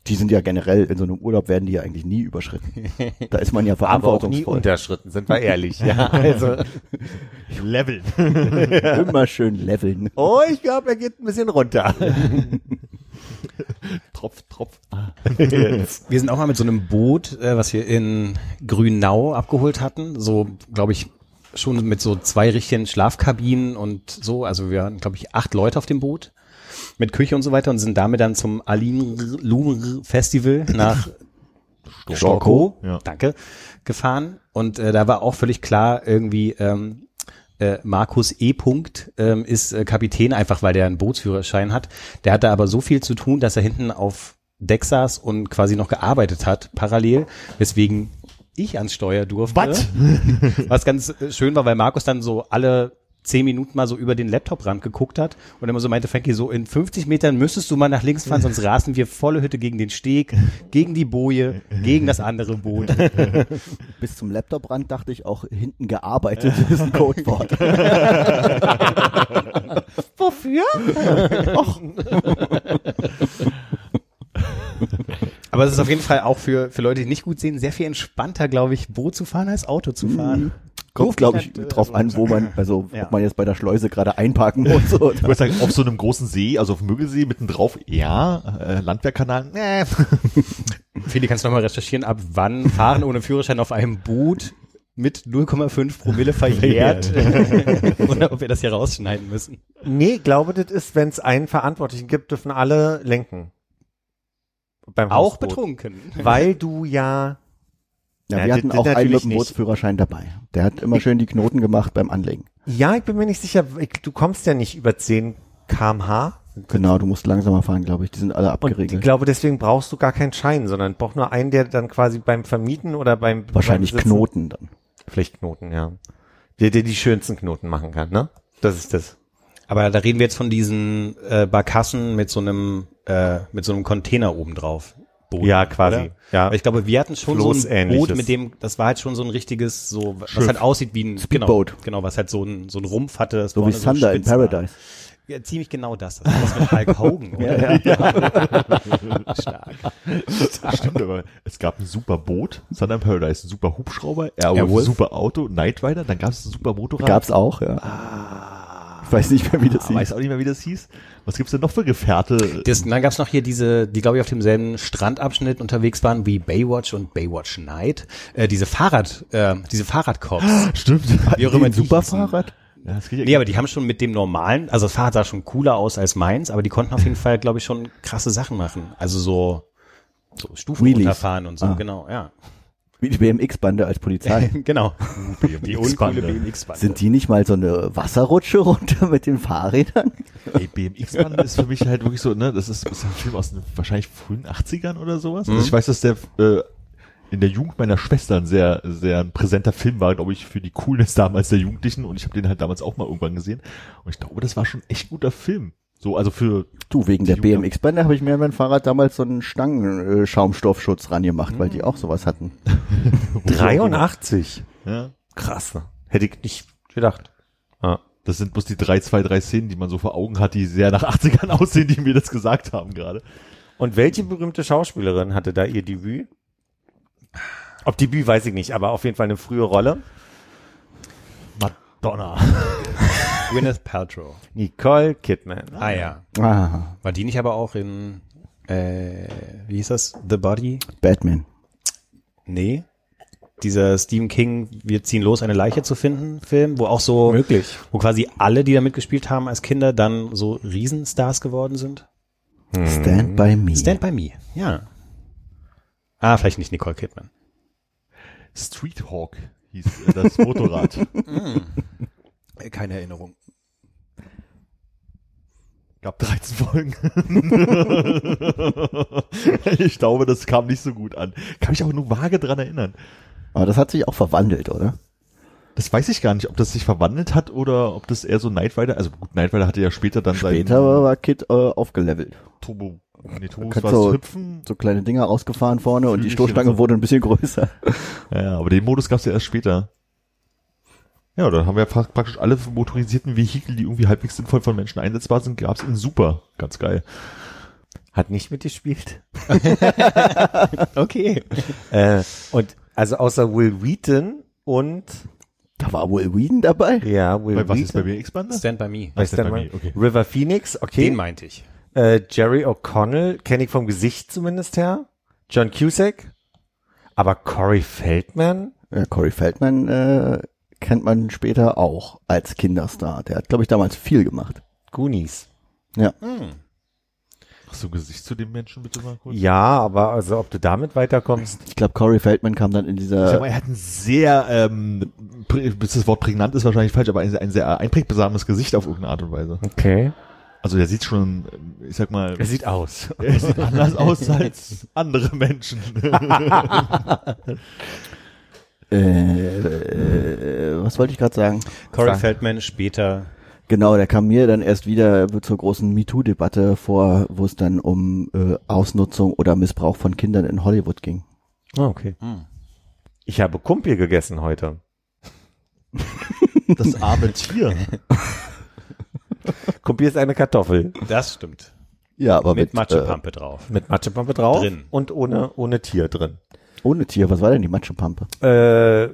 Die sind ja generell, in so einem Urlaub werden die ja eigentlich nie überschritten. Da ist man ja Aber auch nie verantwortungsvoll. unterschritten, sind wir ehrlich. Ja, also. Level. Immer schön leveln. Oh, ich glaube, er geht ein bisschen runter. Tropf, Tropf. Wir sind auch mal mit so einem Boot, äh, was wir in Grünau abgeholt hatten, so, glaube ich, schon mit so zwei richtigen Schlafkabinen und so. Also wir waren, glaube ich, acht Leute auf dem Boot mit Küche und so weiter und sind damit dann zum Aline Lumr Festival nach Storkow, Ja. danke, gefahren. Und äh, da war auch völlig klar irgendwie, ähm, äh, Markus E. Punkt ähm, ist äh, Kapitän, einfach weil der einen Bootsführerschein hat. Der hatte aber so viel zu tun, dass er hinten auf Deck saß und quasi noch gearbeitet hat, parallel, weswegen ich ans Steuer durfte. Was? Was ganz äh, schön war, weil Markus dann so alle zehn Minuten mal so über den Laptoprand geguckt hat und immer so meinte, Frankie, so in 50 Metern müsstest du mal nach links fahren, sonst rasen wir volle Hütte gegen den Steg, gegen die Boje, gegen das andere Boot. Bis zum Laptoprand dachte ich auch, hinten gearbeitet ist ein Codewort. Wofür? Aber es ist auf jeden Fall auch für, für Leute, die nicht gut sehen, sehr viel entspannter, glaube ich, Boot zu fahren als Auto zu fahren. Kommt, glaube ich, Durfte ich halt, äh, drauf an, wo man, also Ja. ob man jetzt bei der Schleuse gerade einparken muss. Oder. Ich würde sagen, auf so einem großen See, also auf dem Mögelsee mittendrin ja, äh, Landwehrkanal, nee. Feli, kannst du nochmal recherchieren, ab wann Fahren ohne Führerschein auf einem Boot mit 0,5 Promille verjährt oder ob wir das hier rausschneiden müssen. Nee, glaube, das ist, wenn es einen Verantwortlichen gibt, dürfen alle lenken. Beim Auch betrunken. Weil du ja, Ja, Ja, wir hatten auch einen mit dem. Bootsführerschein dabei. Der hat immer schön die Knoten gemacht beim Anlegen. ja, ich bin mir nicht sicher, ich, du kommst ja nicht über 10 kmh. Genau, du musst langsamer fahren, glaube ich. Die sind alle Und ich abgeregelt. glaube, deswegen brauchst du gar keinen Schein, sondern braucht nur einen, der dann quasi beim Vermieten oder beim Wahrscheinlich beim Knoten dann. Vielleicht Knoten, ja. Der, der die schönsten Knoten machen kann, ne? Das ist das. Aber da reden wir jetzt von diesen äh, Barkassen mit so einem äh, mit so einem Container oben drauf. Boot, Ja, quasi. Oder? Ja. Aber ich glaube, wir hatten schon so ein Boot, mit dem, das war halt schon so ein richtiges, so was Schiff. halt aussieht wie ein Speedboat. Genau, genau, was halt so ein so ein Rumpf hatte. Das So wie Thunder in spitz war. Paradise. Ja, ziemlich genau das. Das war das mit Hulk Hogan, oder? Stark. Stimmt, aber es gab ein super Boot, Thunder in Paradise, ein super Hubschrauber, Airwolf, Airwolf. ein super Auto, Knight Rider, dann gab es ein super Motorrad. Gab's auch, ja. Ich weiß nicht mehr, wie das Ah, hieß. weiß auch nicht mehr, wie das hieß. Was gibt's denn noch für Gefährte? Das, dann gab's noch hier diese, die glaube ich auf demselben Strandabschnitt unterwegs waren wie Baywatch und Baywatch Night. Äh, diese Fahrrad, äh, diese Fahrradcops. Stimmt. Wie auch immer Superfahrrad? Ja, ja Nee, aber die haben schon mit dem normalen, also das Fahrrad sah schon cooler aus als meins, aber die konnten auf jeden Fall, glaube ich, schon krasse Sachen machen. Also so, so Stufen Wheelies. runterfahren und so, Ah. genau, ja. Wie die BMX-Bande als Polizei. genau. Die uncoole BMX-Bande. Sind die nicht mal so eine Wasserrutsche runter mit den Fahrrädern? Ey, BMX-Bande ist für mich halt wirklich so, ne, das ist, ist ein Film aus den wahrscheinlich frühen 80ern oder sowas. Also ich weiß, dass der äh, in der Jugend meiner Schwester ein sehr, sehr ein präsenter Film war, glaube ich, für die Coolness damals der Jugendlichen und ich habe den halt damals auch mal irgendwann gesehen und ich glaube, das war schon echt guter Film. So, also für Du, wegen der Jugend- BMX-Bande habe ich mir an mein Fahrrad damals so einen Stangen-Schaumstoffschutz ran gemacht, weil die auch sowas hatten. 83. ja, Krass. ne? Hätte ich nicht gedacht. Ah. das sind bloß die drei, zwei, drei Szenen, die man so vor Augen hat, die sehr nach 80ern aussehen, die mir das gesagt haben gerade. Und welche berühmte Schauspielerin hatte da ihr Debüt? Ob Debüt weiß ich nicht, aber auf jeden Fall eine frühe Rolle. Madonna. Gwyneth Paltrow. Nicole Kidman. Ah ja. Ah, War die nicht aber auch in, äh, wie hieß das? The Body? Batman. Nee. Dieser Stephen King, wir ziehen los, eine Leiche zu finden, Film, wo auch so, Möglich. wo quasi alle, die da mitgespielt haben als Kinder, dann so Riesenstars geworden sind. Stand by me. Stand by Me, ja. Ah, vielleicht nicht Nicole Kidman. Street Hawk hieß das Motorrad. Keine Erinnerung. Gab 13 Folgen. ich glaube, das kam nicht so gut an. Kann mich auch nur vage dran erinnern. Aber das hat sich auch verwandelt, oder? Das weiß ich gar nicht, ob das sich verwandelt hat oder ob das eher so Knight Rider, also gut, Knight Rider hatte ja später dann Später war Kid äh, aufgelevelt. Turbo, nee, Turbo war du- Hüpfen. So kleine Dinger rausgefahren vorne und die Stoßstange so. wurde ein bisschen größer. Ja, ja, aber den Modus gab es ja erst später. Ja, da haben wir pra- praktisch alle motorisierten Vehikel, die irgendwie halbwegs sinnvoll von Menschen einsetzbar sind, gab es in Super. Ganz geil. Hat nicht mitgespielt. Okay. Äh, und also außer Will Wheaton und Da war Will Whedon dabei. ja, Will Bei was ist bei Wheaton. BX-Bande? Stand by Me. Du Stand denn by? Me, okay. River Phoenix, okay. Den meinte ich. Äh, Jerry O'Connell kenne ich vom Gesicht zumindest her. John Cusack. Aber Corey Feldman? Ja, Corey Feldman äh, kennt man später auch als Kinderstar. Der hat, glaube ich, damals viel gemacht. Goonies. Ja. Hast du Gesicht zu dem Menschen bitte mal kurz? Ja, aber also ob du damit weiterkommst. Ich glaube, Corey Feldman kam dann in Ich sag dieser mal, er hat ein sehr, ähm, bis das Wort prägnant ist wahrscheinlich falsch, aber ein, ein sehr einprägsames Gesicht auf irgendeine Art und Weise. Okay. Also der sieht schon, ich sag mal, Er sieht aus. er sieht anders aus als andere Menschen. äh, äh, was wollte ich gerade sagen? Corey Sag. Feldman später. Genau, der kam mir dann erst wieder zur großen MeToo-Debatte vor, wo es dann um äh, Ausnutzung oder Missbrauch von Kindern in Hollywood ging. Ah, okay. Ich habe Kumpel gegessen heute. Das arme Tier. Kumpel ist eine Kartoffel Das stimmt. Ja, aber Mit mit, Matschepampe drauf. mit Matschepampe drauf Drin. und ohne ohne Tier drin. Ohne Tier. Was war denn die Matschepampe? Äh,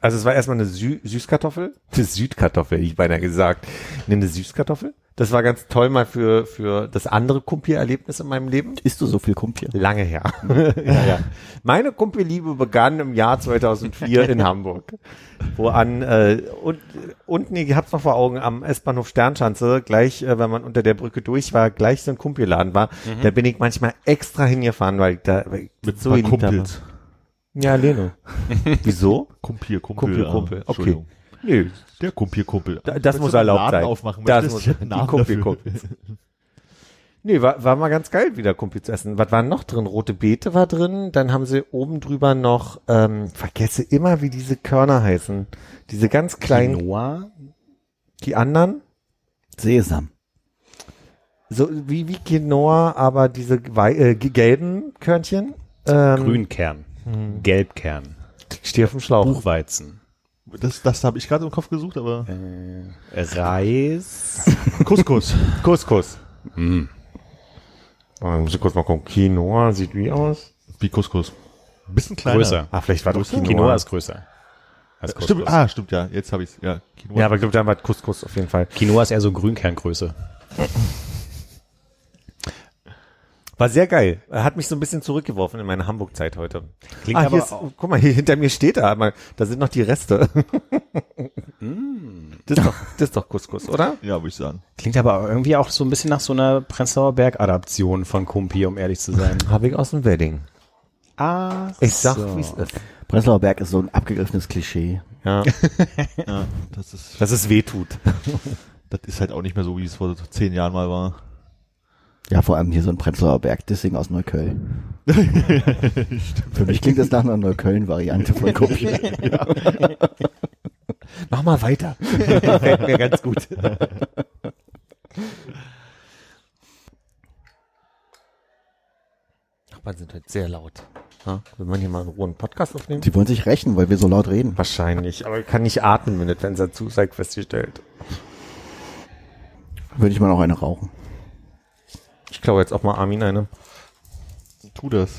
also es war erstmal eine Sü Süßkartoffel. Eine Südkartoffel, ich beinahe gesagt. Nee, eine Süßkartoffel. Das war ganz toll mal für, für das andere Kumpel-Erlebnis in meinem Leben. Isst du so viel Kumpir? Lange her. ja, ja. Meine Kumpelliebe begann im Jahr 2004 in Hamburg. Wo an, äh, und, unten, ihr habt's noch vor Augen, am S-Bahnhof Sternschanze, gleich, äh, wenn man unter der Brücke durch war, gleich so ein Kumpelladen war. Da bin ich manchmal extra hingefahren, weil ich da weil ich Mit so. Kumpels. Ja, Leno. Wieso? Kumpir, Kumpel. Kumpel, ah, Kumpel. Okay. Nö, Der Kumpir, Kumpel. Da- das Willst muss erlaubt Laden sein. aufmachen Das muss- die Namen Kumpel- dafür. Kumpels. Nee, war, war mal ganz geil, wieder Kumpel zu essen. Was war noch drin? Rote Beete war drin. Dann haben sie oben drüber noch, ähm, vergesse immer, wie diese Körner heißen. Diese ganz kleinen, Quinoa? die anderen. Sesam. So wie, wie Quinoa, aber diese wei- äh, gelben Körnchen. Ähm, Grünkern, Gelbkern, Ich stehe auf dem Schlauch. Buchweizen, Das, das habe ich gerade im Kopf gesucht, aber äh, Reis. Couscous. Couscous. mm. Oh, muss ich kurz mal gucken. Quinoa sieht wie aus? Wie Couscous. Ein bisschen kleiner. Größer. Ah, vielleicht war doch Quinoa. Quinoa ist größer. Als Stimmt, Couscous. ah, stimmt, ja. Jetzt habe ich's. Ja, Quinoa. Ja, aber ich glaube, da war Couscous auf jeden Fall. Quinoa ist eher so Grünkerngröße. War sehr geil. Er hat mich so ein bisschen zurückgeworfen in meine Hamburg-Zeit heute. Klingt ah, aber hier ist, auch- guck mal, hier hinter mir steht er, aber da sind noch die Reste. das, ist doch, das ist doch Couscous, oder? Ja, würde ich sagen. Klingt aber irgendwie auch so ein bisschen nach so einer Prenzlauer Berg-Adaption von Kumpi, um ehrlich zu sein. Habe ich aus dem Wedding. Ah, Ich sag, so. wie es ist. Prenzlauer Berg ist so ein abgegriffenes Klischee. Ja, Ja, das ist, dass es weh tut. das ist halt auch nicht mehr so, wie es vor zehn Jahren mal war. Ja, vor allem hier so ein Prenzlauer Berg, Dissing aus Neukölln. Für mich klingt das nach einer Neukölln-Variante von Kopie. Mach mal weiter. Gefällt mir ganz gut. Nachbarn sind heute sehr laut. Ja, will man hier mal einen rohen Podcast aufnehmen? Sie wollen sich rächen, weil wir so laut reden. Wahrscheinlich, aber ich kann nicht atmen, wenn das Fenster zu ich festgestellt. Würde ich mal noch eine rauchen. Ich glaube jetzt auch mal Armin eine. Tu das.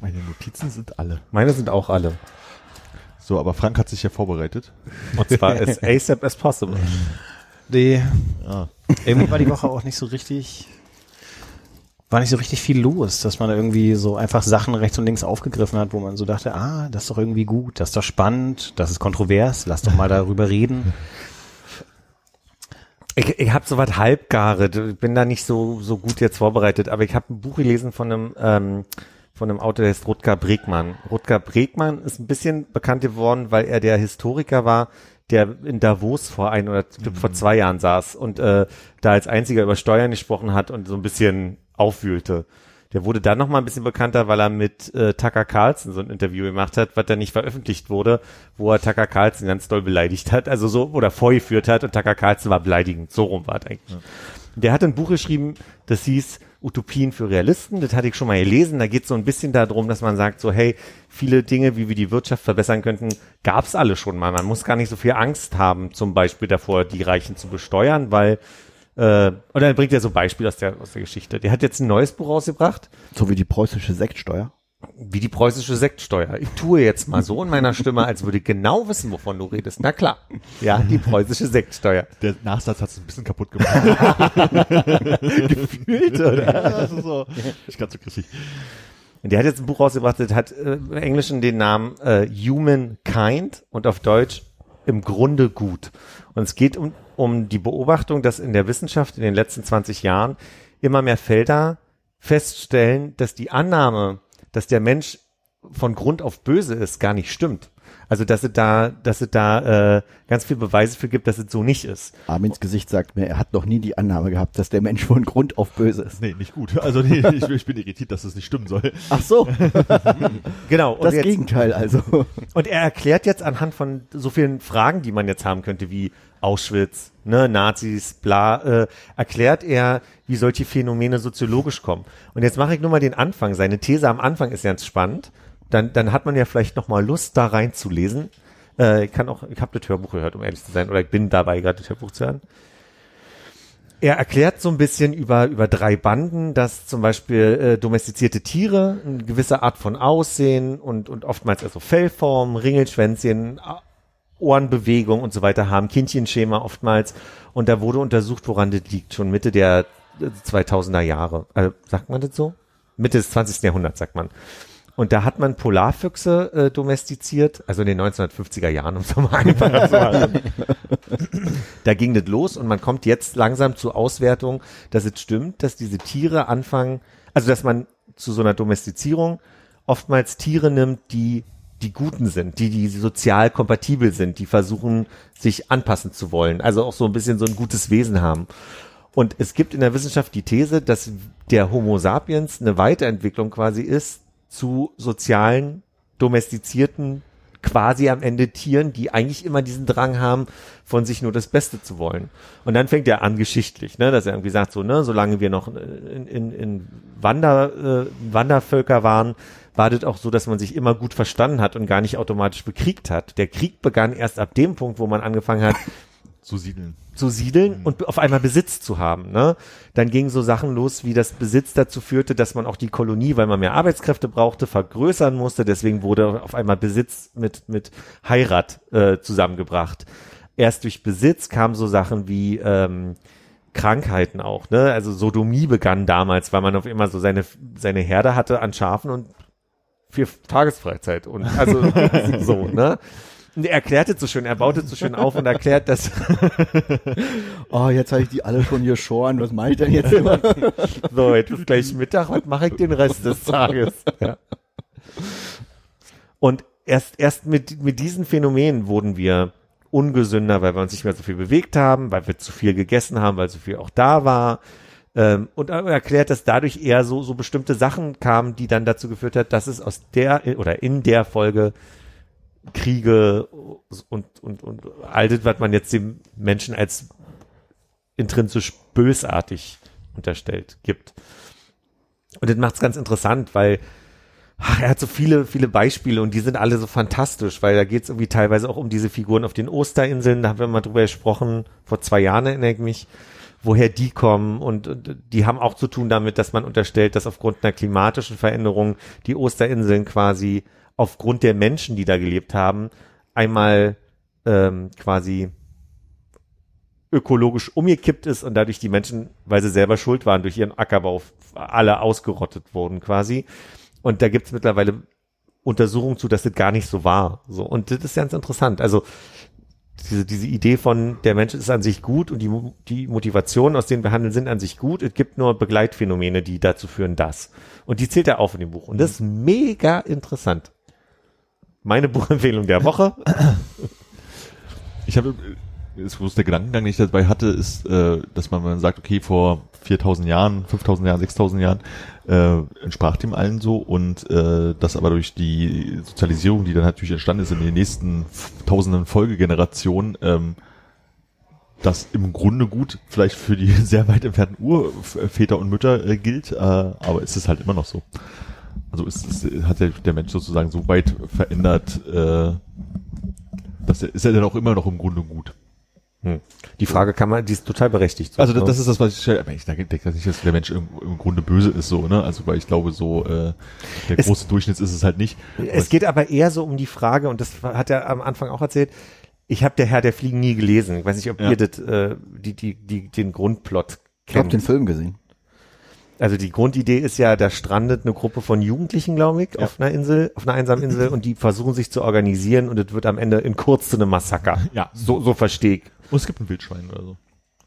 Meine Notizen sind alle. Meine sind auch alle. So, aber Frank hat sich ja vorbereitet. Und zwar as ASAP as possible. Nee, Ah. irgendwie war die Woche auch nicht so richtig, war nicht so richtig viel los, dass man irgendwie so einfach Sachen rechts und links aufgegriffen hat, wo man so dachte, ah, das ist doch irgendwie gut, das ist doch spannend, das ist kontrovers, lass doch mal darüber reden. Ich, ich habe sowas halbgare, ich bin da nicht so so gut jetzt vorbereitet, aber ich habe ein Buch gelesen von einem ähm, von einem Autor, der heißt Rutger Bregmann. Rutger Bregmann ist ein bisschen bekannt geworden, weil er der Historiker war, der in Davos vor ein oder glaub, vor zwei Jahren saß und äh, da als einziger über Steuern gesprochen hat und so ein bisschen aufwühlte. Der wurde dann noch mal ein bisschen bekannter, weil er mit äh, Tucker Carlson so ein Interview gemacht hat, was dann nicht veröffentlicht wurde, wo er Tucker Carlson ganz doll beleidigt hat, also so oder vorgeführt hat und Tucker Carlson war beleidigend. So rum war es eigentlich. Der hat ein Buch geschrieben, das hieß Utopien für Realisten. Das hatte ich schon mal gelesen. Da geht es so ein bisschen darum, dass man sagt, so hey, viele Dinge, wie wir die Wirtschaft verbessern könnten, gab es alle schon mal. Man muss gar nicht so viel Angst haben, zum Beispiel davor, die Reichen zu besteuern, weil äh, oder er bringt ja so Beispiele aus der, aus der Geschichte. Der hat jetzt ein neues Buch rausgebracht, So wie die preußische Sektsteuer. wie die preußische Sektsteuer. Ich tue jetzt mal so in meiner Stimme, als würde ich genau wissen, wovon du redest. Na klar. Ja, die preußische Sektsteuer. Der Nachsatz hat es ein bisschen kaputt gemacht. Gefühlt, oder? ja, das ist so. Ich ganz so griffig. Der hat jetzt ein Buch rausgebracht, das hat äh, im Englischen den Namen äh, Humankind und auf Deutsch im Grunde gut. Und es geht um, um die Beobachtung, dass in der Wissenschaft in den letzten 20 Jahren immer mehr Felder feststellen, dass die Annahme, dass der Mensch von Grund auf böse ist, gar nicht stimmt. Also dass es da, dass es da äh, ganz viel Beweise für gibt, dass es so nicht ist. Armins Gesicht sagt mir, er hat noch nie die Annahme gehabt, dass der Mensch von Grund auf böse ist. Nee, nicht gut. Also nee, ich, ich bin irritiert, dass es nicht stimmen soll. Ach so, Genau. Und das jetzt- Gegenteil also. Und er erklärt jetzt anhand von so vielen Fragen, die man jetzt haben könnte, wie Auschwitz, ne, Nazis, bla, äh, erklärt er, wie solche Phänomene soziologisch kommen. Und jetzt mache ich nur mal den Anfang. Seine These am Anfang ist ganz spannend. Dann, dann hat man ja vielleicht noch mal Lust, da reinzulesen. Äh, ich kann auch, ich habe das Hörbuch gehört, um ehrlich zu sein, oder ich bin dabei, gerade das Hörbuch zu hören. Er erklärt so ein bisschen über, über drei Banden, dass zum Beispiel äh, domestizierte Tiere eine gewisse Art von Aussehen und, und oftmals also Fellform, Ringelschwänzchen, Ohrenbewegung und so weiter haben, Kindchenschema oftmals. Und da wurde untersucht, woran das liegt, schon Mitte der äh, 2000er Jahre. Also, sagt man das so? Mitte des 20. Jahrhunderts, sagt man. Und da hat man Polarfüchse äh, domestiziert, also in den 1950er Jahren, um es mal einfach zu machen. Da ging das los und man kommt jetzt langsam zur Auswertung, dass es stimmt, dass diese Tiere anfangen, also dass man zu so einer Domestizierung oftmals Tiere nimmt, die die Guten sind, die, die sozial kompatibel sind, die versuchen, sich anpassen zu wollen, also auch so ein bisschen so ein gutes Wesen haben. Und es gibt in der Wissenschaft die These, dass der Homo sapiens eine Weiterentwicklung quasi ist zu sozialen, domestizierten quasi am Ende Tieren, die eigentlich immer diesen Drang haben, von sich nur das Beste zu wollen. Und dann fängt er an geschichtlich, ne, dass er irgendwie sagt, so, ne, solange wir noch in, in, in Wander, äh, Wandervölker waren, war das auch so, dass man sich immer gut verstanden hat und gar nicht automatisch bekriegt hat. Der Krieg begann erst ab dem Punkt, wo man angefangen hat, Zu siedeln. zu siedeln und auf einmal Besitz zu haben. Ne? Dann gingen so Sachen los, wie das Besitz dazu führte, dass man auch die Kolonie, weil man mehr Arbeitskräfte brauchte, vergrößern musste. Deswegen wurde auf einmal Besitz mit, mit Heirat äh, zusammengebracht. Erst durch Besitz kamen so Sachen wie ähm, Krankheiten auch. Ne? Also Sodomie begann damals, weil man auf immer so seine, seine Herde hatte an Schafen und vier Tagesfreizeit. Und also so, ne? Und er erklärt es so schön, er baut es so schön auf und erklärt, dass Oh, jetzt habe ich die alle schon geschoren. Was mache ich denn jetzt immer? So, jetzt ist gleich Mittag, was mache ich den Rest des Tages? Ja. Und erst, erst mit, mit diesen Phänomenen wurden wir ungesünder, weil wir uns nicht mehr so viel bewegt haben, weil wir zu viel gegessen haben, weil so viel auch da war. Ähm, und er erklärt, dass dadurch eher so, so bestimmte Sachen kamen, die dann dazu geführt hat, dass es aus der oder in der Folge Kriege und, und, und all das, was man jetzt dem Menschen als intrinsisch bösartig unterstellt, gibt. Und das macht es ganz interessant, weil ach, er hat so viele, viele Beispiele und die sind alle so fantastisch, weil da geht es irgendwie teilweise auch um diese Figuren auf den Osterinseln, da haben wir mal drüber gesprochen, vor zwei Jahren erinnere ich mich, woher die kommen und, und die haben auch zu tun damit, dass man unterstellt, dass aufgrund einer klimatischen Veränderung die Osterinseln quasi aufgrund der Menschen, die da gelebt haben, einmal ähm, quasi ökologisch umgekippt ist und dadurch die Menschen, weil sie selber schuld waren, durch ihren Ackerbau alle ausgerottet wurden quasi. Und da gibt's mittlerweile Untersuchungen zu, dass das gar nicht so war. So und das ist ganz interessant. Also diese, diese Idee von der Mensch ist an sich gut und die, die Motivationen, aus denen wir handeln, sind an sich gut. Es gibt nur Begleitphänomene, die dazu führen, das. Und die zählt er auf in dem Buch. Und das ist mega interessant. Meine Buchempfehlung der Woche. Ich habe, ist, wo es der Gedankengang, den ich dabei hatte, ist, äh, dass man, man sagt, okay, vor 4000 Jahren, 5000 Jahren, 6000 Jahren äh, entsprach dem allen so und äh, das aber durch die Sozialisierung, die dann natürlich entstanden ist in den nächsten tausenden Folgegenerationen, ähm, das im Grunde gut vielleicht für die sehr weit entfernten Urväter und Mütter äh, gilt, äh, aber ist es halt immer noch so. Also ist, ist, hat der, der Mensch sozusagen so weit verändert, äh, dass er, ist er dann auch immer noch im Grunde gut. Hm. Die Frage kann man, die ist total berechtigt. Also das, ne? das ist das, was ich stelle. Aber ich denke denke nicht, dass der Mensch im, im Grunde böse ist, so, ne? Also weil ich glaube, so äh, der Es- große Durchschnitt ist es halt nicht. Es geht aber eher so um die Frage, und das hat er am Anfang auch erzählt, ich habe der Herr der Fliegen nie gelesen. Ich weiß nicht, ob Ja. ihr das, äh, die, die, die, den Grundplot Ich habe kennt. den Film gesehen. Also die Grundidee ist ja, da strandet eine Gruppe von Jugendlichen, glaube ich, auf einer Insel, auf einer einsamen Insel und die versuchen sich zu organisieren und es wird am Ende in kurz zu einem Massaker. Ja. So, so verstehe ich. Und es gibt ein Wildschwein oder so.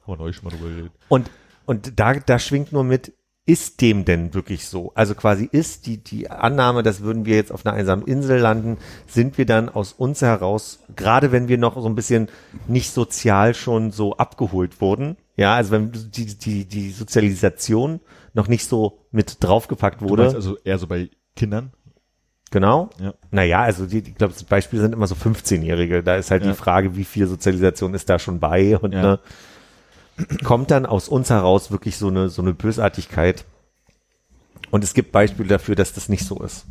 Haben wir neulich schon mal drüber geredet. Und, und da, da schwingt nur mit, ist dem denn wirklich so? Also quasi ist die, die Annahme, dass würden wir jetzt auf einer einsamen Insel landen, sind wir dann aus uns heraus, gerade wenn wir noch so ein bisschen nicht sozial schon so abgeholt wurden, ja, also wenn die, die, die Sozialisation noch nicht so mit draufgepackt Du wurde. meinst also eher so bei Kindern? Genau. Ja. Naja, also die, ich glaube, das Beispiel sind immer so 15-Jährige. Da ist halt Ja. die Frage, wie viel Sozialisation ist da schon bei und Ja. ne, kommt dann aus uns heraus wirklich so eine, so eine Bösartigkeit. Und es gibt Beispiele dafür, dass das nicht so ist.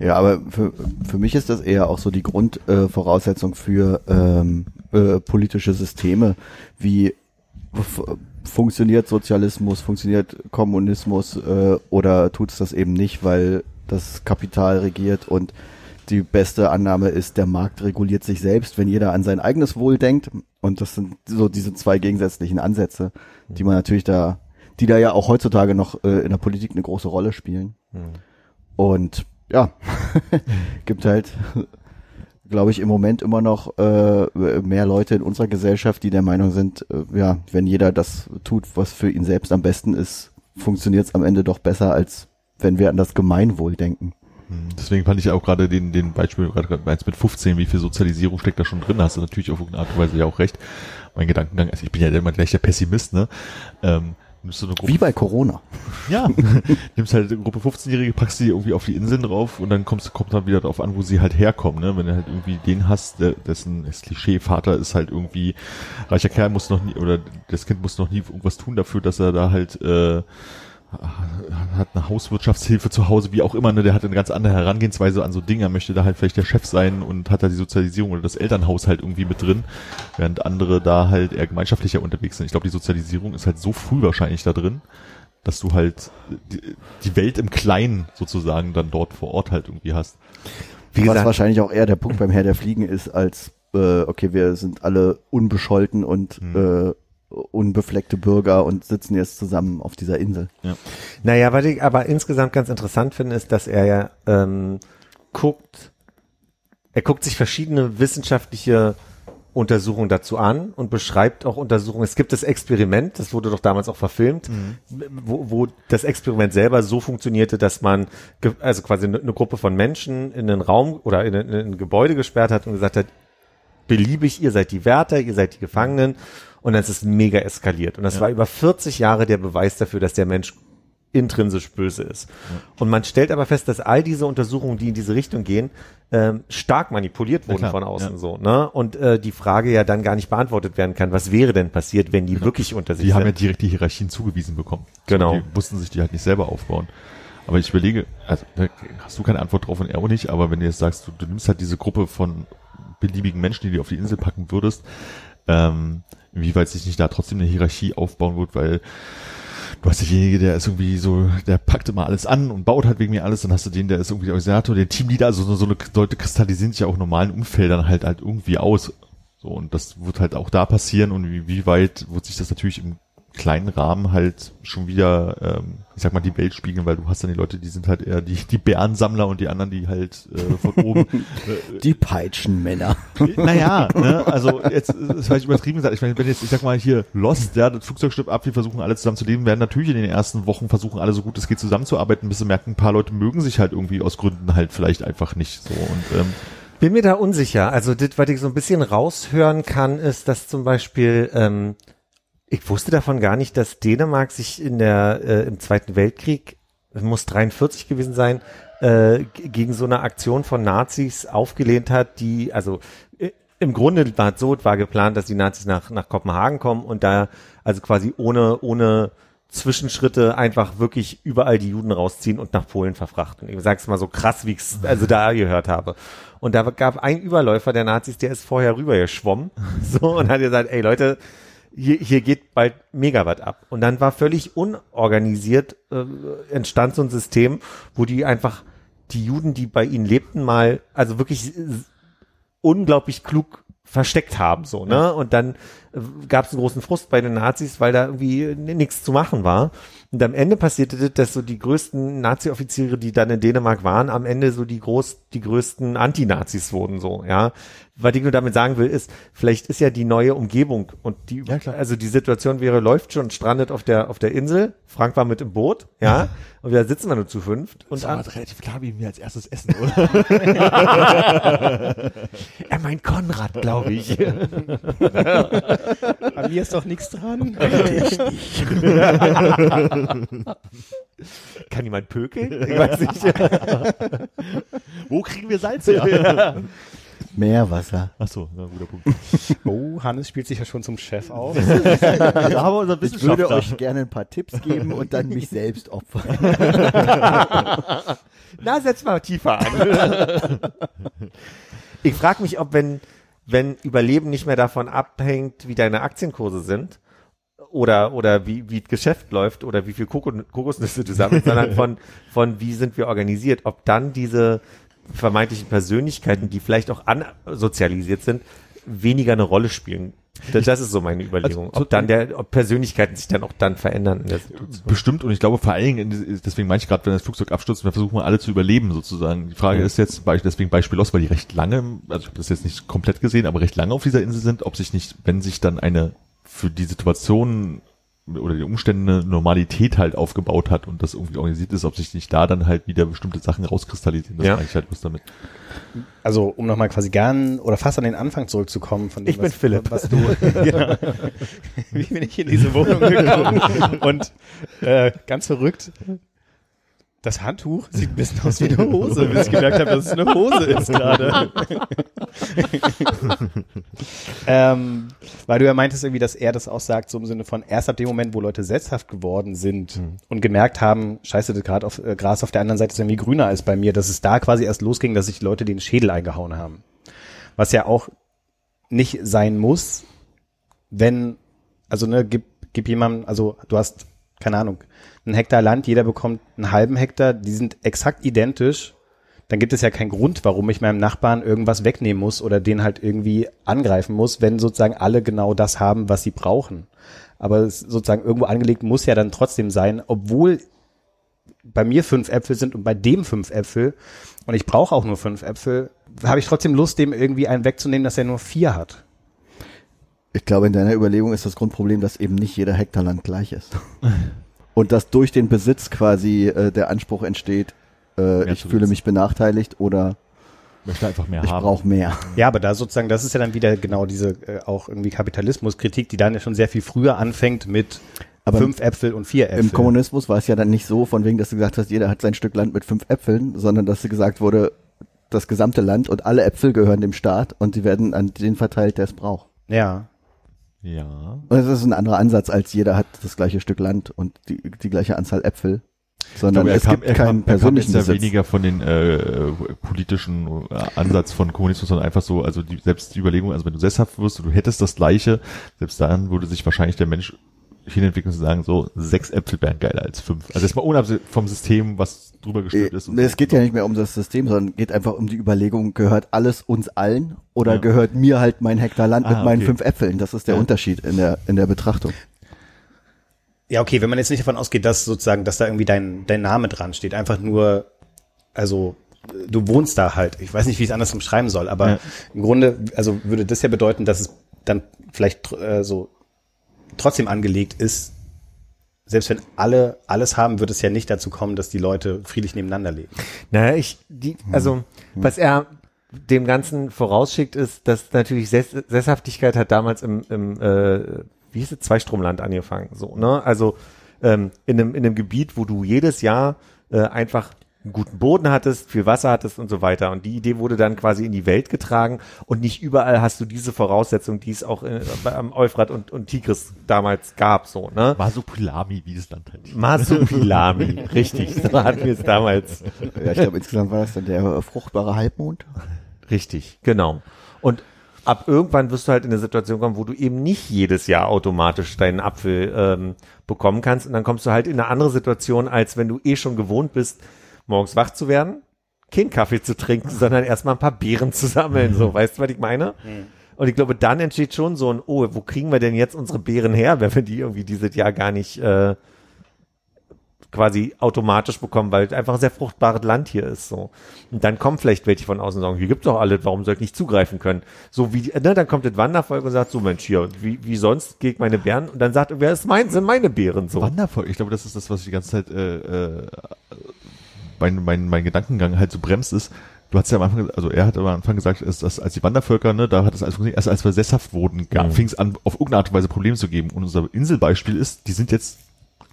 Ja, aber für, für mich ist das eher auch so die Grundvoraussetzung äh, für ähm, äh, politische Systeme, wie funktioniert Sozialismus, funktioniert Kommunismus äh, oder tut es das eben nicht, weil das Kapital regiert und die beste Annahme ist, der Markt reguliert sich selbst, wenn jeder an sein eigenes Wohl denkt. Und das sind so diese zwei gegensätzlichen Ansätze, die man natürlich da, die da ja auch heutzutage noch äh, in der Politik eine große Rolle spielen. Und ja, gibt halt, glaube ich, im Moment immer noch äh, mehr Leute in unserer Gesellschaft, die der Meinung sind, äh, ja, wenn jeder das tut, was für ihn selbst am besten ist, funktioniert es am Ende doch besser, als wenn wir an das Gemeinwohl denken. Hm, Deswegen fand ich auch gerade den, den Beispiel, gerade gerade eins mit 15, wie viel Sozialisierung steckt da schon drin, hast du natürlich auf irgendeine Art und Weise ja auch recht. Mein Gedankengang, also ich bin ja immer gleich der Pessimist, ne? Ähm, Nimmst du eine Gruppe Wie bei Corona. Ja, nimmst halt eine Gruppe 15-Jährige, packst die irgendwie auf die Inseln drauf und dann kommst, kommt dann wieder darauf an, wo sie halt herkommen, ne? Wenn du halt irgendwie den hast, der, dessen das Klischee Vater ist halt irgendwie reicher Kerl muss noch nie oder das Kind muss noch nie irgendwas tun dafür, dass er da halt äh, hat eine Hauswirtschaftshilfe zu Hause, wie auch immer, ne, der hat eine ganz andere Herangehensweise an so Dinge, er möchte da halt vielleicht der Chef sein und hat da die Sozialisierung oder das Elternhaus halt irgendwie mit drin, während andere da halt eher gemeinschaftlicher unterwegs sind. Ich glaube, die Sozialisierung ist halt so früh wahrscheinlich da drin, dass du halt die, die Welt im Kleinen sozusagen dann dort vor Ort halt irgendwie hast. Wie Was gesagt, wahrscheinlich auch eher der Punkt beim Herr der Fliegen ist, als äh, okay, wir sind alle unbescholten und Hm. äh, unbefleckte Bürger und sitzen jetzt zusammen auf dieser Insel. Naja, was ich aber insgesamt ganz interessant finde, ist, dass er ja ähm, guckt, er guckt sich verschiedene wissenschaftliche Untersuchungen dazu an und beschreibt auch Untersuchungen. Es gibt das Experiment, das wurde doch damals auch verfilmt, wo, wo das Experiment selber so funktionierte, dass man also quasi eine, eine Gruppe von Menschen in einen Raum oder in ein, in ein Gebäude gesperrt hat und gesagt hat, beliebig, ihr seid die Wärter, ihr seid die Gefangenen und dann ist es mega eskaliert. Und das war über 40 Jahre der Beweis dafür, dass der Mensch intrinsisch böse ist. Und man stellt aber fest, dass all diese Untersuchungen, die in diese Richtung gehen, ähm, stark manipuliert wurden von außen ja. so. Ne? Und äh, die Frage ja dann gar nicht beantwortet werden kann, was wäre denn passiert, wenn die wirklich unter sich Die haben ja sind. direkt die Hierarchien zugewiesen bekommen. Genau. Die mussten sich die halt nicht selber aufbauen. Aber ich überlege, also da hast du keine Antwort drauf und er auch nicht, aber wenn du jetzt sagst, du, du nimmst halt diese Gruppe von beliebigen Menschen, die du auf die Insel packen würdest, ähm, inwieweit sich nicht da trotzdem eine Hierarchie aufbauen wird, weil du hast derjenige, der ist irgendwie so, der packt immer alles an und baut halt wegen mir alles, dann hast du den, der ist irgendwie der Organisator, der Teamleader, also so, so eine Leute kristallisieren sich ja auch normalen Umfeldern halt halt irgendwie aus. So, und das wird halt auch da passieren. Und wie, wie weit wird sich das natürlich im kleinen Rahmen halt schon wieder, ähm, ich sag mal, die Welt spiegeln, weil du hast dann die Leute, die sind halt eher die, die Bärensammler und die anderen, die halt äh, von oben Die Peitschenmänner. naja, ne, also jetzt ist vielleicht übertrieben gesagt. Ich meine, wenn jetzt, ich sag mal hier Lost, ja, das Flugzeug stirbt ab, wir versuchen alle zusammen zu leben, werden natürlich in den ersten Wochen versuchen alle so gut es geht zusammenzuarbeiten, bis sie merken, ein paar Leute mögen sich halt irgendwie aus Gründen halt vielleicht einfach nicht so und ähm, Bin mir da unsicher. Also das, was ich so ein bisschen raushören kann, ist, dass zum Beispiel, ähm, ich wusste davon gar nicht, dass Dänemark sich in der äh, im Zweiten Weltkrieg, muss 43 gewesen sein, äh, gegen so eine Aktion von Nazis aufgelehnt hat, die, also äh, im Grunde war es so, es war geplant, dass die Nazis nach, nach Kopenhagen kommen und da also quasi ohne, ohne Zwischenschritte einfach wirklich überall die Juden rausziehen und nach Polen verfrachten. Ich sag's mal so krass, wie ich's also da gehört habe. Und da gab ein Überläufer der Nazis, der ist vorher rüber geschwommen, so, und hat gesagt, ey Leute, hier, hier geht bald Megawatt ab. Und dann war völlig unorganisiert, äh, entstand so ein System, wo die einfach die Juden, die bei ihnen lebten, mal, also wirklich unglaublich klug versteckt haben, so, ne? Und dann gab es einen großen Frust bei den Nazis, weil da irgendwie nichts zu machen war. Und am Ende passierte das, dass so die größten Nazi-Offiziere, die dann in Dänemark waren, am Ende so die groß, die größten Anti-Nazis wurden, so, ja. Was ich nur damit sagen will, ist, vielleicht ist ja die neue Umgebung und die, Ja, also die Situation wäre, läuft schon, strandet auf der, auf der Insel. Frank war mit im Boot, ja. Und da sitzen wir nur zu fünft. Und an, relativ klar, wie wir als erstes essen, oder? er meint Konrad, glaube ich. An mir ist doch nichts dran. Kann jemand pökeln? Ich weiß nicht. Wo kriegen wir Salz her? Meerwasser. Ach so, na, guter Punkt. Oh, Hannes spielt sich ja schon zum Chef auf. Unser Ich würde euch gerne ein paar Tipps geben und dann mich selbst opfern. Na, setz mal tiefer an. ich frage mich, ob wenn, wenn Überleben nicht mehr davon abhängt, wie deine Aktienkurse sind oder, oder wie, wie das Geschäft läuft oder wie viel Koko Kokosnüsse du sammelst, sondern von, von wie sind wir organisiert, ob dann diese vermeintlichen Persönlichkeiten, die vielleicht auch ansozialisiert sind, weniger eine Rolle spielen. Das, ist so meine Überlegung. Also, ob dann der, ob Persönlichkeiten sich dann auch dann verändern in der Situation. Bestimmt und ich glaube vor allen Dingen, in- deswegen meine ich gerade, wenn das Flugzeug abstürzt, wir versuchen alle zu überleben sozusagen. Die Frage Ja. ist jetzt, deswegen Beispiel los, weil die recht lange, also ich habe das jetzt nicht komplett gesehen, aber recht lange auf dieser Insel sind, ob sich nicht, wenn sich dann eine für die Situation oder die Umstände eine Normalität halt aufgebaut hat und das irgendwie organisiert ist, ob sich nicht da dann halt wieder bestimmte Sachen rauskristallisieren. Das Ja. meine ich halt bloß damit. Also, um nochmal quasi gern oder fast an den Anfang zurückzukommen von dem, Ich bin was, Philipp. was du, ja. wie bin ich in diese Wohnung gekommen und äh, ganz verrückt, das Handtuch sieht ein bisschen aus wie eine Hose, bis ich gemerkt habe, dass es eine Hose ist gerade. ähm, weil du ja meintest irgendwie, dass er das auch sagt, so im Sinne von erst ab dem Moment, wo Leute sesshaft geworden sind und gemerkt haben, scheiße, das Grad auf, äh, Gras auf der anderen Seite ist irgendwie grüner als bei mir, dass es da quasi erst losging, dass sich Leute den Schädel eingehauen haben. Was ja auch nicht sein muss, wenn, also ne, gib, gib jemandem, also du hast, keine Ahnung, einen Hektar Land, jeder bekommt einen halben Hektar, die sind exakt identisch, dann gibt es ja keinen Grund, warum ich meinem Nachbarn irgendwas wegnehmen muss oder den halt irgendwie angreifen muss, wenn sozusagen alle genau das haben, was sie brauchen. Aber es sozusagen irgendwo angelegt muss ja dann trotzdem sein, obwohl bei mir fünf Äpfel sind und bei dem fünf Äpfel und ich brauche auch nur fünf Äpfel, habe ich trotzdem Lust, dem irgendwie einen wegzunehmen, dass er nur vier hat. Ich glaube, in deiner Überlegung ist das Grundproblem, dass eben nicht jeder Hektar Land gleich ist. Und dass durch den Besitz quasi äh, der Anspruch entsteht, äh, ich fühle mich benachteiligt oder Möchte einfach mehr ich haben. brauche mehr. Ja, aber da sozusagen, das ist ja dann wieder genau diese äh, auch irgendwie Kapitalismuskritik, die dann ja schon sehr viel früher anfängt mit Aber fünf Äpfel und vier Äpfel. Im Kommunismus war es ja dann nicht so, von wegen, dass du gesagt hast, jeder hat sein Stück Land mit fünf Äpfeln, sondern dass gesagt wurde, das gesamte Land und alle Äpfel gehören dem Staat und die werden an den verteilt, der es braucht. Ja. Ja. Und das ist ein anderer Ansatz, als jeder hat das gleiche Stück Land und die, die gleiche Anzahl Äpfel, sondern Aber es gibt keinen er kam persönlichen jetzt ja weniger von den äh, politischen äh, Ansatz von Kommunismus, sondern einfach so, also die, selbst die Überlegung, also wenn du sesshaft wirst du hättest das Gleiche, selbst dann würde sich wahrscheinlich der Mensch hinentwickeln zu sagen, so sechs Äpfel wären geiler als fünf. Also erstmal unabhängig vom System, was drüber gestülpt ist. und Äh, Es so. geht ja nicht mehr um das System, sondern geht einfach um die Überlegung, gehört alles uns allen oder Ja. gehört mir halt mein Hektar Land mit Ah, meinen okay. fünf Äpfeln? Das ist der Ja. Unterschied in der, in der Betrachtung. Ja, okay, wenn man jetzt nicht davon ausgeht, dass sozusagen, dass da irgendwie dein, dein Name dran steht, einfach nur, also du wohnst da halt. Ich weiß nicht, wie ich es anders umschreiben soll, aber Ja. im Grunde, also würde das ja bedeuten, dass es dann vielleicht äh, so trotzdem angelegt ist. Selbst wenn alle alles haben, wird es ja nicht dazu kommen, dass die Leute friedlich nebeneinander leben. Naja, ich, die, also, was er dem Ganzen vorausschickt, ist, dass natürlich Sess Sesshaftigkeit hat damals im, im äh, wie hieß es, Zweistromland angefangen, so, ne? Also, ähm, in einem, in einem Gebiet, wo du jedes Jahr äh, einfach einen guten Boden hattest, viel Wasser hattest und so weiter. Und die Idee wurde dann quasi in die Welt getragen und nicht überall hast du diese Voraussetzung, die es auch äh, bei- am Euphrat und, und Tigris damals gab, so, ne? Masopilami, wie das Land halt. Masupilami, richtig, so hatten wir es damals. Ja, ich glaube, insgesamt war das dann der äh, fruchtbare Halbmond. Richtig, genau. Und ab irgendwann wirst du halt in eine Situation kommen, wo du eben nicht jedes Jahr automatisch deinen Apfel ähm, bekommen kannst. Und dann kommst du halt in eine andere Situation, als wenn du eh schon gewohnt bist, morgens wach zu werden, keinen Kaffee zu trinken, sondern erstmal ein paar Beeren zu sammeln. So, weißt du, was ich meine? Und ich glaube, dann entsteht schon so ein, oh, wo kriegen wir denn jetzt unsere Beeren her, wenn wir die irgendwie dieses Jahr gar nicht äh, quasi automatisch bekommen, weil einfach ein sehr fruchtbares Land hier ist. So. Und dann kommen vielleicht welche von außen und sagen, hier gibt's doch alles, warum soll ich nicht zugreifen können? So wie, ne, dann kommt das Wandervolk und sagt, so Mensch, hier, wie, wie sonst gehe ich meine Bären? Und dann sagt, wer ist mein, sind meine Beeren so. Wandervolk, ich glaube, das ist das, was ich die ganze Zeit, äh, äh, mein, mein, mein Gedankengang halt so bremst ist. Du hast ja am Anfang, also er hat am Anfang gesagt, dass, dass als die Wandervölker, ne, da hat es funktioniert, erst als wir sesshaft wurden, Mhm. fing es an, auf irgendeine Art und Weise Probleme zu geben. Und unser Inselbeispiel ist, die sind jetzt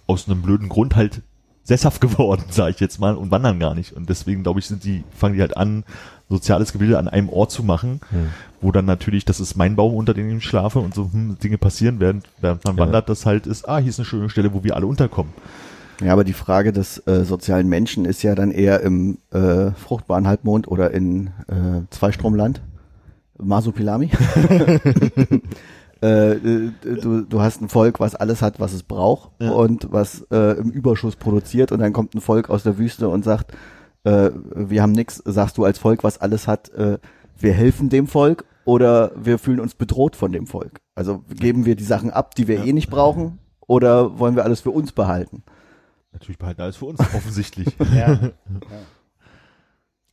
aus einem blöden Grund halt sesshaft geworden, sage ich jetzt mal, und wandern gar nicht. Und deswegen, glaube ich, sind die, fangen die halt an, soziales Gebilde an einem Ort zu machen, wo dann natürlich, das ist mein Baum, unter dem ich schlafe und so hm, Dinge passieren, während, während man Ja. wandert, das halt ist, ah, hier ist eine schöne Stelle, wo wir alle unterkommen. Ja, aber die Frage des äh, sozialen Menschen ist ja dann eher im äh, fruchtbaren Halbmond oder in äh, Zweistromland. Masupilami. äh, äh, du, du hast ein Volk, was alles hat, was es braucht und was äh, im Überschuss produziert und dann kommt ein Volk aus der Wüste und sagt, äh, wir haben nix, sagst du als Volk, was alles hat, äh, wir helfen dem Volk oder wir fühlen uns bedroht von dem Volk. Also geben wir die Sachen ab, die wir eh nicht brauchen oder wollen wir alles für uns behalten? Natürlich behalten alles für uns, offensichtlich. Ja.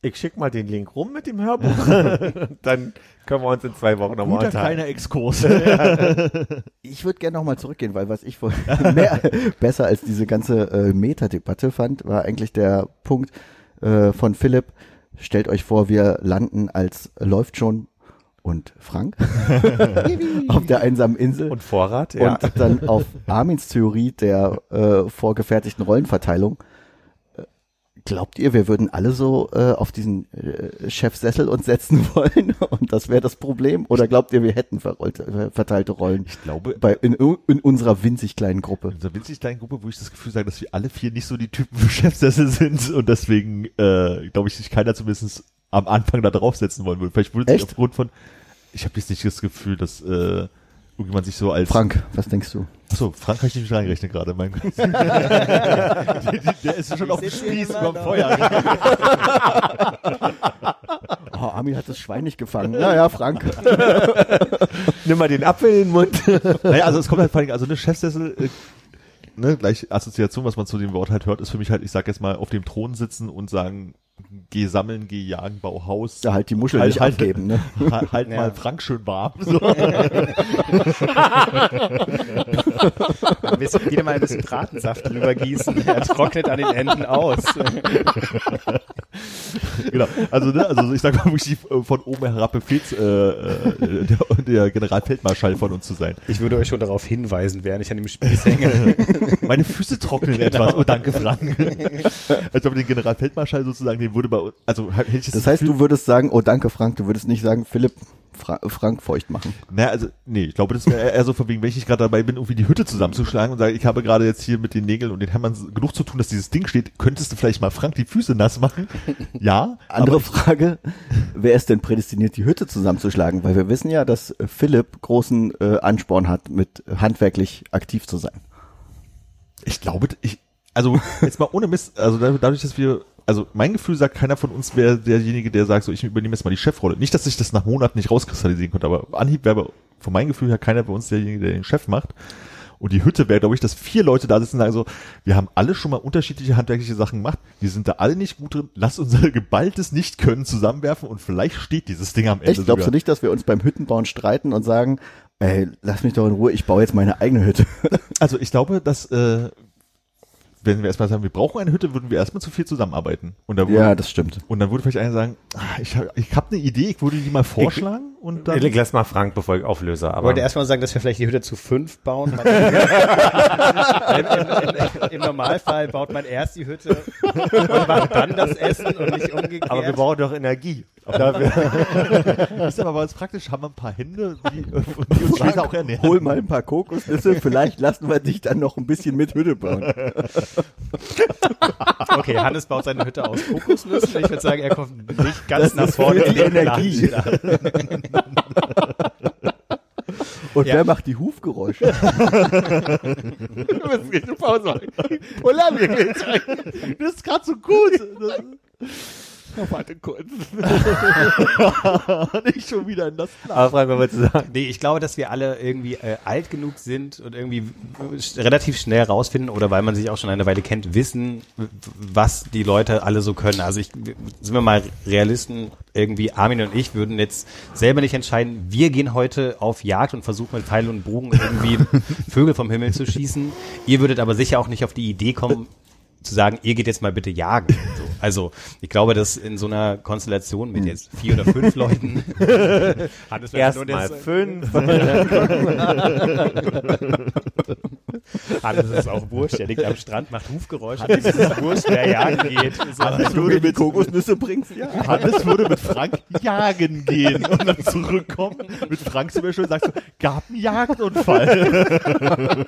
Ich schick mal den Link rum mit dem Hörbuch. Dann können wir uns in zwei Wochen nochmal Guter unterhalten. kleiner Exkurs. Ich würde gerne nochmal zurückgehen, weil was ich mehr, besser als diese ganze äh, Metadebatte fand, war eigentlich der Punkt äh, von Philipp. Stellt euch vor, wir landen als läuft schon und Frank auf der einsamen Insel Und Vorrat, ja. und dann auf Armins Theorie der äh, vorgefertigten Rollenverteilung. Äh, Glaubt ihr, wir würden alle so äh, auf diesen äh, Chefsessel uns setzen wollen und das wäre das Problem? Oder glaubt ihr, wir hätten verrollte, äh, verteilte Rollen Ich glaube, bei, in, in unserer winzig kleinen Gruppe? in dieser winzig kleinen Gruppe, wo ich das Gefühl sage, dass wir alle vier nicht so die Typen für Chefsessel sind und deswegen, äh, glaube ich, sich keiner zumindest am Anfang da draufsetzen wollen würde. Vielleicht würde sich Echt? aufgrund von, ich habe jetzt nicht das Gefühl, dass äh, irgendjemand sich so als Frank, was denkst du? Achso, Frank kann ich nicht reingerechnet gerade. Mein Gott. der, der ist schon auf dem Spieß beim Feuer. Oh, Armin hat das Schwein nicht gefangen. Naja, Frank. Nimm mal den Apfel in den Mund. naja, also es kommt halt vor allem, also eine Chefsessel, äh, ne, gleich Assoziation, was man zu dem Wort halt hört, ist für mich halt, ich sag jetzt mal, auf dem Thron sitzen und sagen, geh sammeln, geh jagen, bau Haus. Ja, halt die Muschel nicht abgeben, ne? Halt, halt Ja. mal Frank schön warm. So. Bisschen, wieder mal ein bisschen Bratensaft drüber gießen. Er trocknet an den Enden aus. genau. Also, ne, also ich sag mal wirklich von oben herab Befehls, äh, äh, der, der Generalfeldmarschall von uns zu sein. Ich würde euch schon darauf hinweisen, während ich an dem Spieß hänge. Meine Füße trocknen etwas. Oh, danke, Frank. Als ob den Generalfeldmarschall sozusagen, den würde bei uns, also hätte ich Das heißt, du würdest sagen, oh danke Frank, du würdest nicht sagen, Philipp, Fra Frank feucht machen. Naja, also, nee, ich glaube, das wäre eher so von wegen, wenn ich nicht gerade dabei bin, irgendwie die Hütte zusammenzuschlagen und sage, ich habe gerade jetzt hier mit den Nägeln und den Hämmern genug zu tun, dass dieses Ding steht, könntest du vielleicht mal Frank die Füße nass machen? Ja. Andere Frage, wer ist denn prädestiniert, die Hütte zusammenzuschlagen? Weil wir wissen ja, dass Philipp großen äh, Ansporn hat, mit handwerklich aktiv zu sein. ich glaube, ich, also jetzt mal ohne Mist, also da- dadurch, dass wir, also mein Gefühl sagt, keiner von uns wäre derjenige, der sagt, so ich übernehme jetzt mal die Chefrolle. Nicht, dass sich das nach Monaten nicht rauskristallisieren könnte, aber Anhieb wäre von meinem Gefühl her keiner bei uns derjenige, der den Chef macht. Und die Hütte wäre, glaube ich, dass vier Leute da sitzen und sagen so, wir haben alle schon mal unterschiedliche handwerkliche Sachen gemacht, wir sind da alle nicht gut drin, lass unser geballtes Nicht-Können zusammenwerfen und vielleicht steht dieses Ding am Ende Echt, glaubst du sogar. nicht, dass wir uns beim Hüttenbauen streiten und sagen, ey, lass mich doch in Ruhe, ich baue jetzt meine eigene Hütte. Also ich glaube, dass, äh, wenn wir erstmal sagen, wir brauchen eine Hütte, würden wir erstmal zu viel zusammenarbeiten. Und da würde, ja, das stimmt. Und dann würde vielleicht einer sagen, ah, ich habe ich hab eine Idee, ich würde die mal vorschlagen und dann. Ich lass mal Frank, bevor ich auflöse. Ich Aber wollte erstmal sagen, dass wir vielleicht die Hütte zu fünf bauen. Im, im, im, Im Normalfall baut man erst die Hütte und macht dann das Essen und nicht umgekehrt. aber wir brauchen doch Energie. ist aber bei uns praktisch, haben wir ein paar Hände, die, äh, die uns später auch ernähren. Hol mal ein paar Kokosnüsse, vielleicht lassen wir dich dann noch ein bisschen mit Hütte bauen. okay, Hannes baut seine Hütte aus Kokosnüssen. Ich würde sagen, er kommt nicht ganz Das nach vorne die Energie. Und Ja. wer macht die Hufgeräusche? Du musst eine Pause machen. Geht's rein. Das ist gerade so gut. Oh, warte kurz. Nicht schon wieder in das Aber Frank, was wolltest du sagen? Nee, ich glaube, dass wir alle irgendwie äh, alt genug sind und irgendwie sch- relativ schnell rausfinden oder weil man sich auch schon eine Weile kennt, wissen, was die Leute alle so können. Also ich, sind wir mal Realisten, irgendwie Armin und ich würden jetzt selber nicht entscheiden, wir gehen heute auf Jagd und versuchen mit Pfeil und Bogen irgendwie Vögel vom Himmel zu schießen. Ihr würdet aber sicher auch nicht auf die Idee kommen, zu sagen, ihr geht jetzt mal bitte jagen. So. Also ich glaube, dass in so einer Konstellation mit jetzt vier oder fünf Leuten wäre nur Erstmal fünf. Hannes ist auch Wurscht, der liegt am Strand, macht Hufgeräusche, Hannes ist Wurscht, wer jagen geht. So. Hannes du würde, mit, Kokosnüsse bringst, ja. Hannes würde mit Frank jagen gehen und dann zurückkommen. Mit Frank zum Beispiel und sagt so, gab einen Jagdunfall.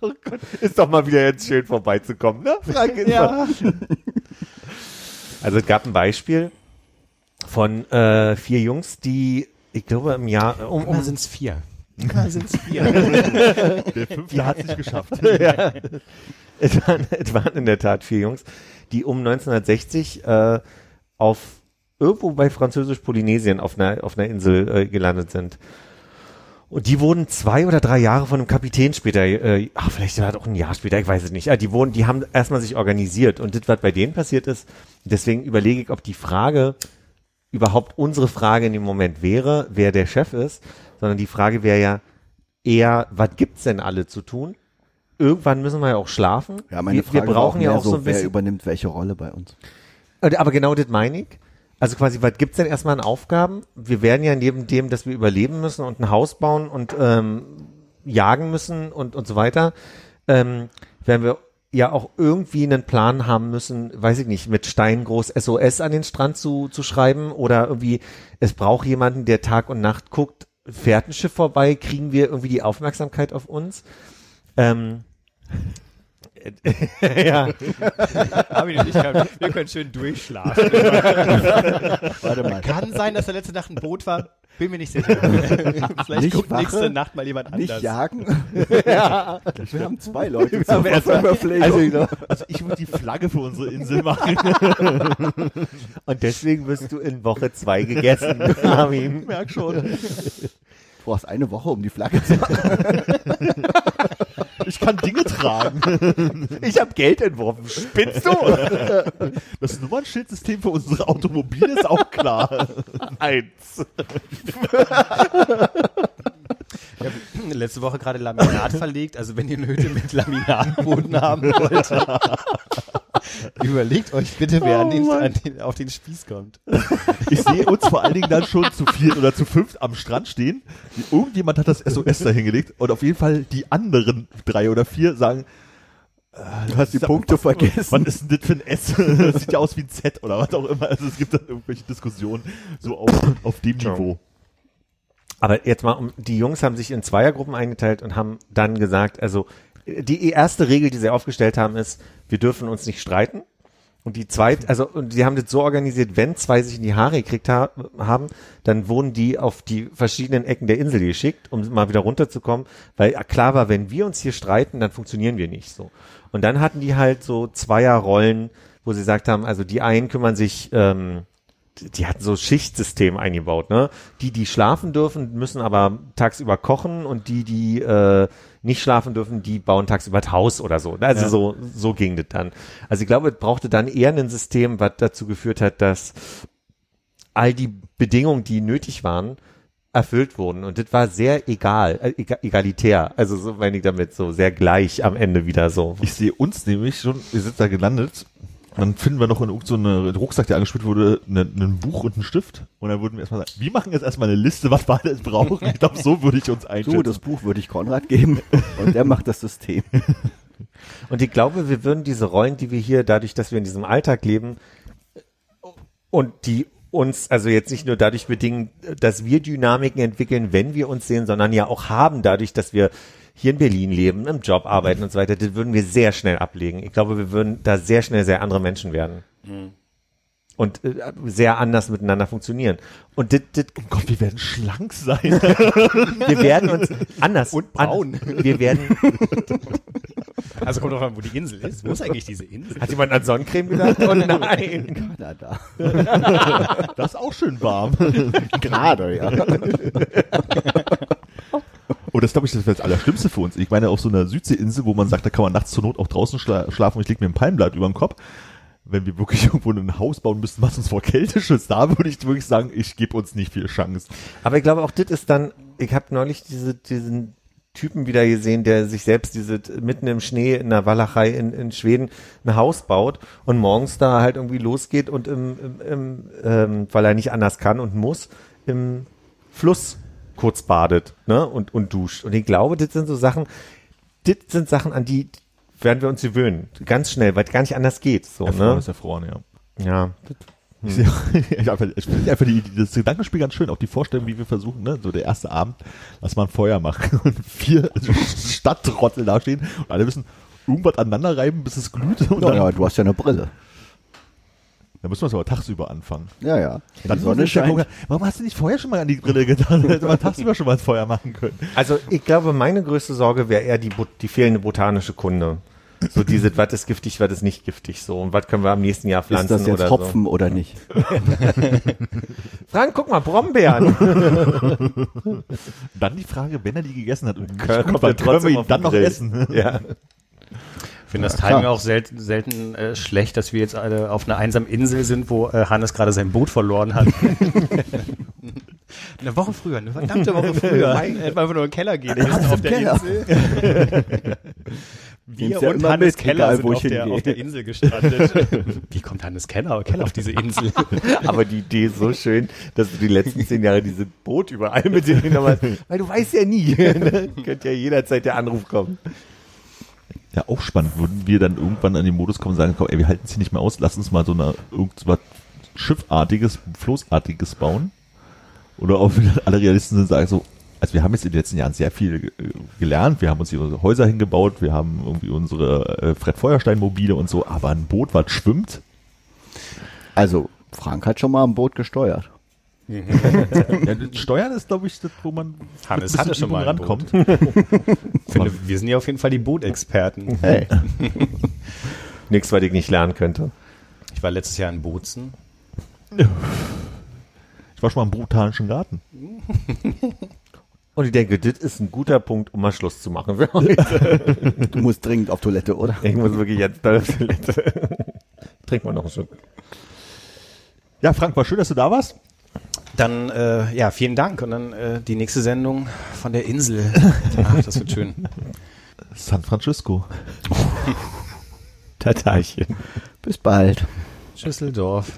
Oh Gott, ist doch mal wieder jetzt schön vorbeizukommen, ne? Frank ja. Also es gab ein Beispiel von äh, vier Jungs, die, ich glaube, im Jahr äh, um, um sind es vier. Immer sind es vier. Der fünfte hat es nicht geschafft. ja. es, waren, es waren in der Tat vier Jungs, die um 1960 äh, auf irgendwo bei Französisch-Polynesien auf einer, auf einer Insel äh, gelandet sind. Und die wurden zwei oder drei Jahre von einem Kapitän später, äh, ach, vielleicht war das auch ein Jahr später, ich weiß es nicht. Ja, die wurden, die haben erstmal sich organisiert. Und das, was bei denen passiert ist, deswegen überlege ich, ob die Frage überhaupt unsere Frage in dem Moment wäre, wer der Chef ist, sondern die Frage wäre ja eher, was gibt's denn alle zu tun? Irgendwann müssen wir ja auch schlafen. Ja, meine wir, Frage wir brauchen ja auch so ein wer bisschen. übernimmt welche Rolle bei uns. Äh, Aber genau das meine ich. Also quasi, was gibt's denn erstmal an Aufgaben? Wir werden ja neben dem, dass wir überleben müssen und ein Haus bauen und ähm, jagen müssen und, und so weiter, ähm, werden wir ja auch irgendwie einen Plan haben müssen, weiß ich nicht, mit Stein groß SOS an den Strand zu, zu schreiben oder irgendwie, es braucht jemanden, der Tag und Nacht guckt, fährt ein Schiff vorbei, kriegen wir irgendwie die Aufmerksamkeit auf uns? Ähm, ja, Armin und ich, können- wir können schön durchschlafen. Warte mal. Kann sein, dass der letzte Nacht ein Boot war. Bin mir nicht sicher. Vielleicht Nicht guckt Wache, nächste Nacht mal jemand Nicht anders. jagen? Wir haben zwei Leute zur Verpflegung. Also, also ich würde die Flagge für unsere Insel machen. und deswegen wirst du in Woche zwei gegessen, Armin. Merk schon. Du brauchst eine Woche, um die Flagge zu machen. Ich kann Dinge tragen. Ich habe Geld entworfen. Spinnst du? Das Nummernschildsystem für unsere Automobile ist auch klar. Eins. Letzte Woche gerade Laminat verlegt. Also wenn ihr eine Hütte mit Laminatboden haben wollt, überlegt euch bitte, wer an den, an den, auf den Spieß kommt. Ich sehe uns vor allen Dingen dann schon zu viert oder zu fünft am Strand stehen. Irgendjemand hat das SOS da hingelegt und auf jeden Fall die anderen drei oder vier sagen, Du hast die Punkte vergessen. was ist denn das für ein S? Das sieht ja aus wie ein Z oder was auch immer. Also es gibt dann irgendwelche Diskussionen so auf, auf dem Ja. Niveau. Aber jetzt mal, um, die Jungs haben sich in Zweiergruppen eingeteilt und haben dann gesagt, also die erste Regel, die sie aufgestellt haben, ist, wir dürfen uns nicht streiten. Und die zweite, also, und sie haben das so organisiert, wenn zwei sich in die Haare gekriegt ha haben, dann wurden die auf die verschiedenen Ecken der Insel geschickt, um mal wieder runterzukommen, weil klar war, wenn wir uns hier streiten, dann funktionieren wir nicht so. Und dann hatten die halt so Zweierrollen, wo sie gesagt haben, also die einen kümmern sich, ähm, die- die hatten so Schichtsystem eingebaut, ne? Die, die schlafen dürfen, müssen aber tagsüber kochen und die, die äh, nicht schlafen dürfen, die bauen tagsüber das Haus oder so. Also Ja. so, so ging das dann. Also ich glaube, es brauchte dann eher ein System, was dazu geführt hat, dass all die Bedingungen, die nötig waren, erfüllt wurden. Und das war sehr egal, äh, ega- egalitär. Also so meine ich damit so sehr gleich am Ende wieder so. Ich sehe uns nämlich schon, wir sind da gelandet. Dann finden wir noch in irgendeinem so eine Rucksack, der angespielt wurde, ne- ein Buch und einen Stift. Und dann würden wir erstmal sagen, wir machen jetzt erstmal eine Liste, was wir alles brauchen. Ich glaube, so würde ich uns einschätzen. Du, das Buch würde ich Konrad geben und der macht das System. Und ich glaube, wir würden diese Rollen, die wir hier, dadurch, dass wir in diesem Alltag leben und die uns also jetzt nicht nur dadurch bedingen, dass wir Dynamiken entwickeln, wenn wir uns sehen, sondern ja auch haben, dadurch, dass wir hier in Berlin leben, im Job arbeiten und so weiter, das würden wir sehr schnell ablegen. Ich glaube, wir würden da sehr schnell sehr andere Menschen werden. Und äh, sehr anders miteinander funktionieren. Und das, das, oh Gott, wir werden schlank sein. wir werden uns anders. Und braun. An, wir werden. Also kommt drauf an, wo die Insel ist. Wo ist eigentlich diese Insel? Hat jemand an Sonnencreme gedacht? Oh nein. Kanada. Das ist auch schön warm. Gerade, ja. Oh, das glaube ich, das wäre das Allerschlimmste für uns. Ich meine, auf so einer Südseeinsel, wo man sagt, da kann man nachts zur Not auch draußen schla schlafen und ich lege mir ein Palmblatt über den Kopf. Wenn wir wirklich irgendwo ein Haus bauen müssten, was uns vor Kälte schützt, da würde ich wirklich sagen, ich gebe uns nicht viel Chance. Aber ich glaube, auch das ist dann, ich habe neulich diese, diesen Typen wieder gesehen, der sich selbst diese mitten im Schnee in der Walachei in, in Schweden ein Haus baut und morgens da halt irgendwie losgeht und im, im, im ähm, weil er nicht anders kann und muss, im Fluss kurz badet ne? und, und duscht. Und ich glaube, das sind so Sachen, das sind Sachen, an die werden wir uns gewöhnen. Ganz schnell, weil es gar nicht anders geht. So, Erfroren ne? ist erfroren, ja. Ja. Ich, ich, einfach, ich finde einfach die, das Gedankenspiel ganz schön, auch die Vorstellung, wie wir versuchen, ne, so der erste Abend, lass mal ein Feuer machen und vier Stadttrottel da stehen und alle müssen irgendwas aneinander reiben, bis es glüht und Ja, dann, ja, du hast ja eine Brille. dann müssen wir es aber tagsüber anfangen. Ja, ja. Dann Die Sonne scheint. scheint. Warum hast du nicht vorher schon mal an die Brille getan? Hätte man tagsüber schon mal das Feuer machen können. Also ich glaube, meine größte Sorge wäre eher die, die fehlende botanische Kunde. So diese, was ist giftig, was ist nicht giftig so und was können wir am nächsten Jahr Ist pflanzen das jetzt oder Hopfen oder nicht? so. Frank, guck mal, Brombeeren. Dann die Frage, wenn er die gegessen hat und Kommt gut war, können wir ihn dann noch Grill. essen. ja. finde das Ja, Timing auch selten, selten äh, schlecht, dass wir jetzt alle auf einer einsamen Insel sind, wo äh, Hannes gerade sein Boot verloren hat. eine Woche früher, eine verdammte Woche früher. Hätten wir einfach nur in den Keller gehen auf der Keller. Insel. Wir ja und Hannes mit, Keller egal, sind wo auf der, auf der Insel gestrandet. Wie kommt Hannes Keller, Keller auf diese Insel? Aber die Idee ist so schön, dass du die letzten zehn Jahre diese Boot überall mit dir hast. Weil du weißt ja nie. Ne? Könnte ja jederzeit der Anruf kommen. Ja, auch spannend. Würden wir dann irgendwann an den Modus kommen und sagen, komm, ey, wir halten es hier nicht mehr aus, lass uns mal so eine irgendwas Schiffartiges, Floßartiges bauen? Oder ob wir alle Realisten sind und sagen so, also wir haben jetzt in den letzten Jahren sehr viel äh, gelernt, wir haben uns hier unsere Häuser hingebaut, wir haben irgendwie unsere äh, Fred Feuerstein Mobile und so, aber ein Boot, was schwimmt, Also, Frank hat schon mal ein Boot gesteuert. ja, das Steuern ist, glaube ich, das, wo man Hannes hatte schon mal Übung Boot. Ich finde, wir sind ja auf jeden Fall die Bootexperten. Hey, Nichts, was ich nicht lernen könnte. Ich war letztes Jahr in Bozen. Ich war schon mal im botanischen Garten. Und ich denke, das ist ein guter Punkt, um mal Schluss zu machen für heute. du musst dringend auf Toilette, oder? Ich muss wirklich jetzt auf Toilette. Trink mal noch ein Stück. Ja, Frank, war schön, dass du da warst. Dann, äh, ja, vielen Dank. Und dann äh, die nächste Sendung von der Insel. Ach, das wird schön. San Francisco. Tatarchen. Bis bald. Schüsseldorf.